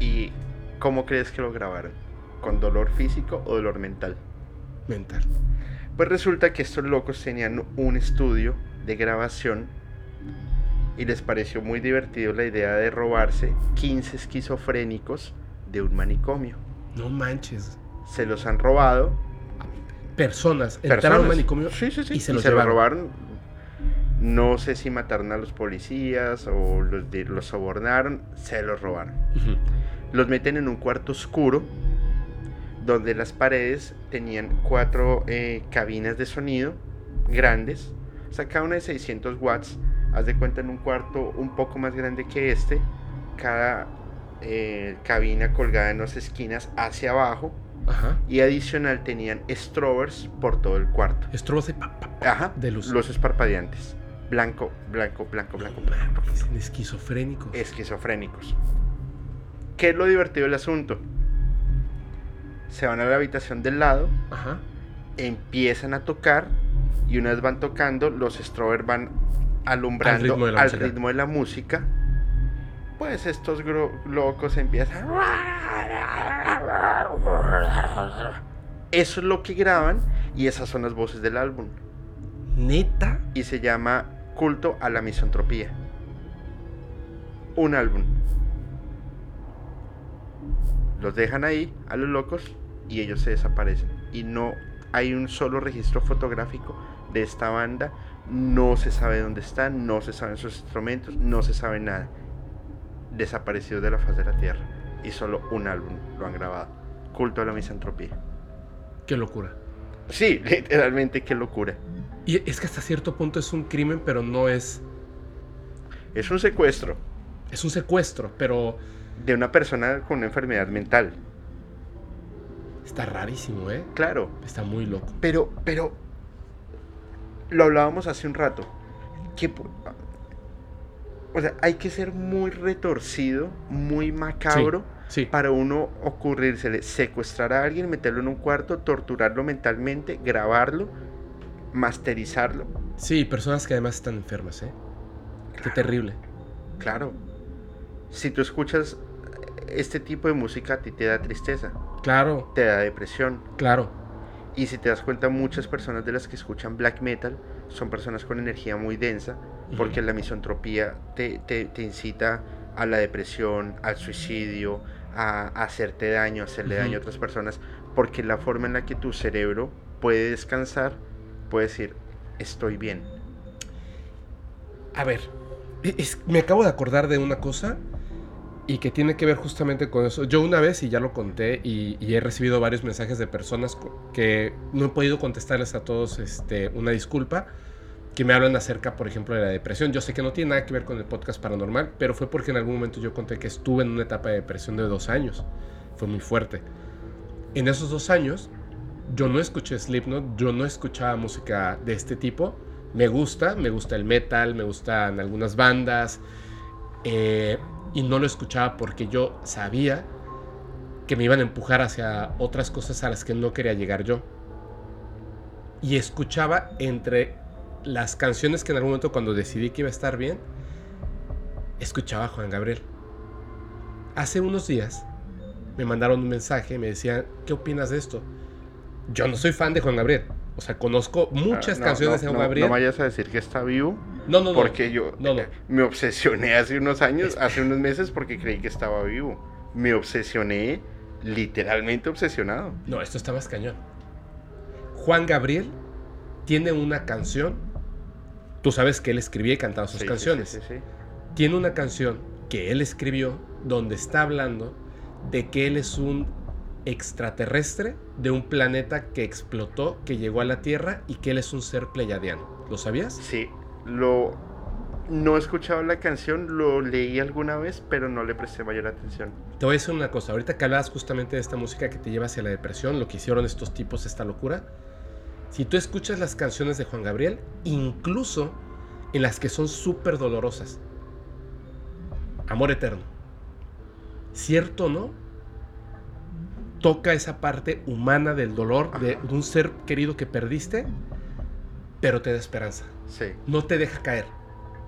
¿Y cómo crees que lo grabaron? ¿Con dolor físico o dolor mental? Mental. Pues resulta que estos locos tenían un estudio de grabación y les pareció muy divertido la idea de robarse 15 esquizofrénicos de un manicomio. No manches. Se los han robado. Personas entraron manicomio Sí, sí, sí. y se los robaron. No sé si mataron a los policías o los, sobornaron. Se los robaron. Los meten en un cuarto oscuro donde las paredes tenían cuatro eh, cabinas de sonido grandes. Cada una de 600 watts. Haz de cuenta en un cuarto un poco más grande que este. Cada eh, cabina colgada en las esquinas hacia abajo. Ajá. Y adicional tenían strobers por todo el cuarto. Estrobos de pa, pa, pa, Ajá. de luz. Los esparpadeantes. Blanco, blanco, blanco, blanco, blanco. Dicen esquizofrénicos. esquizofrénicos. ¿Qué es lo divertido del asunto? Se van a la habitación del lado, Ajá. empiezan a tocar y una vez van tocando, los strobers van alumbrando Al ritmo de la música. ritmo de la música. Pues estos locos empiezan. Eso es lo que graban y esas son las voces del álbum. Neta. y se llama Culto a la Misantropía. Un álbum. Los dejan ahí a los locos y ellos se desaparecen. Y no hay un solo registro fotográfico de esta banda. No se sabe dónde están, no se saben sus instrumentos, no se sabe nada. Desaparecidos de la faz de la tierra. Y solo un álbum lo han grabado. Culto a la Misantropía. Qué locura. Sí, <laughs> literalmente qué locura. Y es que hasta cierto punto es un crimen, pero no es. Es un secuestro. Es un secuestro, pero de una persona con una enfermedad mental. Está rarísimo, ¿eh? Claro, Está muy loco. pero, pero, lo hablábamos hace un rato. Que, o sea, hay que ser muy retorcido, muy macabro Sí. para uno ocurrírsele secuestrar a alguien, meterlo en un cuarto, torturarlo mentalmente, grabarlo, masterizarlo. Sí, personas que además están enfermas, ¿eh? Qué terrible. Claro. Si tú escuchas este tipo de música, a ti te da tristeza, Claro, te da depresión, claro. Y si te das cuenta, muchas personas de las que escuchan black metal son personas con energía muy densa, porque la misantropía te, te- te incita a la depresión, al suicidio, a, a hacerte daño, a hacerle daño a otras personas, porque la forma en la que tu cerebro puede descansar, puede decir, estoy bien. A ver, e- es- me acabo de acordar de una cosa y que tiene que ver justamente con eso. Yo una vez, y ya lo conté, y, y he recibido varios mensajes de personas que no he podido contestarles a todos este, una disculpa, que me hablan acerca, por ejemplo, de la depresión. Yo sé que no tiene nada que ver con el podcast paranormal, pero fue porque en algún momento yo conté que estuve en una etapa de depresión de dos años. Fue muy fuerte. En esos dos años, yo no escuché Slipknot, yo no escuchaba música de este tipo. Me gusta, me gusta el metal, me gustan algunas bandas. eh, y no lo escuchaba porque yo sabía que me iban a empujar hacia otras cosas a las que no quería llegar yo. Y escuchaba entre las canciones que en algún momento cuando decidí que iba a estar bien, escuchaba a Juan Gabriel. Hace unos días me mandaron un mensaje y me decían, ¿qué opinas de esto? Yo no soy fan de Juan Gabriel. O sea, conozco muchas Ah, no, canciones no, de Juan no, Gabriel. No vayas a decir que está vivo, no, no, no. porque yo No, no. me obsesioné hace unos años, hace unos meses, porque creí que estaba vivo. Me obsesioné, literalmente obsesionado. No, esto está más cañón. Juan Gabriel tiene una canción. Tú sabes que él escribía y cantaba sus Sí, canciones. sí, sí, sí. Tiene una canción que él escribió donde está hablando de que él es un extraterrestre de un planeta que explotó, que llegó a la Tierra y que él es un ser pleyadiano. ¿Lo sabías? Sí, lo no he escuchado la canción, lo leí alguna vez, pero no le presté mayor atención. Te voy a decir una cosa. Ahorita que hablabas justamente de esta música que te lleva hacia la depresión, lo que hicieron estos tipos, esta locura. Si tú escuchas las canciones de Juan Gabriel, incluso en las que son súper dolorosas. Amor eterno. ¿Cierto o no? toca esa parte humana del dolor de un ser querido que perdiste, pero te da esperanza. Sí. No te deja caer.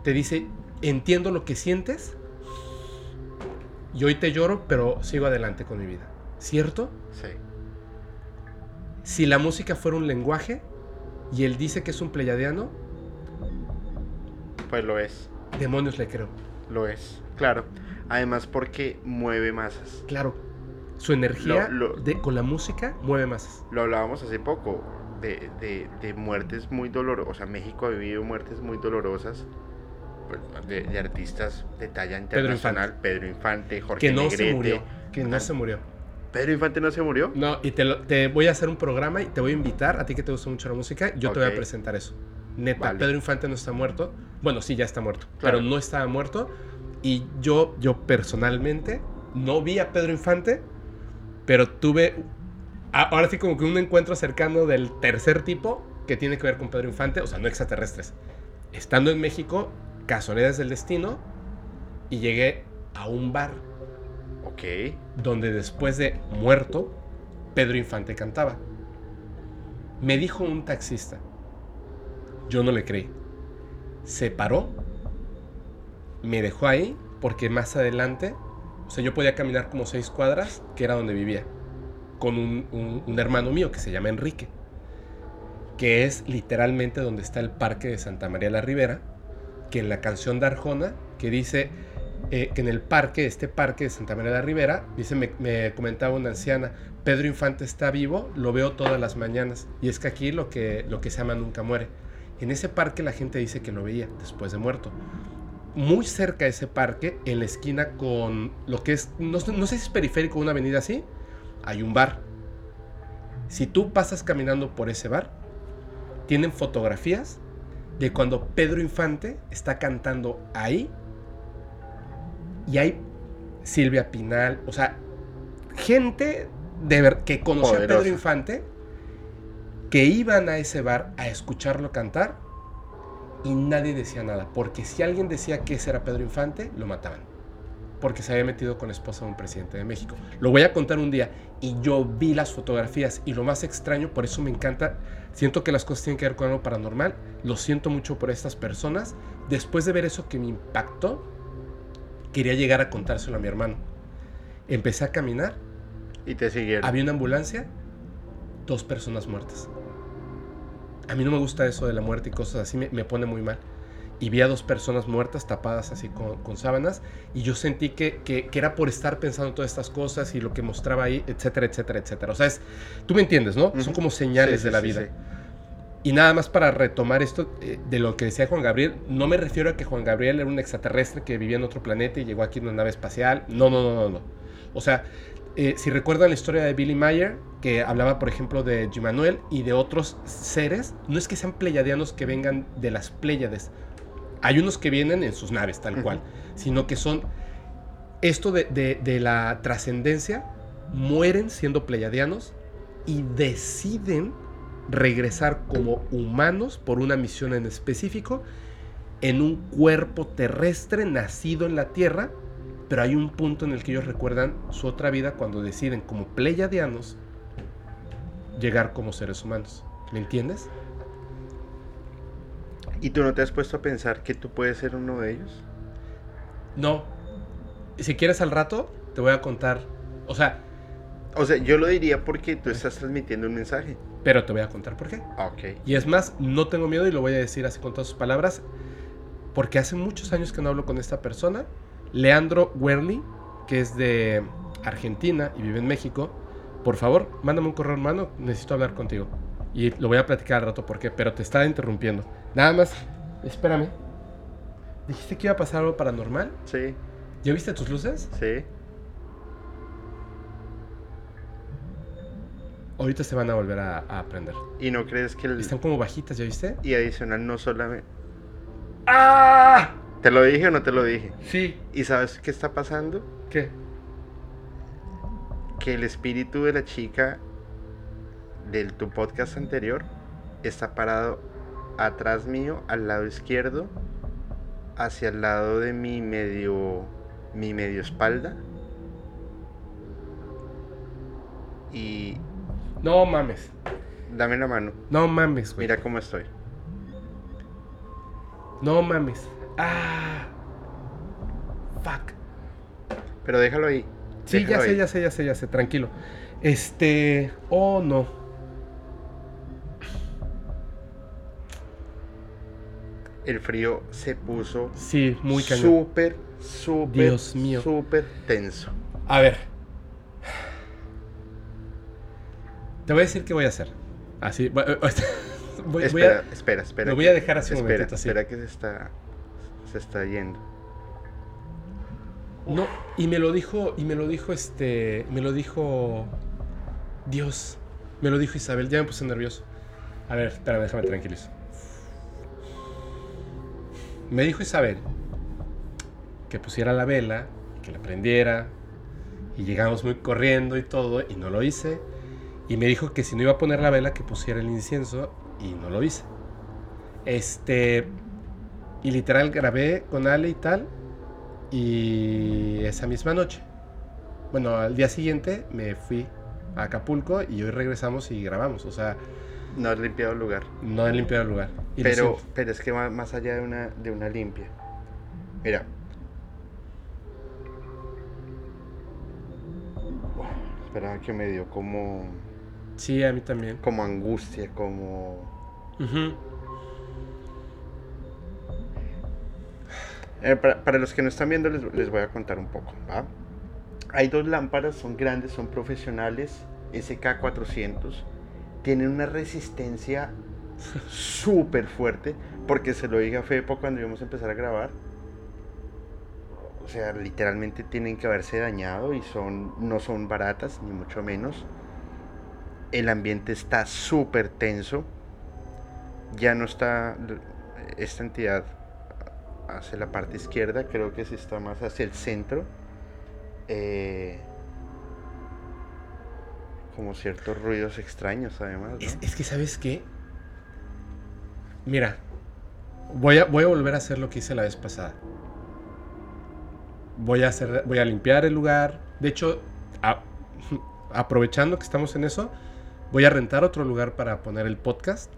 Te dice, entiendo lo que sientes y hoy te lloro, pero sigo adelante con mi vida. ¿Cierto? Sí. Si la música fuera un lenguaje y él dice que es un pleyadiano, Pues lo es. demonios le creo. Lo es. Claro. Además porque mueve masas. Claro, su energía Lo- lo- de- con la música mueve masas. Lo hablábamos hace poco. De, de- de muertes muy dolorosas. O sea, México ha vivido muertes muy dolorosas. pues, de, de artistas de talla internacional. Pedro Infante, Jorge Que no Negrete. se murió. Que no se murió. ¿Pedro Infante no se murió? No, y te, lo- te voy a hacer un programa y te voy a invitar, a ti que te gusta mucho la música, yo te voy a presentar eso. Neta, Vale. Pedro Infante no está muerto. Bueno, sí, ya está muerto, Claro. pero no estaba muerto. Y yo, yo personalmente no vi a Pedro Infante, pero tuve ahora sí como que un encuentro cercano del tercer tipo que tiene que ver con Pedro Infante, o sea, no extraterrestres. Estando en México, casualidades del destino, y llegué a un bar Ok. donde después de muerto, Pedro Infante cantaba. Me dijo un taxista. Yo no le creí. Se paró, me dejó ahí, porque más adelante, o sea, yo podía caminar como seis cuadras, que era donde vivía, con un, un- hermano mío que se llama Enrique, que es literalmente donde está el parque de Santa María la Ribera, que en la canción de Arjona, que dice eh, que en el parque, este parque de Santa María la Ribera, dice, me, me comentaba una anciana, Pedro Infante está vivo, lo veo todas las mañanas, y es que aquí lo que, lo que se ama nunca muere. En ese parque la gente dice que lo veía después de muerto. Muy cerca de ese parque, en la esquina con lo que es, no, no sé si es periférico una avenida así, hay un bar. Si tú pasas caminando por ese bar, tienen fotografías de cuando Pedro Infante está cantando ahí y hay Silvia Pinal, o sea, gente de ver, que conocía a. Pedro Infante que iban a ese bar a escucharlo cantar y nadie decía nada, porque si alguien decía que ese era Pedro Infante, lo mataban. Porque se había metido con la esposa de un presidente de México. Lo voy a contar un día y yo vi las fotografías y lo más extraño, por eso me encanta, siento que las cosas tienen que ver con algo paranormal, lo siento mucho por estas personas. Después de ver eso que me impactó, quería llegar a contárselo a mi hermano. Empecé a caminar, Y te siguieron. había una ambulancia, dos personas muertas. A mí no me gusta eso de la muerte y cosas así, me, me pone muy mal. Y vi a dos personas muertas tapadas así con, con sábanas y yo sentí que, que- que era por estar pensando todas estas cosas y lo que mostraba ahí, etcétera, etcétera, etcétera. O sea, es, tú me entiendes, ¿no? Son Ujú. como señales Sí, de la sí, vida. sí. Y nada más para retomar esto eh, de lo que decía Juan Gabriel, no me refiero a que Juan Gabriel era un extraterrestre que vivía en otro planeta y llegó aquí en una nave espacial. No, no, no, no, no. O sea, eh, si recuerdan la historia de Billy Mayer, que hablaba, por ejemplo, de Manuel y de otros seres, no es que sean pleyadianos que vengan de las Pléyades. Hay unos que vienen en sus naves, tal cual, sino que son esto de, de- de la trascendencia, mueren siendo pleyadianos y deciden regresar como humanos por una misión en específico en un cuerpo terrestre nacido en la Tierra, pero hay un punto en el que ellos recuerdan su otra vida cuando deciden como pleyadianos llegar como seres humanos. ¿Me entiendes? ¿Y tú no te has puesto a pensar que tú puedes ser uno de ellos? No. Si quieres al rato, te voy a contar. O sea, O sea, yo lo diría porque tú estás transmitiendo un mensaje. pero te voy a contar por qué. Ok. Y es más, no tengo miedo y lo voy a decir así con todas sus palabras, porque hace muchos años que no hablo con esta persona, Leandro Werley, que es de Argentina y vive en México. Por favor, mándame un correo hermano, necesito hablar contigo. Y lo voy a platicar al rato por qué, pero te estaba interrumpiendo. Nada más, espérame. ¿Dijiste que iba a pasar algo paranormal? Sí, ¿Ya viste tus luces? sí. Ahorita se van a volver a, a prender. ¿Y no crees que el... Están como bajitas, ¿ya viste? Y adicional no solamente... ¡Ah! ¿Te lo dije o no te lo dije? Sí. ¿Y sabes qué está pasando? ¿Qué? Que el espíritu de la chica del tu podcast anterior está parado atrás mío, al lado izquierdo, hacia el lado de mi medio mi medio espalda. y No mames. dame la mano. No mames, güey. Mira cómo estoy. No mames. Ah. Fuck. Pero déjalo ahí. Sí, ya déjalo sé, ahí. ya sé, ya sé, ya sé, tranquilo. Este. Oh, no. El frío se puso Sí, muy súper, súper, súper tenso. A ver. Te voy a decir qué voy a hacer. Así. <laughs> Voy, voy- voy espera, a. espera, espera. lo voy a dejar así un espera, momentito, así. Espera que se está, se está yendo. No, y me lo dijo, y me lo dijo este, me lo dijo Dios, me lo dijo Isabel, ya me puse nervioso. A ver, espérame, déjame tranquilizo. Me dijo Isabel que pusiera la vela, que la prendiera, y llegamos muy corriendo y todo, y no lo hice. Y me dijo que si no iba a poner la vela, que pusiera el incienso, y no lo hice. Este, y literal grabé con Ale y tal, y esa misma noche, bueno, al día siguiente me fui a Acapulco y hoy regresamos y grabamos. O sea, No has limpiado el lugar. no he limpiado el lugar. Y Pero, pero es que va más allá de una, de una limpia. Mira. Espera que me dio como, Sí, a mí también. como angustia, como... Eh, para, para los que no están viendo les, les voy a contar un poco, ¿va? Hay dos lámparas, son grandes, son profesionales, SK400, tienen una resistencia súper fuerte, porque se lo dije a Fepo cuando íbamos a empezar a grabar. O sea, literalmente tienen que haberse dañado y son, no son baratas, ni mucho menos. El ambiente está súper tenso. Ya no está esta entidad hacia la parte izquierda, creo que sí está más hacia el centro. Eh, como ciertos ruidos extraños además. ¿no? Es, es que, ¿sabes qué? Mira, voy a, voy a volver a hacer lo que hice la vez pasada. Voy a, hacer, voy a limpiar el lugar. De hecho, a- <laughs> aprovechando que estamos en eso, voy a rentar otro lugar para poner el podcast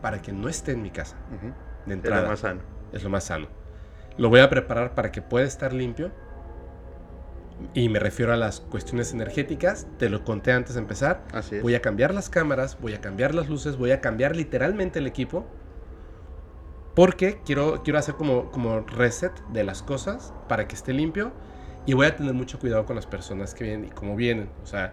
para que no esté en mi casa de Es lo entrada. más sano. es lo más sano. Lo voy a preparar para que pueda estar limpio. Y me refiero a las cuestiones energéticas. Te lo conté antes de empezar. Así es. Voy a cambiar las cámaras, voy a cambiar las luces, voy a cambiar literalmente el equipo. Porque quiero, quiero hacer como, como reset de las cosas para que esté limpio. Y voy a tener mucho cuidado con las personas que vienen y cómo vienen. O sea,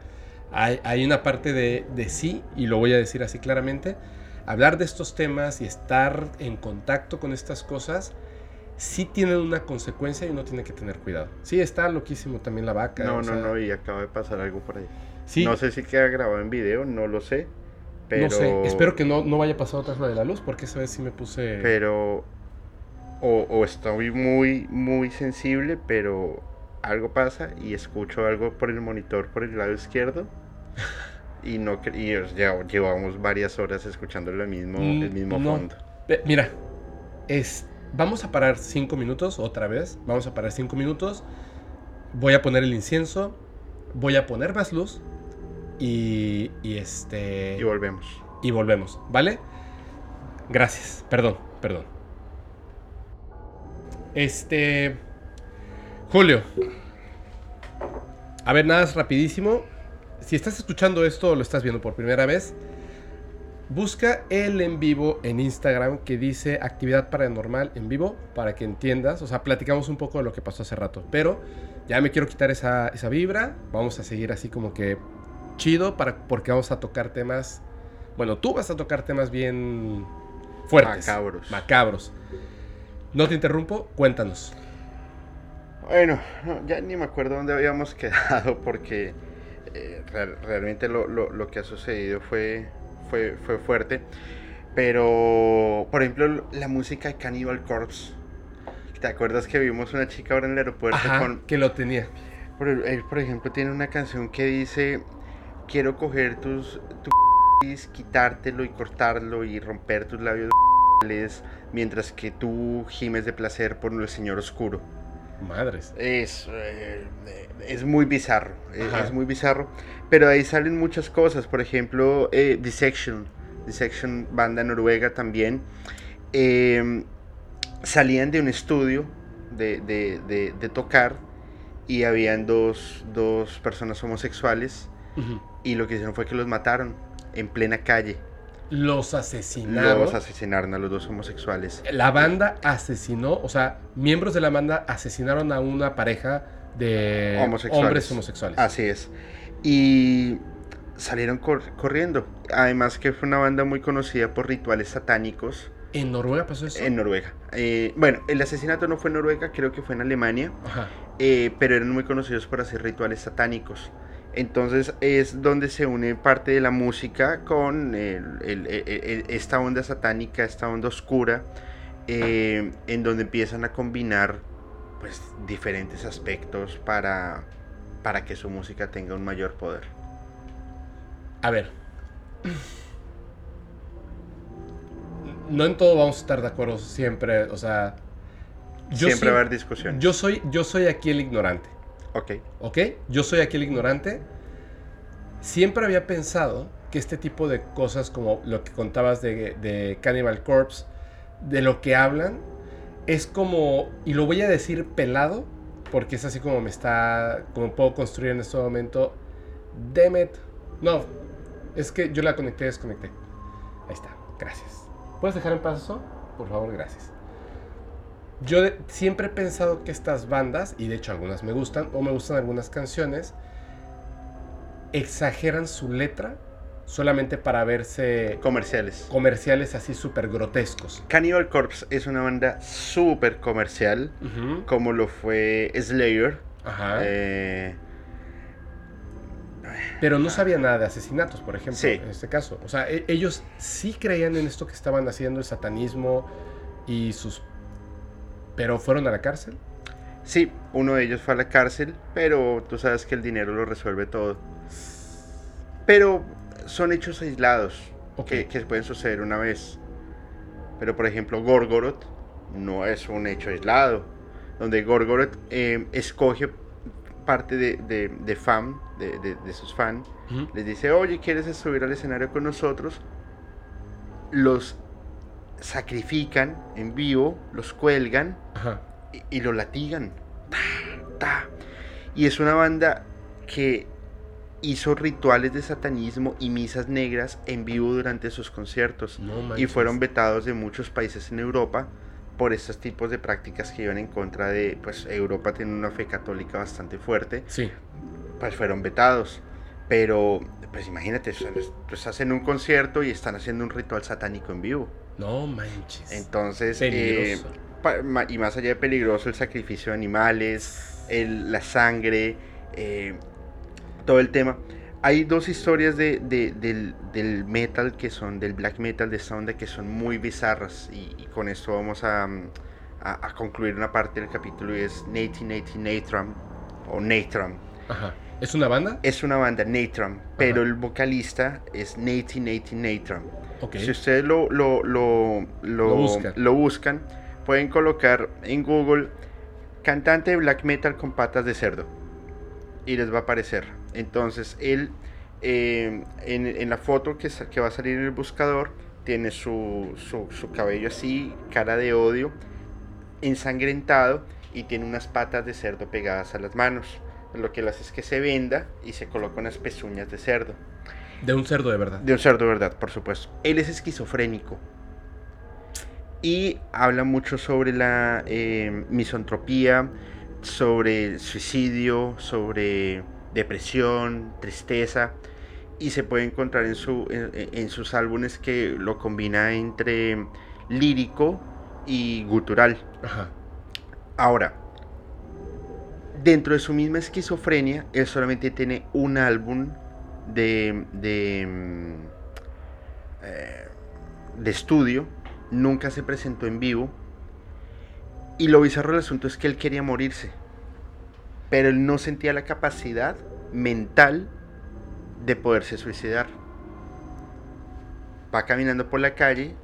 hay, hay una parte de, de sí, y lo voy a decir así claramente. Hablar de estos temas y estar en contacto con estas cosas sí tienen una consecuencia y uno tiene que tener cuidado. Sí, está loquísimo también la vaca. No, no, sea, no, y acaba de pasar algo por ahí. Sí, No sé si queda grabado en video, no lo sé. Pero, No sé, espero que no, no vaya a pasar otra vez lo de la luz, porque esa vez sí me puse... Pero. O, o estoy muy, muy sensible, pero algo pasa y escucho algo por el monitor por el lado izquierdo. Y no y ya llevamos varias horas escuchando lo mismo, Mm, el mismo no. fondo. Mira, es, vamos a parar cinco minutos otra vez. Vamos a parar cinco minutos. Voy a poner el incienso. Voy a poner más luz. Y, y este... Y volvemos. y volvemos, ¿vale? Gracias, perdón, perdón. Este... Julio. A ver, nada, es rapidísimo. Si estás escuchando esto o lo estás viendo por primera vez, busca el en vivo en Instagram que dice actividad paranormal en vivo para que entiendas. O sea, platicamos un poco de lo que pasó hace rato. Pero ya me quiero quitar esa, esa vibra. Vamos a seguir así como que chido para, porque vamos a tocar temas. Bueno, tú vas a tocar temas bien fuertes. Macabros. Macabros. No te interrumpo, cuéntanos. Bueno, no, ya ni me acuerdo dónde habíamos <laughs> quedado porque eh, real- realmente lo, lo- lo que ha sucedido fue, fue, fue fuerte. Pero, por ejemplo, la música de Cannibal Corpse. ¿Te acuerdas que vimos una chica ahora en el aeropuerto Ajá, con... que lo tenía. Por, él, por ejemplo, tiene una canción que dice, quiero coger tus... tu quitártelo y cortarlo y romper tus labios mientras que tú gimes de placer por el Señor Oscuro. Madres. Es, eh, es muy bizarro, es, Ajá. es muy bizarro. Pero ahí salen muchas cosas, por ejemplo, eh, Dissection, Dissection, banda noruega también. eh, salían de un estudio de, de- de- de tocar y habían dos, dos personas homosexuales y lo que hicieron fue que los mataron en plena calle. Los asesinaron. Los asesinaron a los dos homosexuales. La banda asesinó, o sea, miembros de la banda asesinaron a una pareja de Homosexuales. hombres homosexuales. Así es. Y salieron cor- corriendo. Además que fue una banda muy conocida por rituales satánicos ¿En Noruega pasó eso? en Noruega. Eh, bueno, el asesinato no fue en Noruega, creo que fue en Alemania, Ajá. eh, pero eran muy conocidos por hacer rituales satánicos. Entonces es donde se une parte de la música con el- el- el- el- esta onda satánica, esta onda oscura, eh, en donde empiezan a combinar pues diferentes aspectos para, para que su música tenga un mayor poder. A ver. No en todo vamos a estar de acuerdo siempre, o sea... Yo Siempre va a haber discusión. Yo soy, yo soy aquí el ignorante, Ok. ¿ok? Yo soy aquí el ignorante. Siempre había pensado que este tipo de cosas como lo que contabas de, de Cannibal Corpse, de lo que hablan, es como, y lo voy a decir pelado, porque es así como me está, como puedo construir en este momento. Demet. No, es que yo la conecté, desconecté. Ahí está, gracias. ¿Puedes dejar en paz eso? Por favor, gracias. Yo de- siempre he pensado que estas bandas, y de hecho algunas me gustan, o me gustan algunas canciones, exageran su letra solamente para verse Comerciales. comerciales así súper grotescos. Cannibal Corpse es una banda súper comercial, como lo fue Slayer. Ajá. Eh, Pero no sabía nada de asesinatos, por ejemplo, Sí. en este caso. O sea, e- ellos sí creían en esto que estaban haciendo, el satanismo y sus... Pero fueron a la cárcel. sí, uno de ellos fue a la cárcel, pero tú sabes que el dinero lo resuelve todo. Pero son hechos aislados que, que pueden suceder una vez. Pero por ejemplo, Gorgoroth no es un hecho aislado, donde Gorgoroth eh, escoge parte de, de, de fan, de, de- de sus fans, les dice, oye, ¿quieres subir al escenario con nosotros? Los sacrifican en vivo, los cuelgan Ajá. y, y lo latigan. Ta, ta. Y es una banda que hizo rituales de satanismo y misas negras en vivo durante sus conciertos No y fueron vetados de muchos países en Europa por estos tipos de prácticas que iban en contra de, pues Europa tiene una fe católica bastante fuerte, Sí. pues fueron vetados. Pero, pues imagínate, pues hacen un concierto y están haciendo un ritual satánico en vivo. No manches. Entonces, eh, y más allá de peligroso, el sacrificio de animales, el- la sangre, eh, todo el tema. Hay dos historias de, de- del, del metal que son, del black metal de onda que son muy bizarras. Y, y con esto vamos a, mm, a- a concluir una parte del capítulo y es Nati Nati Natram o Natram. Ajá. ¿Es una banda? Es una banda Natram, pero el vocalista es Nati Nati Natram. Si ustedes lo, lo, lo, buscan. lo buscan, pueden colocar en Google cantante de black metal con patas de cerdo y les va a aparecer. Entonces, él eh, en, en la foto que, va a salir en el buscador tiene su, su, su cabello así, cara de odio, ensangrentado y tiene unas patas de cerdo pegadas a las manos. Lo que hace es que se venda y se coloca unas pezuñas de cerdo. De un cerdo de verdad. De un cerdo, ¿verdad? Por supuesto. Él es esquizofrénico. Y habla mucho sobre la eh, misantropía, sobre el suicidio, sobre depresión, tristeza. Y se puede encontrar en, su, en, en sus álbumes que lo combina entre lírico y gutural. Ajá. Ahora, dentro de su misma esquizofrenia, él solamente tiene un álbum de, de, mm, eh, de estudio, nunca se presentó en vivo. Y lo bizarro del asunto es que él quería morirse, pero él no sentía la capacidad mental de poderse suicidar. Va caminando por la calle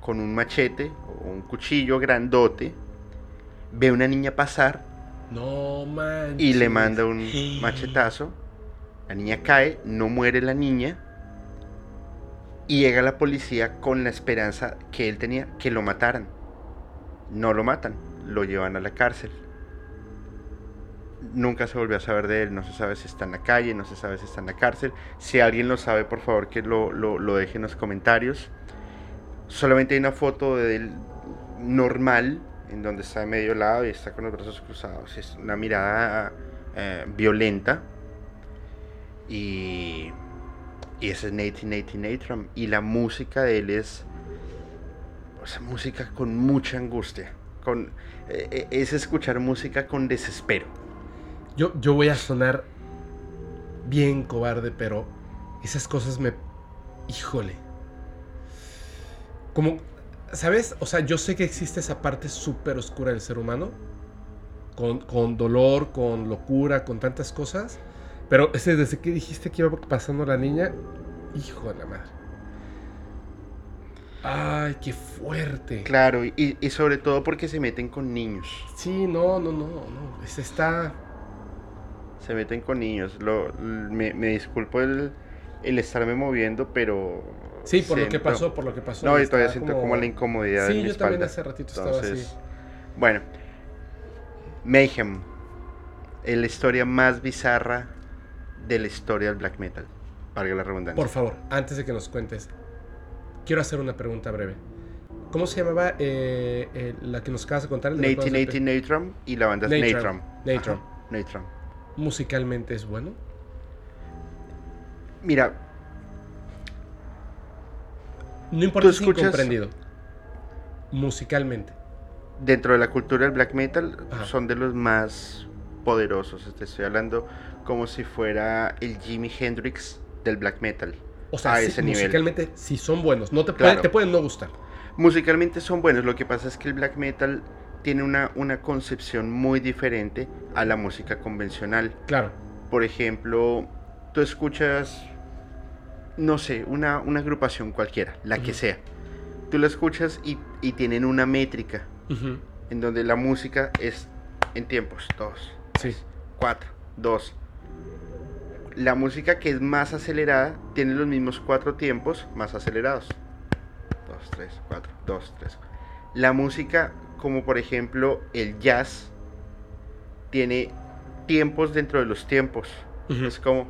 con un machete o un cuchillo grandote ve una niña pasar No y le manda un <laughs> machetazo. La niña cae, no muere la niña. Y llega la policía con la esperanza que él tenía que lo mataran. No lo matan, lo llevan a la cárcel. Nunca se volvió a saber de él, no se sabe si está en la calle, no se sabe si está en la cárcel. Si alguien lo sabe, por favor que lo, deje en los comentarios. Solamente hay una foto de él normal, en donde está de medio lado y está con los brazos cruzados. Es una mirada eh, violenta. Y, y ese es Nathan Nathan Nathan. Y la música de él es. O sea, música con mucha angustia. Con, eh, eh, es escuchar música con desespero. Yo, yo voy a sonar bien cobarde, pero esas cosas me... Híjole. Como, ¿sabes? O sea, yo sé que existe esa parte súper oscura del ser humano. Con, con dolor, con locura, con tantas cosas. Pero ese, desde que dijiste que iba pasando la niña, hijo de la madre. Ay, qué fuerte. Claro, y, y sobre todo porque se meten con niños. Sí, no, no, no, no. Es- está. Se meten con niños. Lo, me, me disculpo el, el estarme moviendo, pero. Sí, por lo que pasó, por lo que pasó. No, y y todavía siento como, la incomodidad Sí, en mi yo también espalda. hace ratito estaba así. Bueno, Mayhem, es la historia más bizarra de la historia del black metal. Valga la redundancia. Por favor, antes de que nos cuentes, quiero hacer una pregunta breve. ¿Cómo se llamaba eh, eh, la que nos acabas de contar? 1980 Natram y la banda es Natram. Natram. Natram. ¿Musicalmente es bueno? Mira, No importa si incomprendido. Musicalmente. dentro de la cultura del black metal Ajá. son de los más poderosos. Te estoy hablando como si fuera el Jimi Hendrix del black metal. O sea, A sí, ese nivel. musicalmente sí son buenos. No te, Claro. pueden, te pueden no gustar. Musicalmente son buenos, lo que pasa es que el black metal tiene una, una concepción muy diferente a la música convencional. Claro. Por ejemplo, tú escuchas, no sé, una, una agrupación cualquiera, la que sea. Tú la escuchas y, y tienen una métrica en donde la música es en tiempos, dos, Sí. cuatro, dos. La música que es más acelerada tiene los mismos cuatro tiempos más acelerados. Dos, tres, cuatro, dos, tres. La música, como por ejemplo el jazz, tiene tiempos dentro de los tiempos. Es como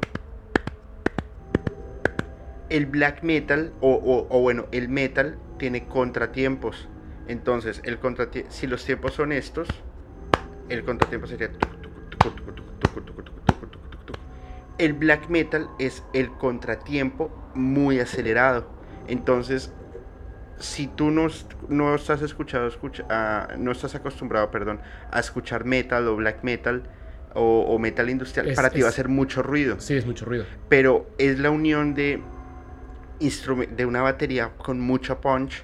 el black metal o, o- o bueno, el metal tiene contratiempos. Entonces, el contratie- si los tiempos son estos, el contratiempo sería El black metal es el contratiempo muy acelerado. Entonces, si tú no, no estás escuchado, escucha, no estás acostumbrado, perdón, a escuchar metal o black metal o, o metal industrial, Es- para ti va a hacer mucho ruido Sí, es mucho ruido. pero es la unión de de una batería con mucha punch,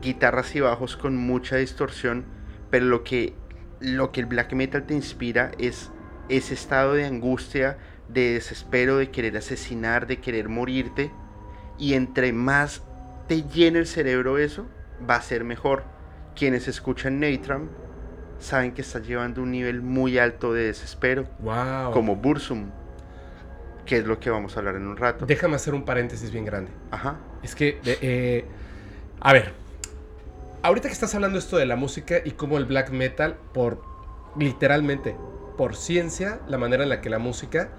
guitarras y bajos con mucha distorsión, pero lo que lo que el black metal te inspira es ese estado de angustia, de desespero, de querer asesinar, de querer morirte y entre más te llene el cerebro eso, va a ser mejor. Quienes escuchan Natram saben que estás llevando un nivel muy alto de desespero, Wow. como Bursum, que es lo que vamos a hablar en un rato. Déjame hacer un paréntesis bien grande. Ajá. Es que, eh, a ver, ahorita que estás hablando esto de la música y cómo el black metal, por literalmente, por ciencia, la manera en la que la música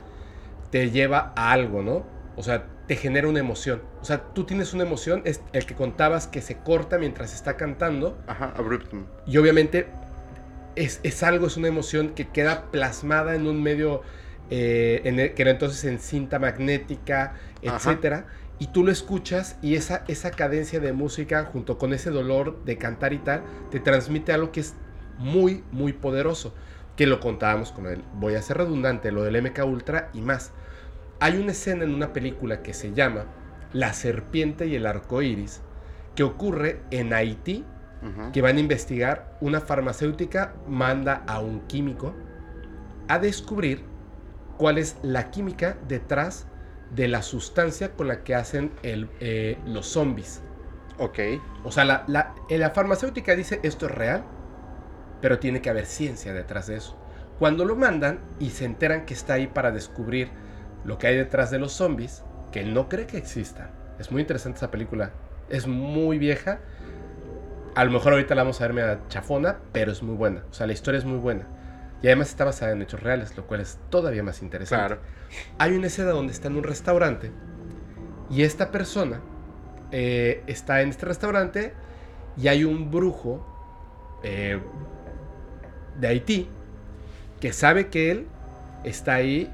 te lleva a algo, ¿no? O sea, te genera una emoción. O sea, tú tienes una emoción, es el que contabas que se corta mientras está cantando, Ajá, Abruptum. y obviamente es, es algo, es una emoción que queda plasmada en un medio, eh, en el- que era entonces en cinta magnética, Ajá. etcétera. Y tú lo escuchas y esa, esa cadencia de música junto con ese dolor de cantar y tal, te transmite algo que es muy, muy poderoso. Que lo contábamos con el, voy a ser redundante, lo del MK Ultra y más. Hay una escena en una película que se llama La serpiente y el arco iris, que ocurre en Haití que van a investigar, una farmacéutica manda a un químico a descubrir cuál es la química detrás de la sustancia con la que hacen el, eh, los zombies. Ok. O sea, la, la- eh, la farmacéutica dice esto es real pero tiene que haber ciencia detrás de eso. Cuando lo mandan y se enteran que está ahí para descubrir lo que hay detrás de los zombies, que él no cree que existan. Es muy interesante esa película. Es muy vieja. A lo mejor ahorita la vamos a ver media chafona, pero es muy buena. O sea, la historia es muy buena. Y además está basada en hechos reales, lo cual es todavía más interesante. Claro. Hay una escena donde está en un restaurante y esta persona eh, está en este restaurante y hay un brujo eh, de Haití que sabe que él está ahí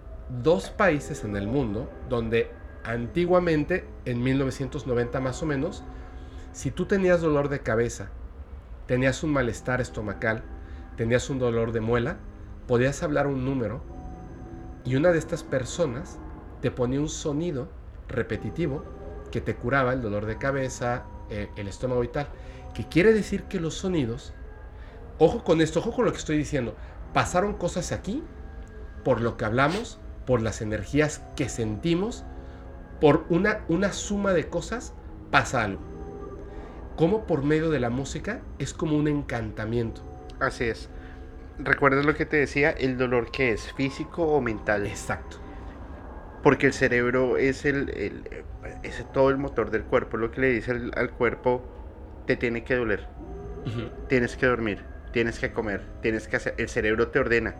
dos países en el mundo donde antiguamente, en 1990 más o menos, si tú tenías dolor de cabeza, tenías un malestar estomacal, tenías un dolor de muela, podías hablar un número y una de estas personas te ponía un sonido repetitivo que te curaba el dolor de cabeza, eh, el estómago y tal. Que quiere decir que los sonidos, ojo con esto, ojo con lo que estoy diciendo, pasaron cosas aquí por lo que hablamos, por las energías que sentimos, por una, una suma de cosas pasa algo. Como por medio de la música es como un encantamiento. Así es. ¿Recuerdas lo que te decía? El dolor que es físico o mental. Exacto. Porque el cerebro es el, el- es todo el motor del cuerpo. Lo que le dice al, al cuerpo, te tiene que doler, tienes que dormir, tienes que comer, tienes que hacer. El cerebro te ordena.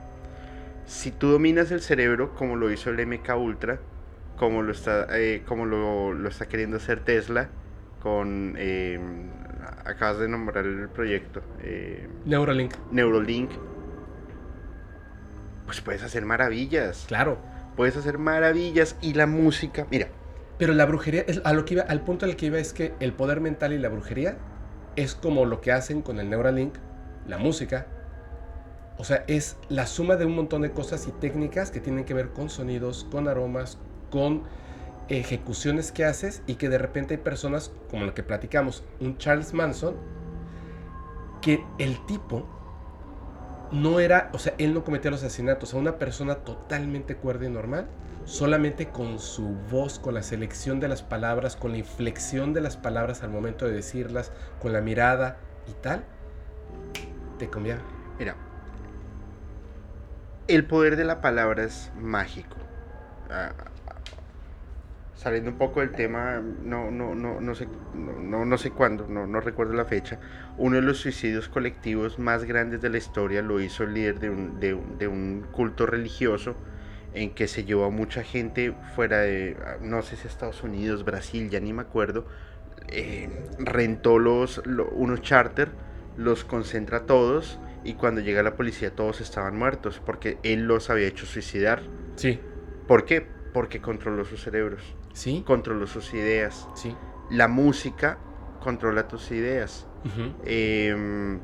Si tú dominas el cerebro, como lo hizo el MK Ultra, como lo está, eh, como lo, lo está queriendo hacer Tesla, con. eh, acabas de nombrar el proyecto. eh, Neuralink, Neurolink. Pues puedes hacer maravillas. claro. Puedes hacer maravillas. Y la música, mira, Pero la brujería, es- a lo que iba, al punto al que iba es que el poder mental y la brujería es como lo que hacen con el Neuralink, la música. O sea, es la suma de un montón de cosas y técnicas que tienen que ver con sonidos, con aromas, con ejecuciones que haces y que de repente hay personas, como lo que platicamos, un Charles Manson, que el tipo no era, o sea, él no cometía los asesinatos, a una persona totalmente cuerda y normal, solamente con su voz, con la selección de las palabras, con la inflexión de las palabras al momento de decirlas, con la mirada y tal, te cambiaba. mira. El poder de la palabra es mágico. Ah, saliendo un poco del tema, no, no, no, no sé, no, no, sé cuándo, no, no recuerdo la fecha. Uno de los suicidios colectivos más grandes de la historia lo hizo el líder de un, de un- de un culto religioso en que se llevó a mucha gente fuera de, no sé si Estados Unidos, Brasil, ya ni me acuerdo. eh, rentó los, lo- unos charter, los concentra a todos y cuando llega la policía todos estaban muertos porque él los había hecho suicidar. Sí, ¿Por qué? Porque controló sus cerebros, sí, controló sus ideas. sí. La música controla tus ideas. Em,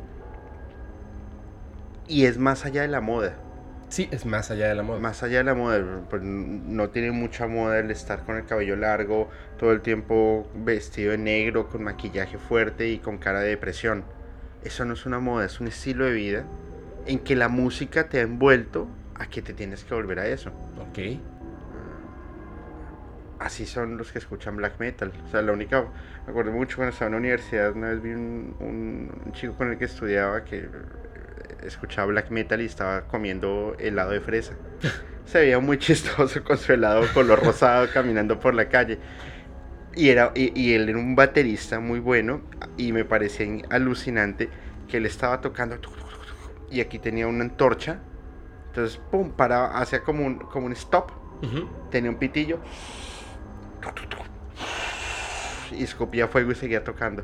y es más allá de la moda. Sí, es más allá de la moda. Más allá de la moda, pues no tiene mucha moda el estar con el cabello largo, todo el tiempo vestido de negro, con maquillaje fuerte y con cara de depresión. Eso no es una moda, es un estilo de vida en que la música te ha envuelto a que te tienes que volver a eso. Ok. Así son los que escuchan black metal. O sea, la única. Me acuerdo mucho cuando estaba en la universidad, una vez vi un, un- un chico con el que estudiaba que escuchaba black metal y estaba comiendo helado de fresa. <laughs> Se veía muy chistoso con su helado color rosado caminando por la calle. Y, era, y, y él era un baterista muy bueno y me parecía in- alucinante que él estaba tocando y aquí tenía una antorcha. Entonces, pum, paraba, hacía como un, como un stop tenía un pitillo y escupía fuego y seguía tocando.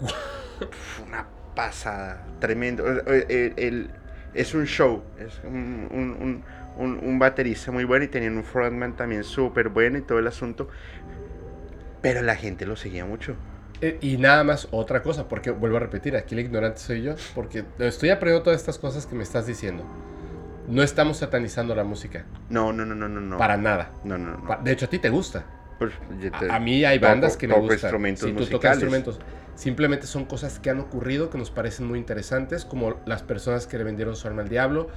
<laughs> Una pasada, tremendo. El- el- el- es un show, es un, un- un- un- un baterista muy bueno y tenían un frontman también súper bueno y todo el asunto. Pero la gente lo seguía mucho. Eh, y nada más otra cosa, porque vuelvo a repetir, aquí el ignorante soy yo, porque estoy aprendiendo todas estas cosas que me estás diciendo. No estamos satanizando la música. No, no, no, no, no. no. Para nada. No, no, no. De hecho, a ti te gusta. Pues, te- A, mí hay toco- bandas que me toco gustan. instrumentos Sí, tú tocas instrumentos. Simplemente son cosas que han ocurrido que nos parecen muy interesantes, como las personas que le vendieron su alma al diablo,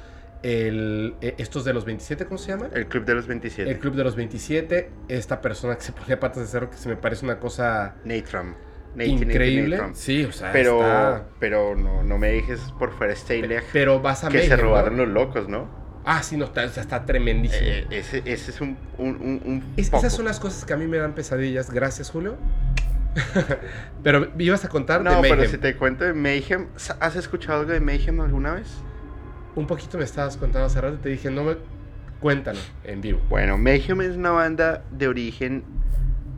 el, eh, estos de los 27, ¿cómo se llama? El Club de los 27. El Club de los 27, esta persona que se <laughs> ponía patas de cerro, que se me parece una cosa Natram. Nate, Nate, increíble. Natram. Sí, o sea, Pero, está- pero no, no me dejes por fuera Steyleg, Pero vas a que se Mayhem, ¿no? robaron los locos, ¿no? Ah, sí, no, está, o sea, está tremendísimo. Eh, ese, ese es un, un, un, Es- esas son las cosas que a mí me dan pesadillas. Gracias, Julio. <laughs> pero ibas a contar No, de Mayhem. pero si te cuento de Mayhem, ¿has escuchado algo de Mayhem alguna vez? Un poquito me estabas contando hace rato y te dije, no me... Cuéntalo en vivo. Bueno, Mayhem es una banda de origen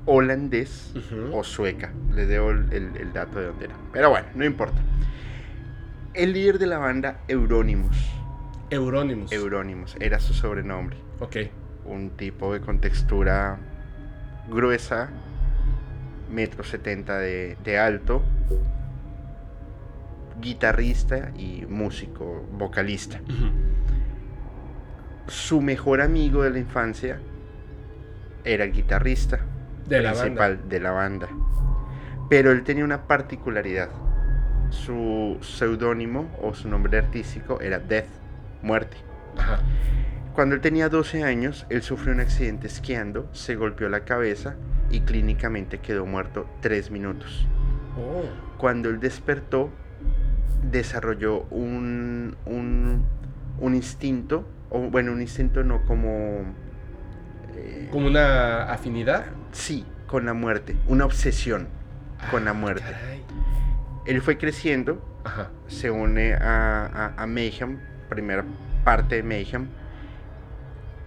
holandés o sueca. Les debo el, el- el dato de dónde era. Pero bueno, no importa. El líder de la banda, Euronymous. Euronymous. Euronymous, era su sobrenombre. ok. Un tipo de contextura gruesa, metro setenta de, de alto, guitarrista y músico, vocalista. Su mejor amigo de la infancia era el guitarrista De la principal banda. de la banda. Pero él tenía una particularidad. Su seudónimo o su nombre artístico era Death, muerte. Ajá. Cuando él tenía 12 años, él sufrió un accidente esquiando, se golpeó la cabeza y clínicamente quedó muerto 3 minutos. Oh. Cuando él despertó, desarrolló un, un, un instinto, o bueno, un instinto no como... eh, Como una afinidad. sí, con la muerte, una obsesión con la Ah, muerte. caray. Él fue creciendo, Ajá. se une a, a, a Mayhem, primera parte de Mayhem,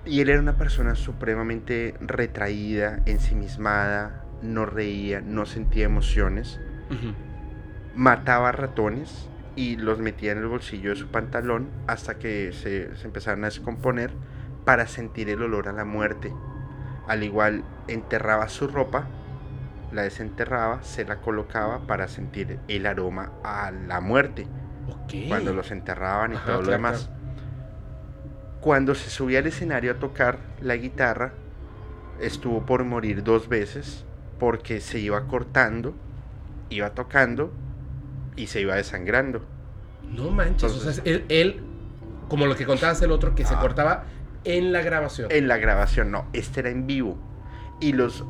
y él era una persona supremamente retraída, ensimismada, no reía, no sentía emociones. Mataba ratones y los metía en el bolsillo de su pantalón hasta que se, se empezaron a descomponer para sentir el olor a la muerte. Al igual enterraba su ropa, la desenterraba, se la colocaba para sentir el aroma a la muerte cuando los enterraban y Ajá, todo lo claro, demás. Cuando se subía al escenario a tocar la guitarra, estuvo por morir dos veces porque se iba cortando, iba tocando y se iba desangrando. No manches. o sea, Entonces- él, él, como lo que contabas el otro, que se Ah. cortaba en la grabación. En la grabación, no, este era en vivo. Y los,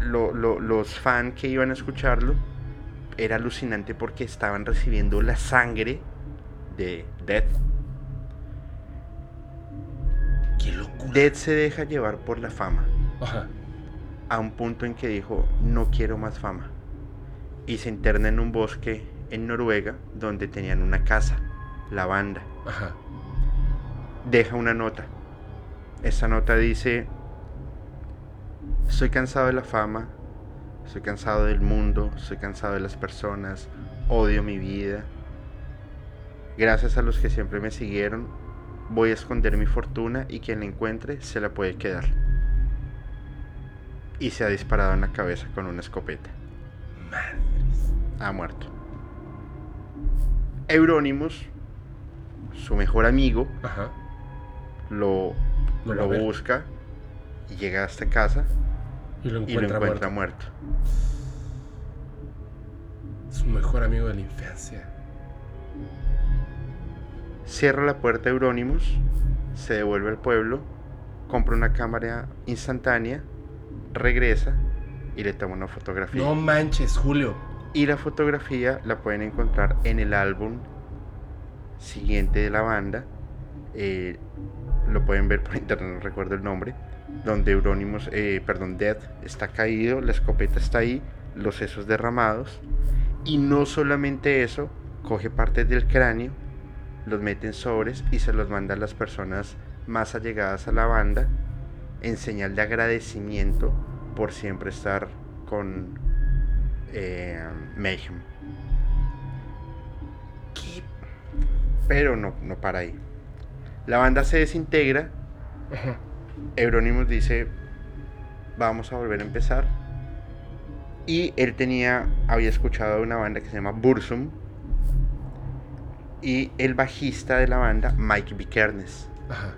lo- lo- los fans que iban a escucharlo, era alucinante porque estaban recibiendo la sangre de Death. Qué locura. Death se deja llevar por la fama. Ajá. a un punto en que dijo, no quiero más fama. Y se interna en un bosque en Noruega donde tenían una casa, la banda. Ajá. Deja una nota. Esa nota dice, estoy cansado de la fama, estoy cansado del mundo, estoy cansado de las personas, odio mi vida. Gracias a los que siempre me siguieron, voy a esconder mi fortuna y quien la encuentre se la puede quedar. Y se ha disparado en la cabeza con una escopeta. Ha muerto. Euronymous, su mejor amigo, Ajá. lo, Lo a busca y llega hasta casa Y lo y lo encuentra, muerto. muerto. Su mejor amigo de la infancia. Cierra la puerta Euronymous, se devuelve al pueblo, compra una cámara instantánea, regresa y le toma una fotografía. No manches, Julio. Y la fotografía la pueden encontrar en el álbum siguiente de la banda. eh, lo pueden ver por internet, no recuerdo el nombre. Donde Euronymous, eh, perdón, Death está caído, la escopeta está ahí, los sesos derramados. Y no solamente eso, coge partes del cráneo, los mete en sobres y se los manda a las personas más allegadas a la banda en señal de agradecimiento por siempre estar con eh, Mayhem. ¿Qué? Pero no, no para ahí. La banda se desintegra. Ajá. Euronymous dice, vamos a volver a empezar. Y él tenía, había escuchado una banda que se llama Bursum. Y el bajista de la banda, Mike Vikernes. Ajá.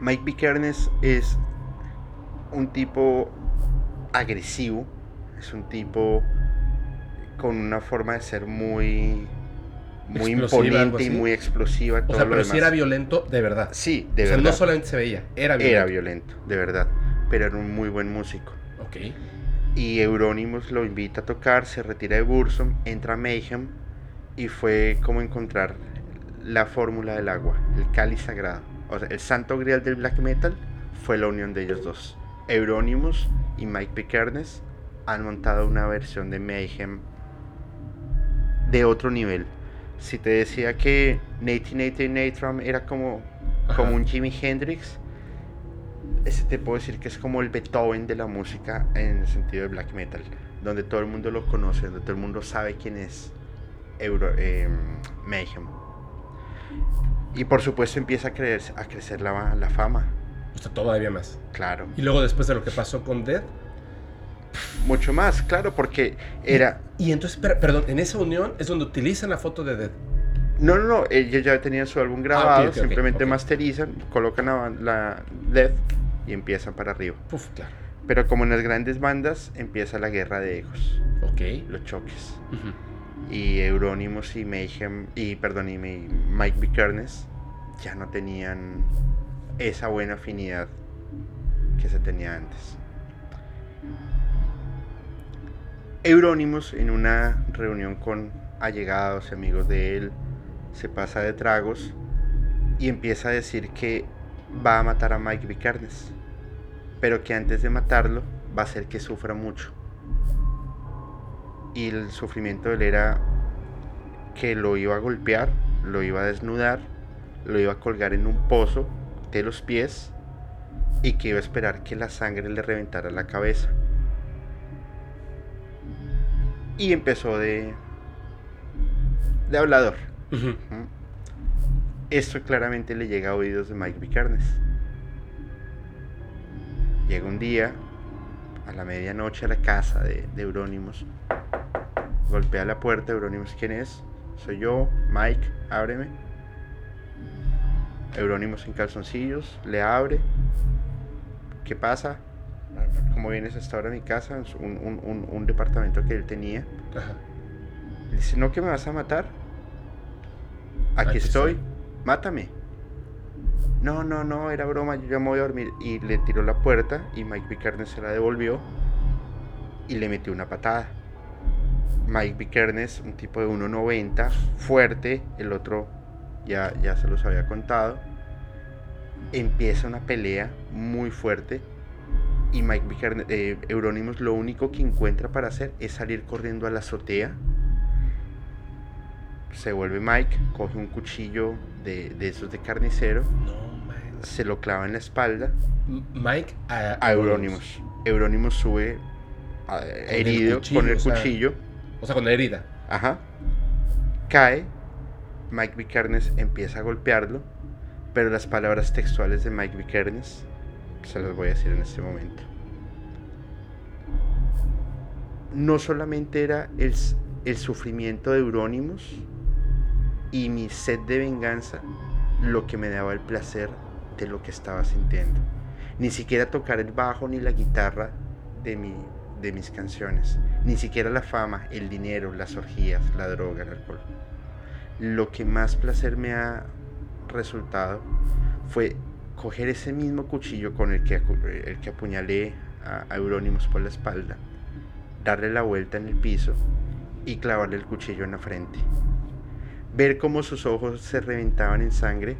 Mike Vikernes es un tipo agresivo, es un tipo con una forma de ser muy muy Explosiva, imponente y muy explosiva. O todo sea, pero sí demás. era violento de verdad. Sí, de o sea, verdad. no solamente se veía, era violento. Era violento, de verdad. Pero era un muy buen músico. Ok. Y Euronymous lo invita a tocar, se retira de Bursum, entra a Mayhem y fue como encontrar la fórmula del agua, el cáliz sagrado. O sea, el santo grial del black metal fue la unión de ellos dos. Euronymous y Mike Pikernes han montado una versión de Mayhem de otro nivel. Si te decía que Nate Nate Natram era como, Ajá. como un Jimi Hendrix, ese te puedo decir que es como el Beethoven de la música en el sentido de black metal, donde todo el mundo lo conoce, donde todo el mundo sabe quién es Euro, eh, Mayhem. Y por supuesto empieza a, creer, a crecer la, la fama, O sea, todavía más. claro. Y luego después de lo que pasó con Dead. Mucho más, claro, porque era... Y entonces, per- perdón, en esa unión es donde utilizan la foto de Dead. No, no, no, ellos ya tenían su álbum grabado, Ah, ok, simplemente masterizan, colocan la, la Death y empiezan para arriba. Uf, claro. Pero como en las grandes bandas, empieza la guerra de egos, Ok. los choques. Y Euronymous y Mayhem y perdón y Mi- Mike Vikernes ya no tenían esa buena afinidad que se tenía antes. Euronymous en una reunión con allegados y amigos de él se pasa de tragos y empieza a decir que va a matar a Mike Vikernes, pero que antes de matarlo va a hacer que sufra mucho y el sufrimiento de él era que lo iba a golpear, lo iba a desnudar, lo iba a colgar en un pozo de los pies y que iba a esperar que la sangre le reventara la cabeza. Y empezó de de hablador. Esto claramente le llega a oídos de Mike Vikernes. Llega un día a la medianoche a la casa de, de Euronymous. Golpea la puerta, Euronymous, ¿quién es? Soy yo, Mike, ábreme. Euronymous en calzoncillos, le abre. ¿Qué pasa? ¿Cómo vienes hasta ahora a mi casa? Un, un- un- un departamento que él tenía. Ajá. Le dice, ¿no que me vas a matar? Aquí Aquí estoy, estoy. mátame. No, no, no, era broma, yo ya me voy a dormir. Y le tiró la puerta y Mike Vikernes se la devolvió y le metió una patada. Mike Vikernes, un tipo de 1.90, fuerte, el otro ya, ya se los había contado. Empieza una pelea muy fuerte y Mike Vikernes, eh, Euronymous lo único que encuentra para hacer es salir corriendo a la azotea. Se vuelve Mike, coge un cuchillo de, de esos de carnicero, No, se lo clava en la espalda Mike a, a Euronymous. Euronymous sube herido cuchillo, con el o sea- cuchillo. O sea, con la herida. Ajá. Cae. Mike Vikernes empieza a golpearlo. Pero las palabras textuales de Mike Vikernes se las voy a decir en este momento. No solamente era el, el sufrimiento de Euronymous y mi sed de venganza lo que me daba el placer de lo que estaba sintiendo. Ni siquiera tocar el bajo ni la guitarra de, mi, de mis canciones. Ni siquiera la fama, el dinero, las orgías, la droga, el alcohol. Lo que más placer me ha resultado fue coger ese mismo cuchillo con el que, el que apuñalé a, a Euronymous por la espalda, darle la vuelta en el piso y clavarle el cuchillo en la frente. Ver cómo sus ojos se reventaban en sangre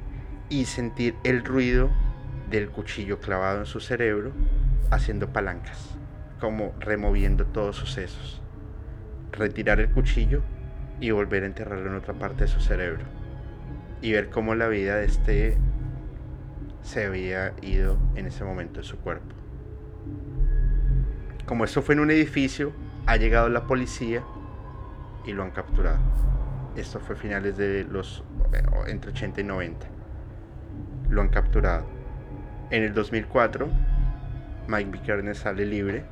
y sentir el ruido del cuchillo clavado en su cerebro haciendo palancas, como removiendo todos sus sesos. Retirar el cuchillo y volver a enterrarlo en otra parte de su cerebro. Y ver cómo la vida de este se había ido en ese momento de su cuerpo. Como esto fue en un edificio, ha llegado la policía y lo han capturado. Esto fue finales de los eh, entre 80 y 90. Lo han capturado. En el 2004, Mike Vikernes sale libre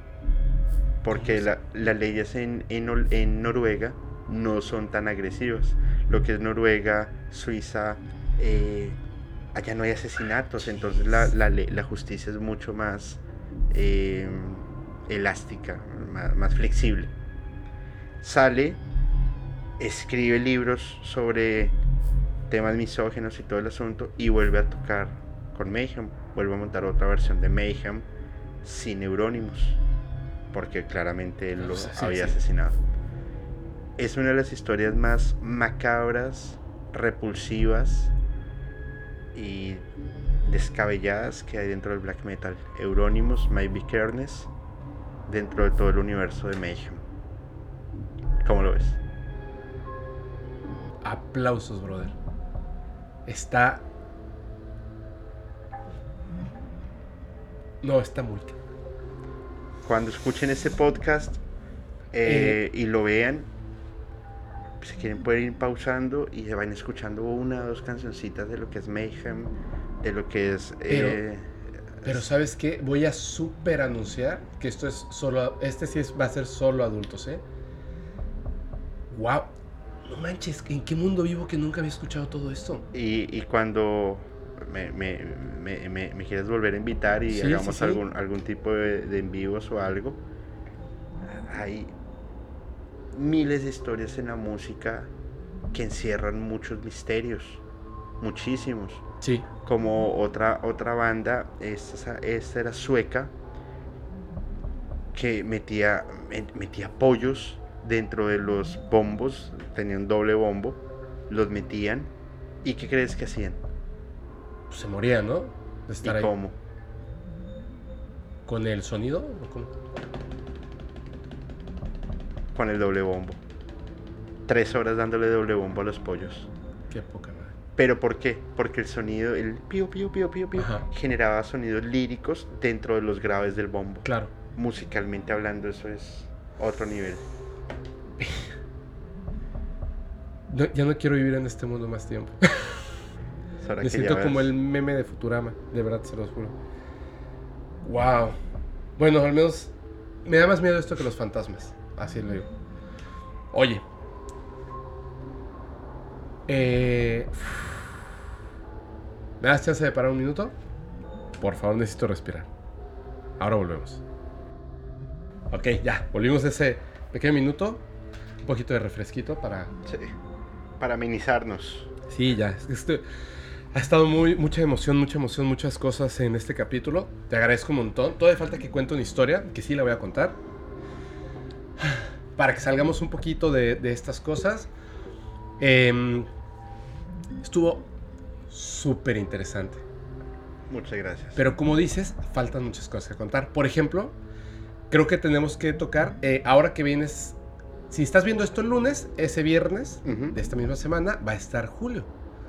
Porque la- las leyes en, en Noruega no son tan agresivas. Lo que es Noruega, Suiza, eh, allá no hay asesinatos, entonces la, la justicia es mucho más eh, elástica, más, más flexible. Sale, escribe libros sobre temas misógenos y todo el asunto y vuelve a tocar con Mayhem, vuelve a montar otra versión de Mayhem sin Euronymous, porque claramente él lo sí, había sí. asesinado. Es una de las historias más macabras, repulsivas y descabelladas que hay dentro del black metal. Euronymous, Maybe Carness, dentro de todo el universo de Mayhem. ¿Cómo lo ves? Aplausos, brother. Está. No, está muy. Cuando escuchen este podcast eh, y lo vean, si quieren pueden ir pausando y se van escuchando una o dos cancioncitas de lo que es Mayhem, de lo que es... Pero- eh, Pero ¿sabes qué? Voy a super anunciar que esto es solo... Este sí es, va a ser solo adultos, ¿eh? ¡Wow! No manches, ¿en qué mundo vivo que nunca había escuchado todo esto? y, y cuando me, me, me, me- me quieras volver a invitar y Sí, hagamos sí, sí. Algún, algún tipo de, de en vivos o algo, hay miles de historias en la música que encierran muchos misterios, muchísimos. Sí. como otra otra banda esta, esta era sueca que metía met- metía pollos dentro de los bombos tenían doble bombo los metían y qué crees que hacían Pues se moría, ¿no? De y estar ahí. cómo ¿Con el sonido? ¿O cómo? Con el doble bombo tres horas dándole doble bombo a los pollos Qué poca madre. pero por qué porque el sonido el pío pío pío pío pío Ajá. generaba sonidos líricos dentro de los graves del bombo Claro. musicalmente hablando eso es otro nivel No, ya no quiero vivir en este mundo más tiempo. <laughs> Me siento como el meme de Futurama, de verdad se los juro. Wow. Bueno, al menos me da más miedo esto que los fantasmas. Así lo digo. Oye. Eh, ¿Me das chance de parar un minuto? Por favor, necesito respirar. Ahora volvemos. Ok, ya. Volvimos de ese pequeño minuto. Un poquito de refresquito para Sí, para amenizarnos. Sí, ya. este- ha estado muy, mucha emoción, mucha emoción, muchas cosas en este capítulo. Te agradezco un montón. Todavía falta que cuente una historia, que sí la voy a contar. Para que salgamos un poquito de, de estas cosas. Em, estuvo súper interesante. Muchas gracias. Pero como dices, faltan muchas cosas que contar. Por ejemplo, creo que tenemos que tocar, eh, ahora que vienes, si estás viendo esto el lunes, ese viernes de esta misma semana va a estar Julio.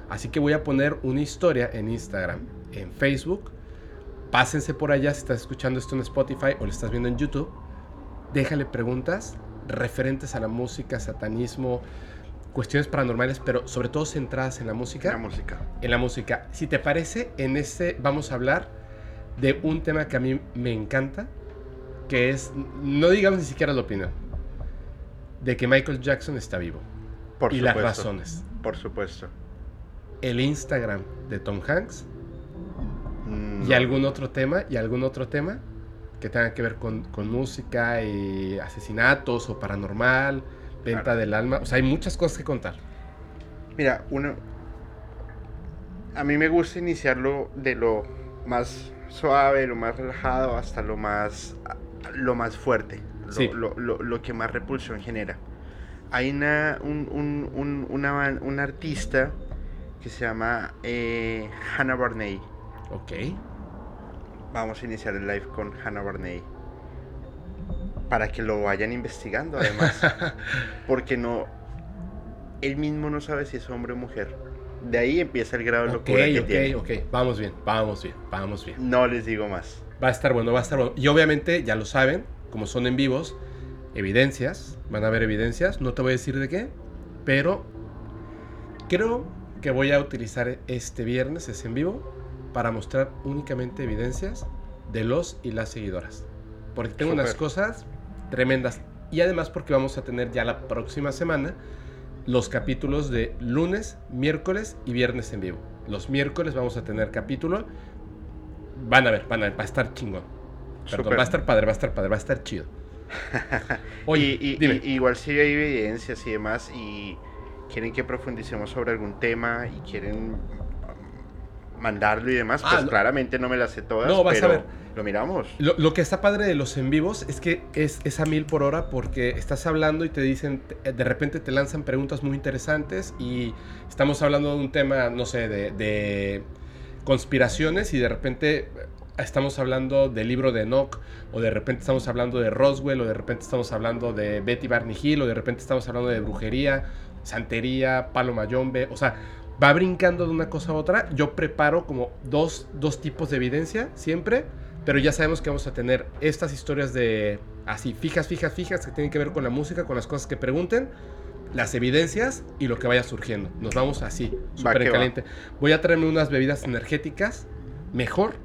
Así que voy a poner una historia en Instagram, en Facebook. Pásense por allá si estás escuchando esto en Spotify o lo estás viendo en YouTube. Déjale preguntas referentes a la música, satanismo, cuestiones paranormales, pero sobre todo centradas en la música La música. en la música. Si te parece, en este vamos a hablar de un tema que a mí me encanta, que es, no digamos ni siquiera la opinión, de que Michael Jackson está vivo. Por y supuesto. las razones. Por supuesto. El Instagram de Tom Hanks Mm, y algún otro tema, y algún otro tema que tenga que ver con, con música y asesinatos o paranormal, venta Claro. del alma. O sea, hay muchas cosas que contar. Mira, uno. A mí me gusta iniciarlo de lo más suave, lo más relajado, hasta lo más, lo más fuerte, lo, Sí. lo- lo- lo que más repulsión genera. Hay una, un, un- un- una, una artista que se llama eh, Hannah Barney. Ok. Vamos a iniciar el live con Hannah Barney. Para que lo vayan investigando, además. <laughs> porque no. Él mismo no sabe si es hombre o mujer. De ahí empieza el grado de Ok, locura que ok, tiene. ok. Vamos bien, vamos bien, vamos bien. No les digo más. Va a estar bueno, va a estar bueno. Y obviamente, ya lo saben, como son en vivos, evidencias, van a haber evidencias, no te voy a decir de qué, pero creo que voy a utilizar este viernes, es en vivo, para mostrar únicamente evidencias de los y las seguidoras. Porque tengo unas cosas tremendas. Y además porque vamos a tener ya la próxima semana los capítulos de lunes, miércoles y viernes en vivo. Los miércoles vamos a tener capítulo. Van a ver, van a ver, va a estar chingón. Perdón, va a estar padre, va a estar padre, va a estar chido. <laughs> Oye, y, igual si hay evidencias y demás y quieren que profundicemos sobre algún tema y quieren mandarlo y demás, pues ah, claramente no me las sé todas, no, vas pero a ver. lo miramos. Lo, que está padre de los en vivos es que es, es, a mil por hora porque estás hablando y te dicen, de repente te lanzan preguntas muy interesantes y estamos hablando de un tema, no sé, de, de conspiraciones y de repente estamos hablando del libro de Enoch, o de repente estamos hablando de Roswell, o de repente estamos hablando de Betty Barney Hill, o de repente estamos hablando de brujería, santería, palo mayombe, o sea, va brincando de una cosa a otra. Yo preparo como dos, dos tipos de evidencia siempre, pero ya sabemos que vamos a tener estas historias de así, fijas, fijas, fijas, que tienen que ver con la música, con las cosas que pregunten las evidencias y lo que vaya surgiendo. Nos vamos así, súper caliente. Voy a traerme unas bebidas energéticas mejor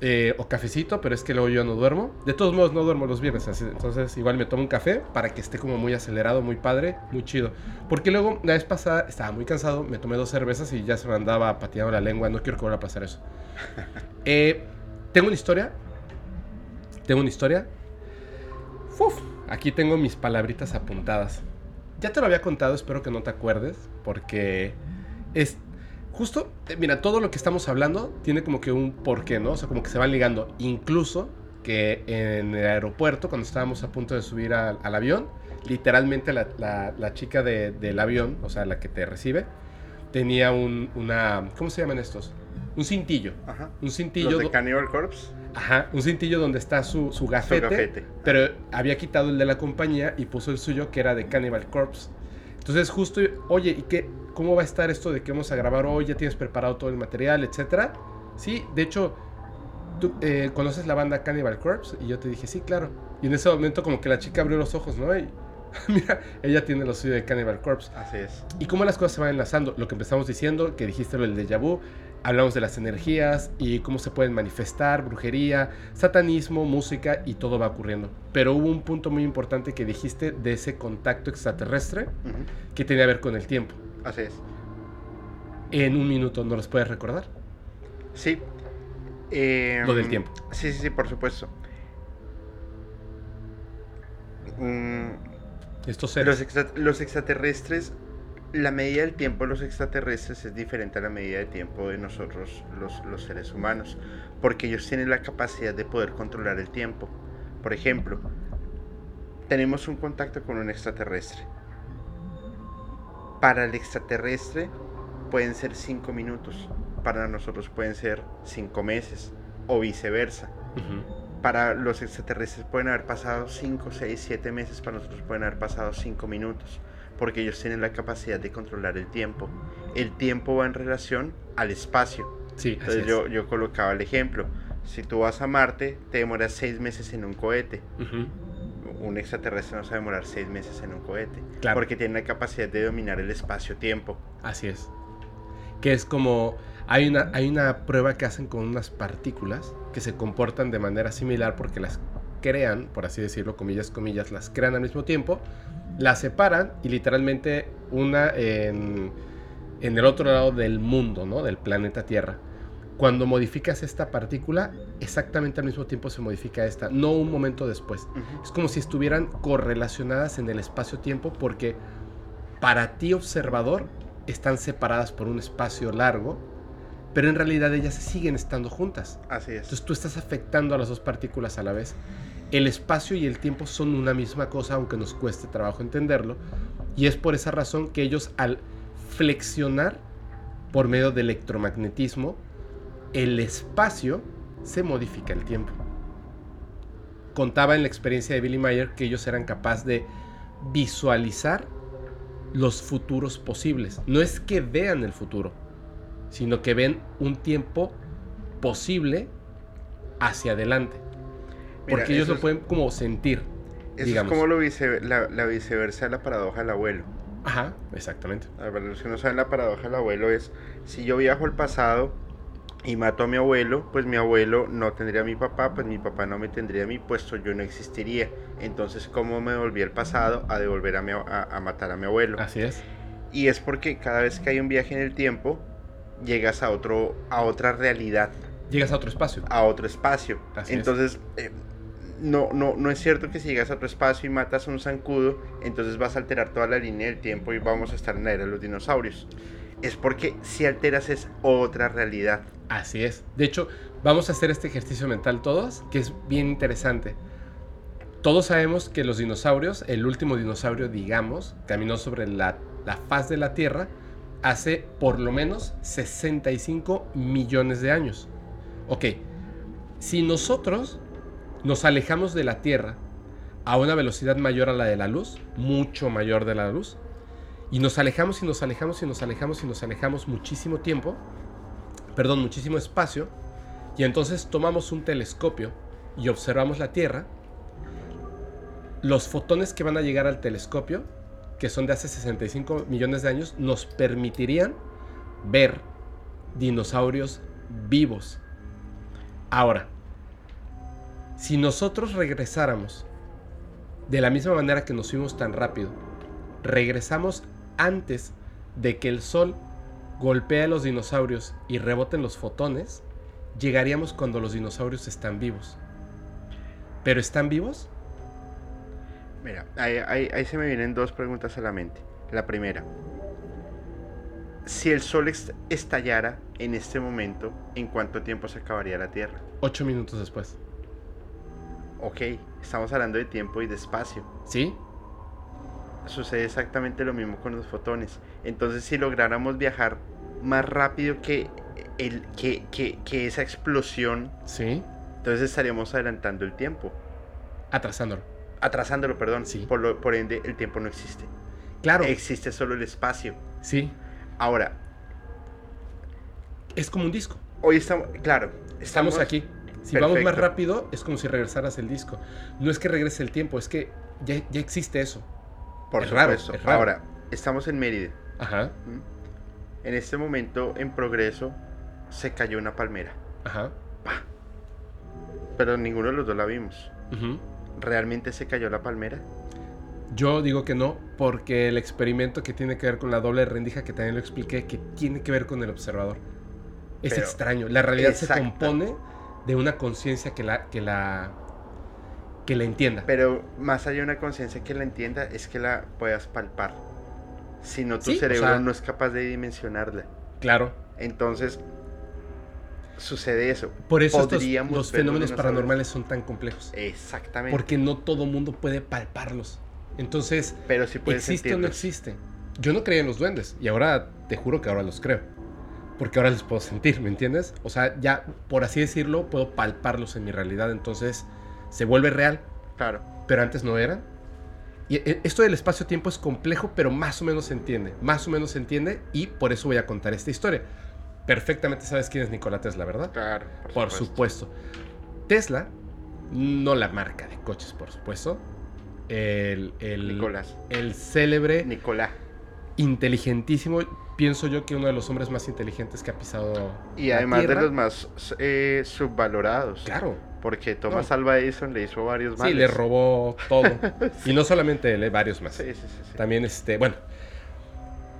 eh, o cafecito, pero es que luego yo no duermo. De todos modos, no duermo los viernes, entonces igual me tomo un café para que esté como muy acelerado, muy padre, muy chido. Porque luego, la vez pasada, estaba muy cansado, me tomé dos cervezas y ya se me andaba pateando la lengua. No quiero que vuelva a pasar eso. <laughs> Eh, tengo una historia. Tengo una historia. Uf, aquí tengo mis palabritas apuntadas. Ya te lo había contado, espero que no te acuerdes, porque es, justo, eh, mira, todo lo que estamos hablando tiene como que un porqué, ¿no? O sea, como que se van ligando. Incluso que en el aeropuerto, cuando estábamos a punto de subir al, avión, literalmente la, chica del avión, o sea, la que te recibe, tenía un, una, ¿cómo se llaman estos? Un cintillo. Ajá. Un cintillo. ¿Los de Cannibal Corpse? Ajá, un cintillo donde está su, su gafete, pero había quitado el de la compañía y puso el suyo que era de Cannibal Corpse. Entonces justo, oye, ¿y qué, cómo va a estar esto de que vamos a grabar hoy? ¿Ya tienes preparado todo el material, etcétera? Sí, de hecho, tú eh, conoces la banda Cannibal Corpse y yo te dije, sí, claro. Y en ese momento como que la chica abrió los ojos, ¿no? Y <laughs> mira, ella tiene lo suyo de Cannibal Corpse. Así es. Y cómo las cosas se van enlazando. Lo que empezamos diciendo, que dijiste lo del déjà vu, hablamos de las energías y cómo se pueden manifestar, brujería, satanismo, música y todo va ocurriendo. Pero hubo un punto muy importante que dijiste de ese contacto extraterrestre que tenía que ver con el tiempo. Así es. En un minuto, ¿no los puedes recordar? Sí. Lo del tiempo. Sí, sí, sí, por supuesto. Mm, Estos Los, los extraterrestres la medida del tiempo de los extraterrestres es diferente a la medida de tiempo de nosotros los, seres humanos, porque ellos tienen la capacidad de poder controlar el tiempo. Por ejemplo, tenemos un contacto con un extraterrestre. Para el extraterrestre pueden ser cinco minutos, para nosotros pueden ser cinco meses o viceversa. Para los extraterrestres pueden haber pasado 5, 6, 7 meses, para nosotros pueden haber pasado 5 minutos porque ellos tienen la capacidad de controlar el tiempo. El tiempo va en relación al espacio. Sí, Entonces yo, yo colocaba el ejemplo. Si tú vas a Marte, te demoras seis meses en un cohete. Un extraterrestre no se va a demorar seis meses en un cohete. Claro. Porque tiene la capacidad de dominar el espacio-tiempo. Así es. Que es como... Hay una, hay una prueba que hacen con unas partículas que se comportan de manera similar porque las crean, por así decirlo, comillas, comillas, las crean al mismo tiempo, la separan y literalmente una en, el otro lado del mundo, ¿no? Del planeta Tierra. Cuando modificas esta partícula, exactamente al mismo tiempo se modifica esta, no un momento después. Es como si estuvieran correlacionadas en el espacio-tiempo porque para ti observador están separadas por un espacio largo, pero en realidad ellas siguen estando juntas. Así es. Entonces tú estás afectando a las dos partículas a la vez el espacio y el tiempo son una misma cosa, aunque nos cueste trabajo entenderlo. Y es por esa razón que ellos al flexionar por medio de electromagnetismo, el espacio se modifica el tiempo. Contaba en la experiencia de Billy Mayer que ellos eran capaces de visualizar los futuros posibles. No es que vean el futuro, sino que ven un tiempo posible hacia adelante porque ellos lo pueden como sentir. Eso es como lo la, viceversa de la paradoja del abuelo. Ajá, exactamente. A ver, los que no saben, la paradoja del abuelo es, si yo viajo al pasado y mato a mi abuelo, pues mi abuelo no tendría a mi papá, pues mi papá no me tendría a mí, puesto yo no existiría. Entonces, ¿cómo me devolví al pasado a devolver a, mi, a, a matar a mi abuelo? Así es. Y es porque cada vez que hay un viaje en el tiempo, llegas a, otro, a otra realidad, Llegas a otro espacio. a otro espacio. Así es. entonces, eh, no, no, no es cierto que si llegas a otro espacio y matas a un zancudo, entonces vas a alterar toda la línea del tiempo y vamos a estar en la era de los dinosaurios. Es porque si alteras es otra realidad. Así es. De hecho, vamos a hacer este ejercicio mental todos, que es bien interesante. Todos sabemos que los dinosaurios, el último dinosaurio, digamos, caminó sobre la, la faz de la Tierra hace por lo menos 65 millones de años. Ok, si nosotros nos alejamos de la Tierra a una velocidad mayor a la de la luz, mucho mayor de la luz, y nos alejamos y nos alejamos y nos alejamos y nos alejamos muchísimo tiempo, perdón, muchísimo espacio, y entonces tomamos un telescopio y observamos la Tierra, los fotones que van a llegar al telescopio, que son de hace 65 millones de años, nos permitirían ver dinosaurios vivos. Ahora, si nosotros regresáramos de la misma manera que nos fuimos tan rápido, regresamos antes de que el Sol golpee a los dinosaurios y reboten los fotones, llegaríamos cuando los dinosaurios están vivos. ¿Pero están vivos? Mira, ahí, ahí- ahí se me vienen dos preguntas a la mente. La primera, si el sol est- estallara en este momento, ¿en cuánto tiempo se acabaría la Tierra? Ocho minutos después. Ok, estamos hablando de tiempo y de espacio. ¿Sí? Sucede exactamente lo mismo con los fotones. Entonces, si lográramos viajar más rápido que, el, que, que- que esa explosión, ¿Sí? entonces estaríamos adelantando el tiempo. Atrasándolo. Atrasándolo, perdón. Sí. Por, lo- por ende, el tiempo no existe. Claro. Existe solo el espacio. Sí. Ahora, Es como un disco. hoy estamos, claro, Estamos aquí. Si vamos más rápido, es como si regresaras el disco. No es que regrese el tiempo, es que ya, ya existe eso. Por Es raro, supuesto. es raro. Ahora, estamos en Mérida. Ajá, ¿m? En este momento, en progreso, se cayó una palmera. ajá. Pero ninguno de los dos la vimos. ujú. ¿Realmente se cayó la palmera? Yo digo que no, porque el experimento que tiene que ver con la doble rendija, que también lo expliqué, que tiene que ver con el observador. Es Pero- extraño. La realidad se compone de una conciencia que la, que la que la entienda. Pero más allá de una conciencia que la entienda, es que la puedas palpar. Si no, tu Sí, o cerebro sea- no es capaz de dimensionarla. Claro. Entonces, sucede eso. Por eso estos- los fenómenos paranormales son tan complejos. Exactamente. Porque no todo mundo puede palparlos. Entonces, Pero si puedes ¿existe o no existe? Yo no creía en los duendes y ahora te juro que ahora los creo. Porque ahora los puedo sentir, ¿me entiendes? O sea, ya, por así decirlo, puedo palparlos en mi realidad. Entonces, se vuelve real, Claro. pero antes no era. Y eh, esto del espacio-tiempo es complejo, pero más o menos se entiende. Más o menos se entiende y por eso voy a contar esta historia. Perfectamente sabes quién es Nikola Tesla, ¿verdad? Claro. Por supuesto. Tesla, no la marca de coches, por supuesto. El, el, Nicolás. el célebre, Nicolás. inteligentísimo, pienso yo que uno de los hombres más inteligentes que ha pisado. Y la además de los más eh, subvalorados. Claro. Porque Thomas No. Alva Edison le hizo varios males. Sí, le robó todo. <laughs> Y no solamente él, eh, varios más. Sí, sí, sí. También, este, bueno.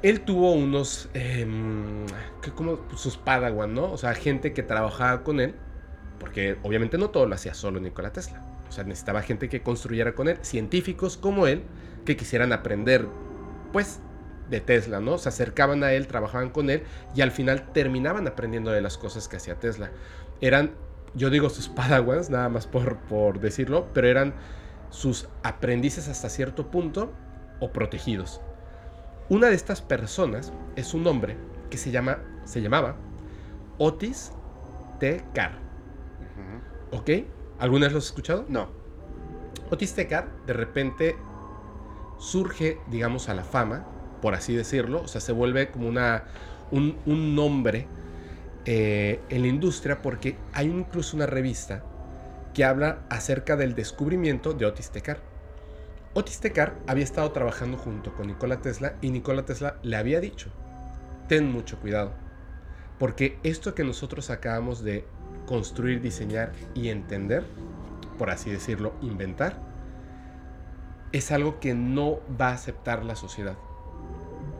Él tuvo unos, em, que como sus padawan, ¿no? O sea, gente que trabajaba con él, porque obviamente no todo lo hacía solo Nikola Tesla. O sea, necesitaba gente que construyera con él, científicos como él, que quisieran aprender, pues, de Tesla, ¿no? Se acercaban a él, trabajaban con él y al final terminaban aprendiendo de las cosas que hacía Tesla. Eran, yo digo sus padawans, nada más por, por decirlo, pero eran sus aprendices hasta cierto punto o protegidos. Una de estas personas es un hombre que se, llama, se llamaba Otis T. Carr. ¿Ok? ¿Alguna vez lo has escuchado? No. Otis T. Carr de repente surge, digamos, a la fama, por así decirlo. O sea, se vuelve como una, un, un nombre eh, en la industria porque hay incluso una revista que habla acerca del descubrimiento de Otis T. Carr. Otis T. Carr había estado trabajando junto con Nikola Tesla y Nikola Tesla le había dicho, ten mucho cuidado, Porque esto que nosotros acabamos de construir, diseñar y entender, por así decirlo, inventar, es algo que no va a aceptar la sociedad.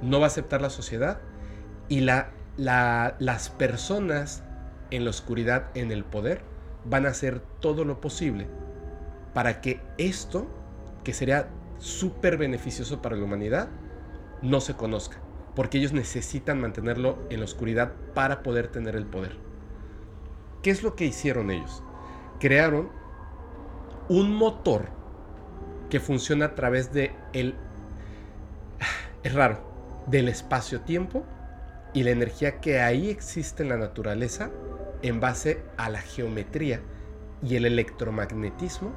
No va a aceptar la sociedad y la, las personas en la oscuridad, en el poder, van a hacer todo lo posible para que esto, que sería súper beneficioso para la humanidad, no se conozca. Porque ellos necesitan mantenerlo en la oscuridad para poder tener el poder. ¿Qué es lo que hicieron ellos? Crearon un motor que funciona a través de el <sighs> es raro, del espacio-tiempo y la energía que ahí existe en la naturaleza en base a la geometría y el electromagnetismo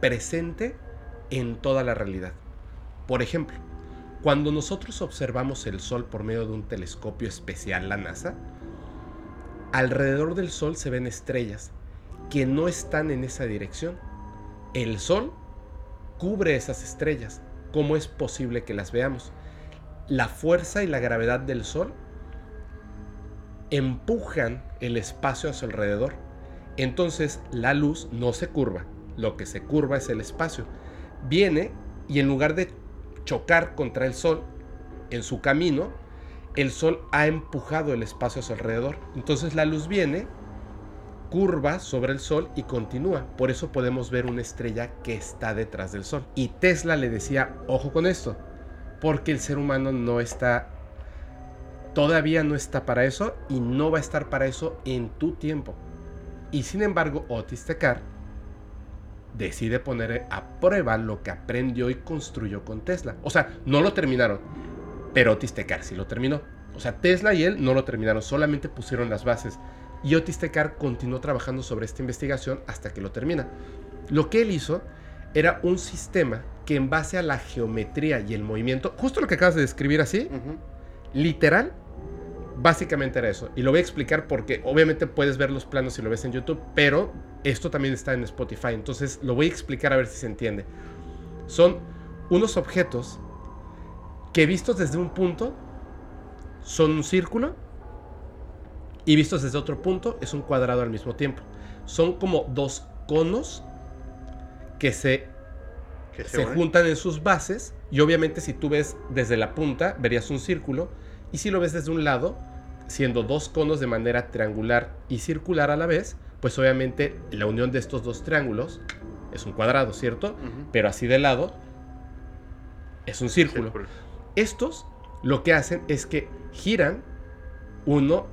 presente en toda la realidad. Por ejemplo, cuando nosotros observamos el Sol por medio de un telescopio especial, la NASA, alrededor del Sol se ven estrellas que no están en esa dirección. El Sol cubre esas estrellas. ¿Cómo es posible que las veamos? La fuerza y la gravedad del Sol empujan el espacio a su alrededor. Entonces la luz no se curva, lo que se curva es el espacio. Viene y en lugar de chocar contra el Sol en su camino, el Sol ha empujado el espacio a su alrededor. Entonces la luz viene, curva sobre el Sol y continúa. Por eso podemos ver una estrella que está detrás del Sol. Y Tesla le decía, ojo con esto, porque el ser humano no está todavía no está para eso y no va a estar para eso en tu tiempo. Y sin embargo, Otis Tecar decide poner a prueba lo que aprendió y construyó con Tesla. O sea, no lo terminaron, pero Otis Tecar sí lo terminó. O sea, Tesla y él no lo terminaron, solamente pusieron las bases. Y Otis Tecar continuó trabajando sobre esta investigación hasta que lo termina. Lo que él hizo era un sistema que en base a la geometría y el movimiento, justo lo que acabas de describir así, literal, básicamente era eso. Y lo voy a explicar porque obviamente puedes ver los planos si lo ves en YouTube, pero esto también está en Spotify. Entonces lo voy a explicar a ver si se entiende. Son unos objetos que vistos desde un punto son un círculo y vistos desde otro punto es un cuadrado al mismo tiempo. Son como dos conos que se, se juntan en sus bases y obviamente si tú ves desde la punta verías un círculo y si lo ves desde un lado siendo dos conos de manera triangular y circular a la vez, pues obviamente la unión de estos dos triángulos es un cuadrado, ¿cierto? Pero así de lado es un círculo. Estos lo que hacen es que giran uno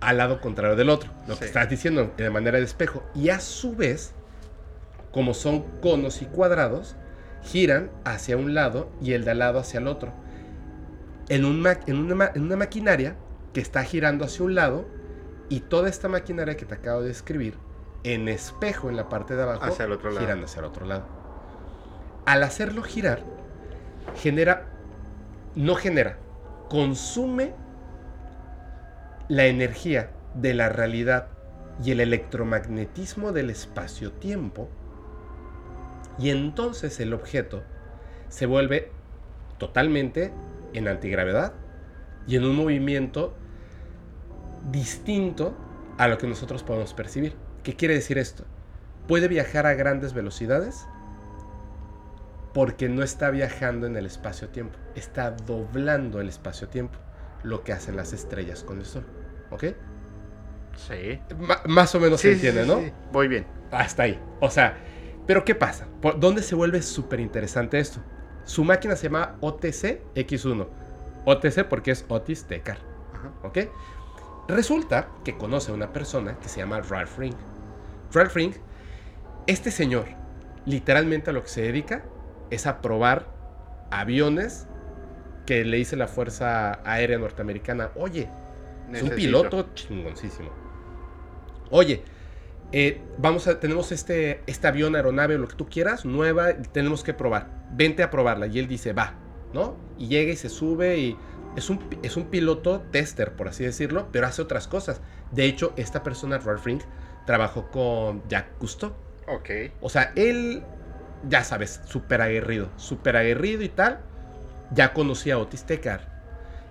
al lado contrario del otro, lo que estás diciendo de manera de espejo. Y a su vez, como son conos y cuadrados, giran hacia un lado y el de al lado hacia el otro. En, un en, una, en una maquinaria que está girando hacia un lado y toda esta maquinaria que te acabo de describir en espejo en la parte de abajo hacia el otro lado. girando hacia el otro lado. Al hacerlo girar, genera, no genera, consume la energía de la realidad y el electromagnetismo del espacio-tiempo y entonces el objeto se vuelve totalmente en antigravedad y en un movimiento distinto a lo que nosotros podemos percibir. ¿Qué quiere decir esto? Puede viajar a grandes velocidades porque no está viajando en el espacio-tiempo, está doblando el espacio-tiempo, lo que hacen las estrellas con el Sol. ¿Ok? Sí. más o menos se entiende, ¿no? Sí, Voy bien. Hasta ahí. O sea, pero ¿qué pasa? ¿Por ¿Dónde se vuelve súper interesante esto? Su máquina se llama OTC X1. OTC porque es Otis Tecar. ¿Ok? Resulta que conoce a una persona que se llama Ralph Ring. Ralph Ring, este señor, literalmente a lo que se dedica es a probar aviones que le dice la Fuerza Aérea Norteamericana, oye, es un piloto chingoncísimo. Oye, eh, vamos a, tenemos este, este avión, aeronave o lo que tú quieras, nueva, tenemos que probar. Vente a probarla. Y él dice, va, ¿no? Y llega y se sube y es un, es un piloto tester, por así decirlo, pero hace otras cosas. De hecho, esta persona, Ralph Ring, trabajó con Jack Cousteau. Ok. O sea, él, ya sabes, súper aguerrido, súper aguerrido y tal. Ya conocía a Otis Tecar.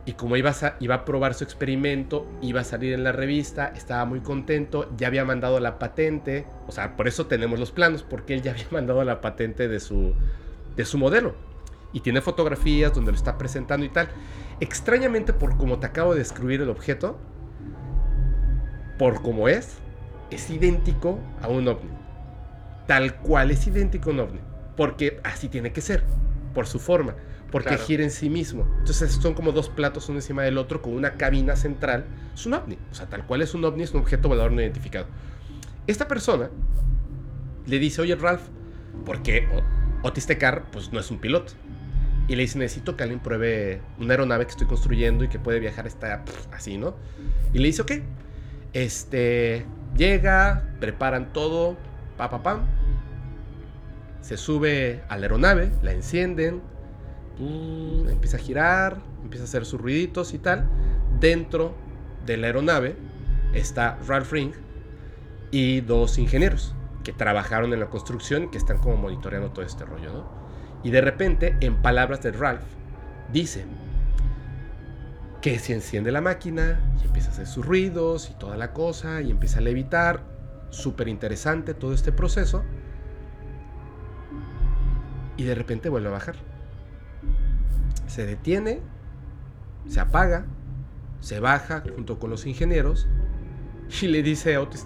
Y como iba a, iba a probar su experimento, iba a salir en la revista, estaba muy contento, ya había mandado la patente, o sea, por eso tenemos los planos, porque él ya había <laughs> mandado la patente de su, de su modelo. Y tiene fotografías donde lo está presentando y tal. Extrañamente, por como te acabo de describir el objeto, por como es, es idéntico a un ovni. Tal cual es idéntico a un ovni. Porque así tiene que ser, por su forma porque Claro. gira en sí mismo. Entonces son como dos platos uno encima del otro con una cabina central. Es un ovni. O sea, tal cual es un ovni, es un objeto volador no identificado. Esta persona le dice, oye Ralph, porque Otis Tecar pues no es un piloto. Y le dice, necesito que alguien pruebe una aeronave que estoy construyendo y que puede viajar esta, pff, así, ¿no? Y le dice, ok. Este, llega, preparan todo, pa, pa, pam. Se sube a la aeronave, la encienden, mm, empieza a girar, empieza a hacer sus ruiditos y tal. Dentro de la aeronave está Ralph Ring y dos ingenieros que trabajaron en la construcción que están como monitoreando todo este rollo, ¿no? Y de repente, en palabras de Ralph, dice que se enciende la máquina y empieza a hacer sus ruidos y toda la cosa y empieza a levitar. Súper interesante todo este proceso. Y de repente vuelve a bajar. Se detiene, se apaga, se baja junto con los ingenieros y le dice a Otis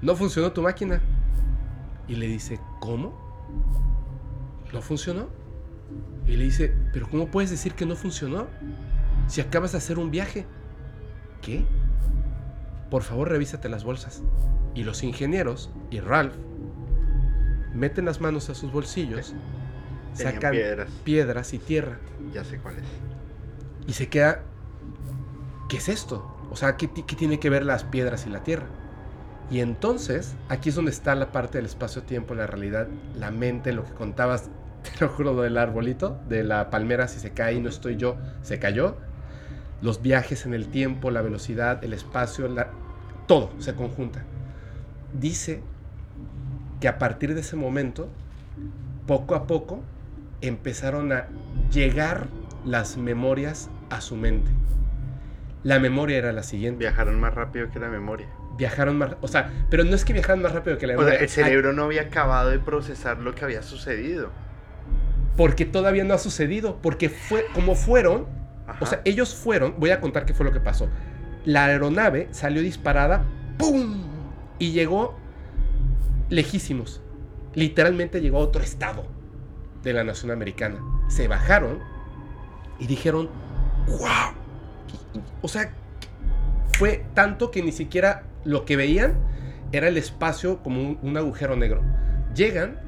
no funcionó tu máquina. Y le dice, ¿cómo? ¿No funcionó? Y le dice, pero ¿cómo puedes decir que no funcionó? Si acabas de hacer un viaje. ¿Qué? Por favor, revísate las bolsas. Y los ingenieros y Ralph meten las manos a sus bolsillos, <laughs> sacan piedras. piedras y tierra Ya sé cuál es. y se queda, ¿qué es esto? O sea, ¿qué, qué tiene que ver las piedras y la tierra? Y entonces, aquí es donde está la parte del espacio-tiempo, la realidad, la mente, lo que contabas, <laughs> te lo juro, del arbolito, de la palmera, si se cae y no estoy yo, se cayó. Los viajes en el tiempo, la velocidad, el espacio, todo se conjunta. Dice que a partir de ese momento, poco a poco, empezaron a llegar las memorias a su mente. La memoria era la siguiente. Viajaron más rápido que la memoria. Viajaron más, o sea, pero no es que viajaran más rápido que la O sea, el cerebro no había acabado de procesar lo que había sucedido. Porque todavía no ha sucedido, porque fue como fueron, Ajá. o sea, ellos fueron, voy a contar qué fue lo que pasó. La aeronave salió disparada, ¡pum! Y llegó lejísimos. Literalmente llegó a otro estado de la nación americana. Se bajaron y dijeron, ¡wow! O sea, fue tanto que ni siquiera lo que veían era el espacio como un, un agujero negro. Llegan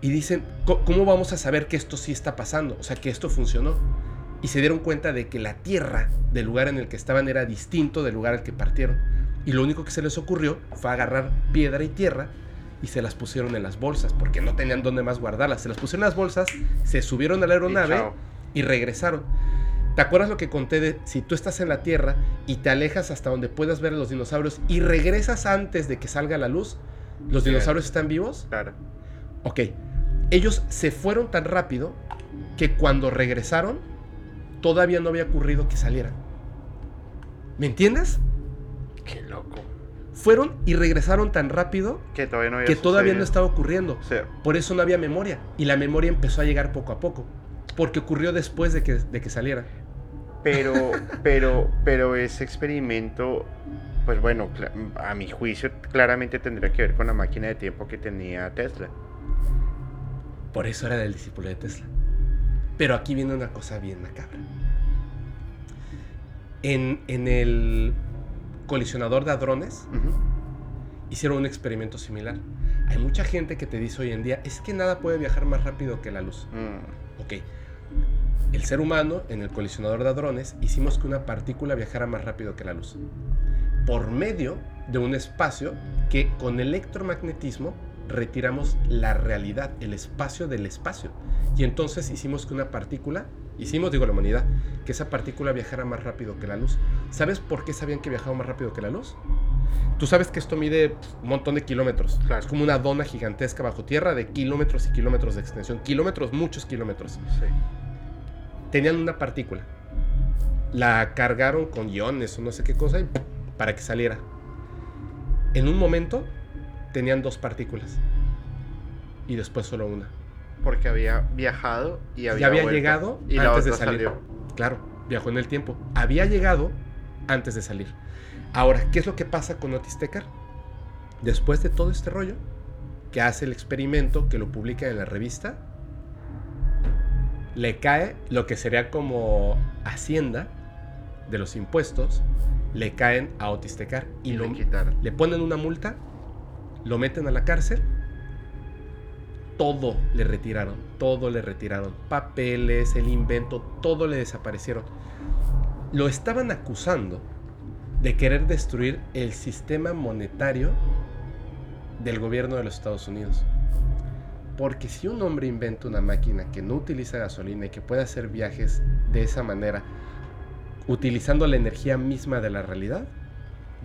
y dicen, "Co- ¿cómo vamos a saber que esto sí está pasando? O sea, que esto funcionó. Y se dieron cuenta de que la tierra del lugar en el que estaban era distinto del lugar al que partieron. Y lo único que se les ocurrió fue agarrar piedra y tierra y se las pusieron en las bolsas, porque no tenían dónde más guardarlas. Se las pusieron en las bolsas, se subieron a la aeronave y regresaron. ¿Te acuerdas lo que conté de si tú estás en la Tierra y te alejas hasta donde puedas ver a los dinosaurios y regresas antes de que salga la luz? ¿Los Sí. dinosaurios están vivos? Claro. Ok. Ellos se fueron tan rápido que cuando regresaron todavía no había ocurrido que salieran. ¿Me entiendes? Qué loco. Fueron y regresaron tan rápido Que todavía no había que todavía no estaba ocurriendo. Sea, Por eso no había memoria. Y la memoria empezó a llegar poco a poco. Porque ocurrió después de que, de que saliera. Pero, pero, pero ese experimento, pues bueno, a mi juicio claramente tendría que ver con la máquina de tiempo que tenía Tesla. Por eso era del discípulo de Tesla. Pero aquí viene una cosa bien macabra. En, en el colisionador de hadrones hicieron un experimento similar. Hay mucha gente que te dice hoy en día, es que nada puede viajar más rápido que la luz. Mm, Ok. El ser humano en el colisionador de hadrones hicimos que una partícula viajara más rápido que la luz. Por medio de un espacio que con electromagnetismo retiramos la realidad, el espacio del espacio. Y entonces hicimos que una partícula, hicimos, digo la humanidad, que esa partícula viajara más rápido que la luz. ¿Sabes por qué sabían que viajaba más rápido que la luz? Tú sabes que esto mide un montón de kilómetros. Claro. Es como una dona gigantesca bajo tierra de kilómetros y kilómetros de extensión. Kilómetros, muchos kilómetros. sí. Tenían una partícula. La cargaron con iones o no sé qué cosa y para que saliera. En un momento tenían dos partículas y después solo una. Porque había viajado y había, ya había vuelto, llegado y la antes de salir. salió. Claro, viajó en el tiempo. Había llegado antes de salir. Ahora, ¿qué es lo que pasa con Otis Tecar? Después de todo este rollo, que hace el experimento, que lo publica en la revista, le cae lo que sería como Hacienda de los impuestos, le caen a Otis Tecar y, Y lo, le le ponen una multa, lo meten a la cárcel, todo le retiraron, todo le retiraron, papeles, el invento, todo le desaparecieron. Lo estaban acusando de querer destruir el sistema monetario del gobierno de los Estados Unidos. Porque si un hombre inventa una máquina que no utiliza gasolina y que puede hacer viajes de esa manera, utilizando la energía misma de la realidad,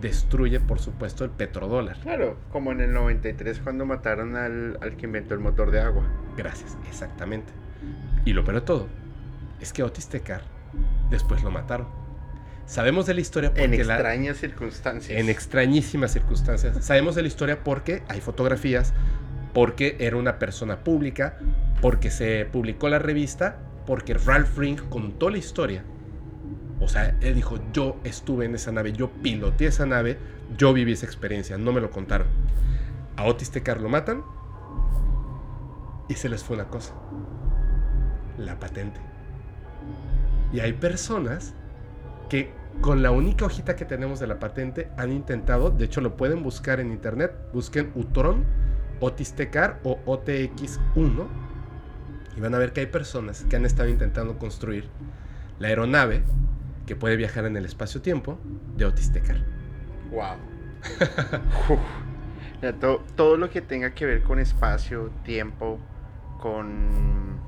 destruye por supuesto el petrodólar. Claro, como en el 93 cuando mataron al, al que inventó el motor de agua. Gracias, exactamente. Y lo peor de todo es que Otis Tecar después lo mataron. Sabemos de la historia porque En la- extrañas circunstancias. en extrañísimas circunstancias. Sabemos de la historia porque hay fotografías, porque era una persona pública, porque se publicó la revista, porque Ralph Ring contó la historia. O sea, él dijo, yo estuve en esa nave, yo piloteé esa nave, yo viví esa experiencia, no me lo contaron. A Otis Tecar lo matan y se les fue una cosa, la patente. Y hay personas que con la única hojita que tenemos de la patente han intentado, de hecho lo pueden buscar en internet, busquen Utron, Otis Tecar o OTX1 y van a ver que hay personas que han estado intentando construir la aeronave que puede viajar en el espacio-tiempo de Otis Tecar. Wow. <laughs> Uf. Todo lo que tenga que ver con espacio, tiempo, con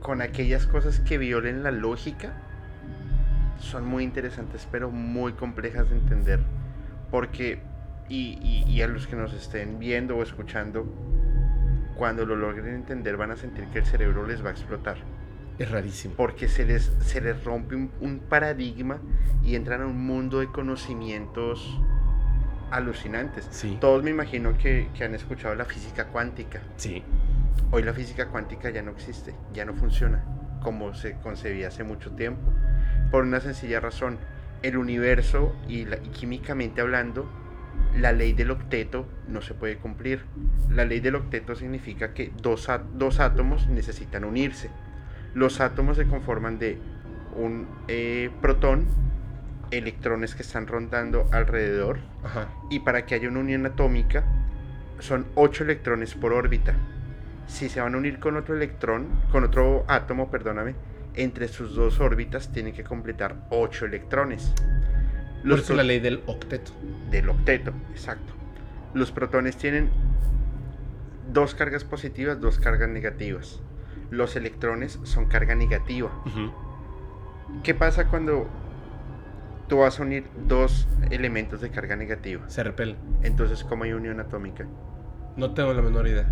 con aquellas cosas que violen la lógica son muy interesantes pero muy complejas de entender porque y, y- y a los que nos estén viendo o escuchando cuando lo logren entender van a sentir que el cerebro les va a explotar Es rarísimo. porque se les, se les rompe un, un paradigma y entran a un mundo de conocimientos alucinantes. Sí, Todos me imagino que, que han escuchado la física cuántica. sí, Hoy la física cuántica ya no existe, ya no funciona como se concebía hace mucho tiempo. Por una sencilla razón, el universo y, la- y químicamente hablando, la ley del octeto no se puede cumplir. La ley del octeto significa que dos, dos átomos necesitan unirse. Los átomos se conforman de un eh, protón, electrones que están rondando alrededor, ajá. y para que haya una unión atómica son 8 electrones por órbita. Si se van a unir con otro electrón, con otro átomo, perdóname, entre sus dos órbitas tienen que completar 8 electrones. Por Los eso la ley del octeto. del octeto, exacto. Los protones tienen dos cargas positivas, dos cargas negativas. Los electrones son carga negativa. Ujú. ¿Qué pasa cuando tú vas a unir dos elementos de carga negativa? Se repele. Entonces, ¿cómo hay unión atómica? No tengo la menor idea.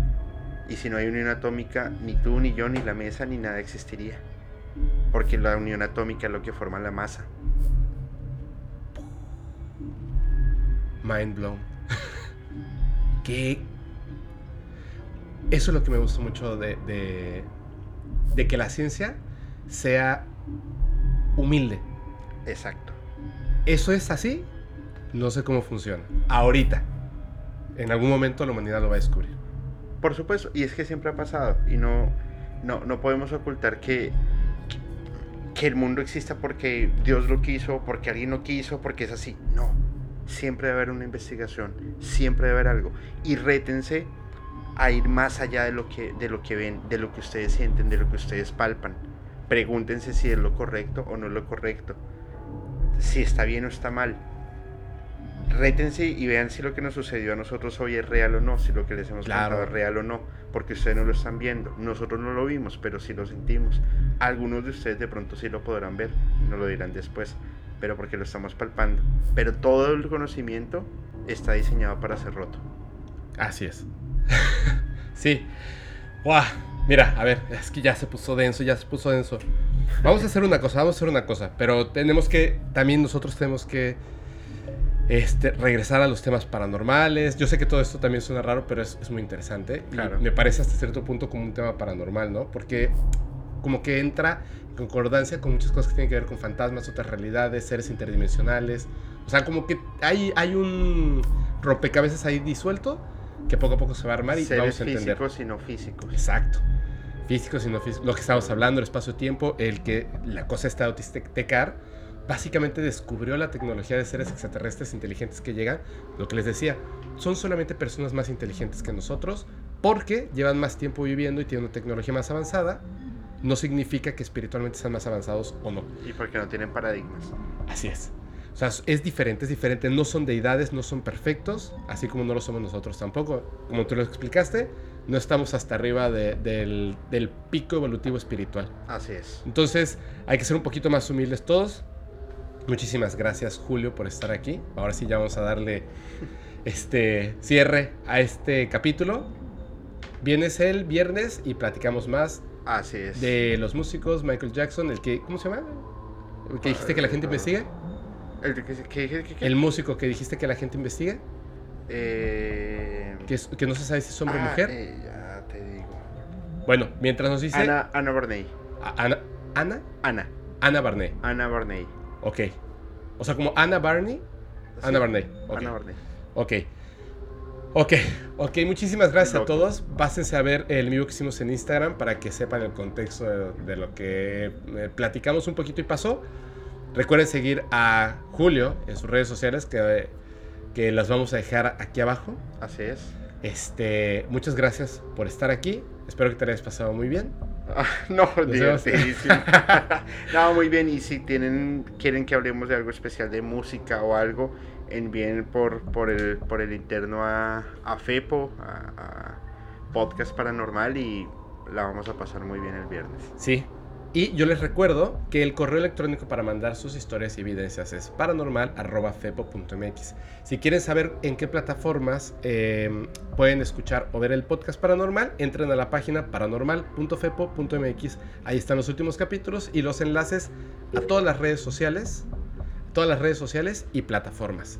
Y si no hay unión atómica, ni tú, ni yo, ni la mesa, ni nada existiría. Porque la unión atómica es lo que forma la masa. Mind blown. que eso es lo que me gusta mucho de, de, de que la ciencia sea humilde. Exacto. Eso es así, no sé cómo funciona. Ahorita, en algún momento la humanidad lo va a descubrir. Por supuesto, y es que siempre ha pasado. Y no, no, no podemos ocultar que, que el mundo exista porque Dios lo quiso, porque alguien lo quiso, porque es así. No. Siempre debe haber una investigación, siempre debe haber algo. Y rétense a ir más allá de lo que, de lo que ven, de lo que ustedes sienten, de lo que ustedes palpan. Pregúntense si es lo correcto o no es lo correcto. Si está bien o está mal. Rétense y vean si lo que nos sucedió a nosotros hoy es real o no, si lo que les hemos Claro. contado es real o no, porque ustedes no lo están viendo. Nosotros no lo vimos, pero sí lo sentimos. Algunos de ustedes de pronto sí lo podrán ver, no lo dirán después, pero porque lo estamos palpando. Pero todo el conocimiento está diseñado para ser roto. Así es. <laughs> sí. ¡Guau! Mira, a ver, es que ya se puso denso, ya se puso denso. Vamos a hacer una cosa, vamos a hacer una cosa, pero tenemos que, también nosotros tenemos que este, regresar a los temas paranormales. Yo sé que todo esto también suena raro, pero es, es muy interesante. Claro. Y me parece hasta cierto punto como un tema paranormal, ¿no? Porque como que entra en concordancia con muchas cosas que tienen que ver con fantasmas, otras realidades, seres interdimensionales. O sea, como que hay, hay un rompecabezas ahí disuelto que poco a poco se va a armar y Seres vamos a entender. físicos y no físicos. Exacto. Físicos y no físicos. Lo que estamos hablando, el espacio-tiempo, el que la cosa está autistecar, básicamente descubrió la tecnología de seres extraterrestres inteligentes que llegan. Lo que les decía, son solamente personas más inteligentes que nosotros porque llevan más tiempo viviendo y tienen una tecnología más avanzada. No significa que espiritualmente sean más avanzados o no. Y porque no tienen paradigmas. Así es. O sea, es diferente, es diferente. No son deidades, no son perfectos, así como no lo somos nosotros tampoco. Como tú lo explicaste, no estamos hasta arriba de- del, del pico evolutivo espiritual. Así es. Entonces, hay que ser un poquito más humildes todos. Muchísimas gracias, Julio, por estar aquí. Ahora sí, ya vamos a darle este cierre a este capítulo. Vienes el viernes y platicamos más Así es. de los músicos, Michael Jackson, el que, ¿cómo se llama? El que dijiste que la gente investigue. El que, que, El músico que dijiste que la gente investiga, eh, que, es- que no se sabe si es hombre o ah, mujer. eh, ya te digo. Bueno, mientras nos dice Ana, Ana Barney. A- Ana, Ana, Ana. Ana Barney. Ana Barney. Ok. O sea, como Ana Barney. Ana. Barney. ok. Ana Barney. Ok. Ok, ok, muchísimas gracias a todos. Pásense a ver el vivo que hicimos en Instagram para que sepan el contexto de, de lo que eh, platicamos un poquito y pasó. Recuerden seguir a Julio en sus redes sociales que, que las vamos a dejar aquí abajo. Así es. Este, muchas gracias por estar aquí. Espero que te hayas pasado muy bien. Ah, no, divertidísimo. <laughs> no, muy bien. Y si tienen, quieren que hablemos de algo especial de música o algo, envíen por, por, el, por el interno a, a FEPO, a, Podcast Paranormal, y la vamos a pasar muy bien el viernes. Sí. Y yo les recuerdo que el correo electrónico para mandar sus historias y evidencias es paranormal.fepo.mx. Si quieren saber en qué plataformas eh, pueden escuchar o ver el podcast paranormal, entren a la página paranormal.fepo.mx. Ahí están los últimos capítulos y los enlaces a todas las redes sociales, todas las redes sociales y plataformas.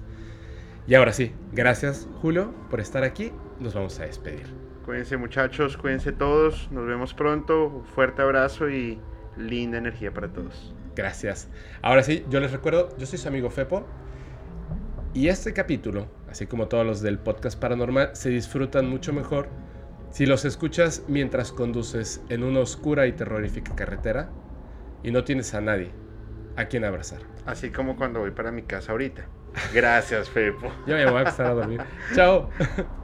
Y ahora sí, gracias Julio por estar aquí. Nos vamos a despedir. Cuídense muchachos, cuídense todos, nos vemos pronto, un fuerte abrazo y linda energía para todos. Gracias. Ahora sí, yo les recuerdo, yo soy su amigo Fepo. Y este capítulo, así como todos los del podcast paranormal, se disfrutan mucho mejor si los escuchas mientras conduces en una oscura y terrorífica carretera y no tienes a nadie a quien abrazar. Así como cuando voy para mi casa ahorita. Gracias, Fepo. Ya me voy a empezar a dormir. Chao. <laughs>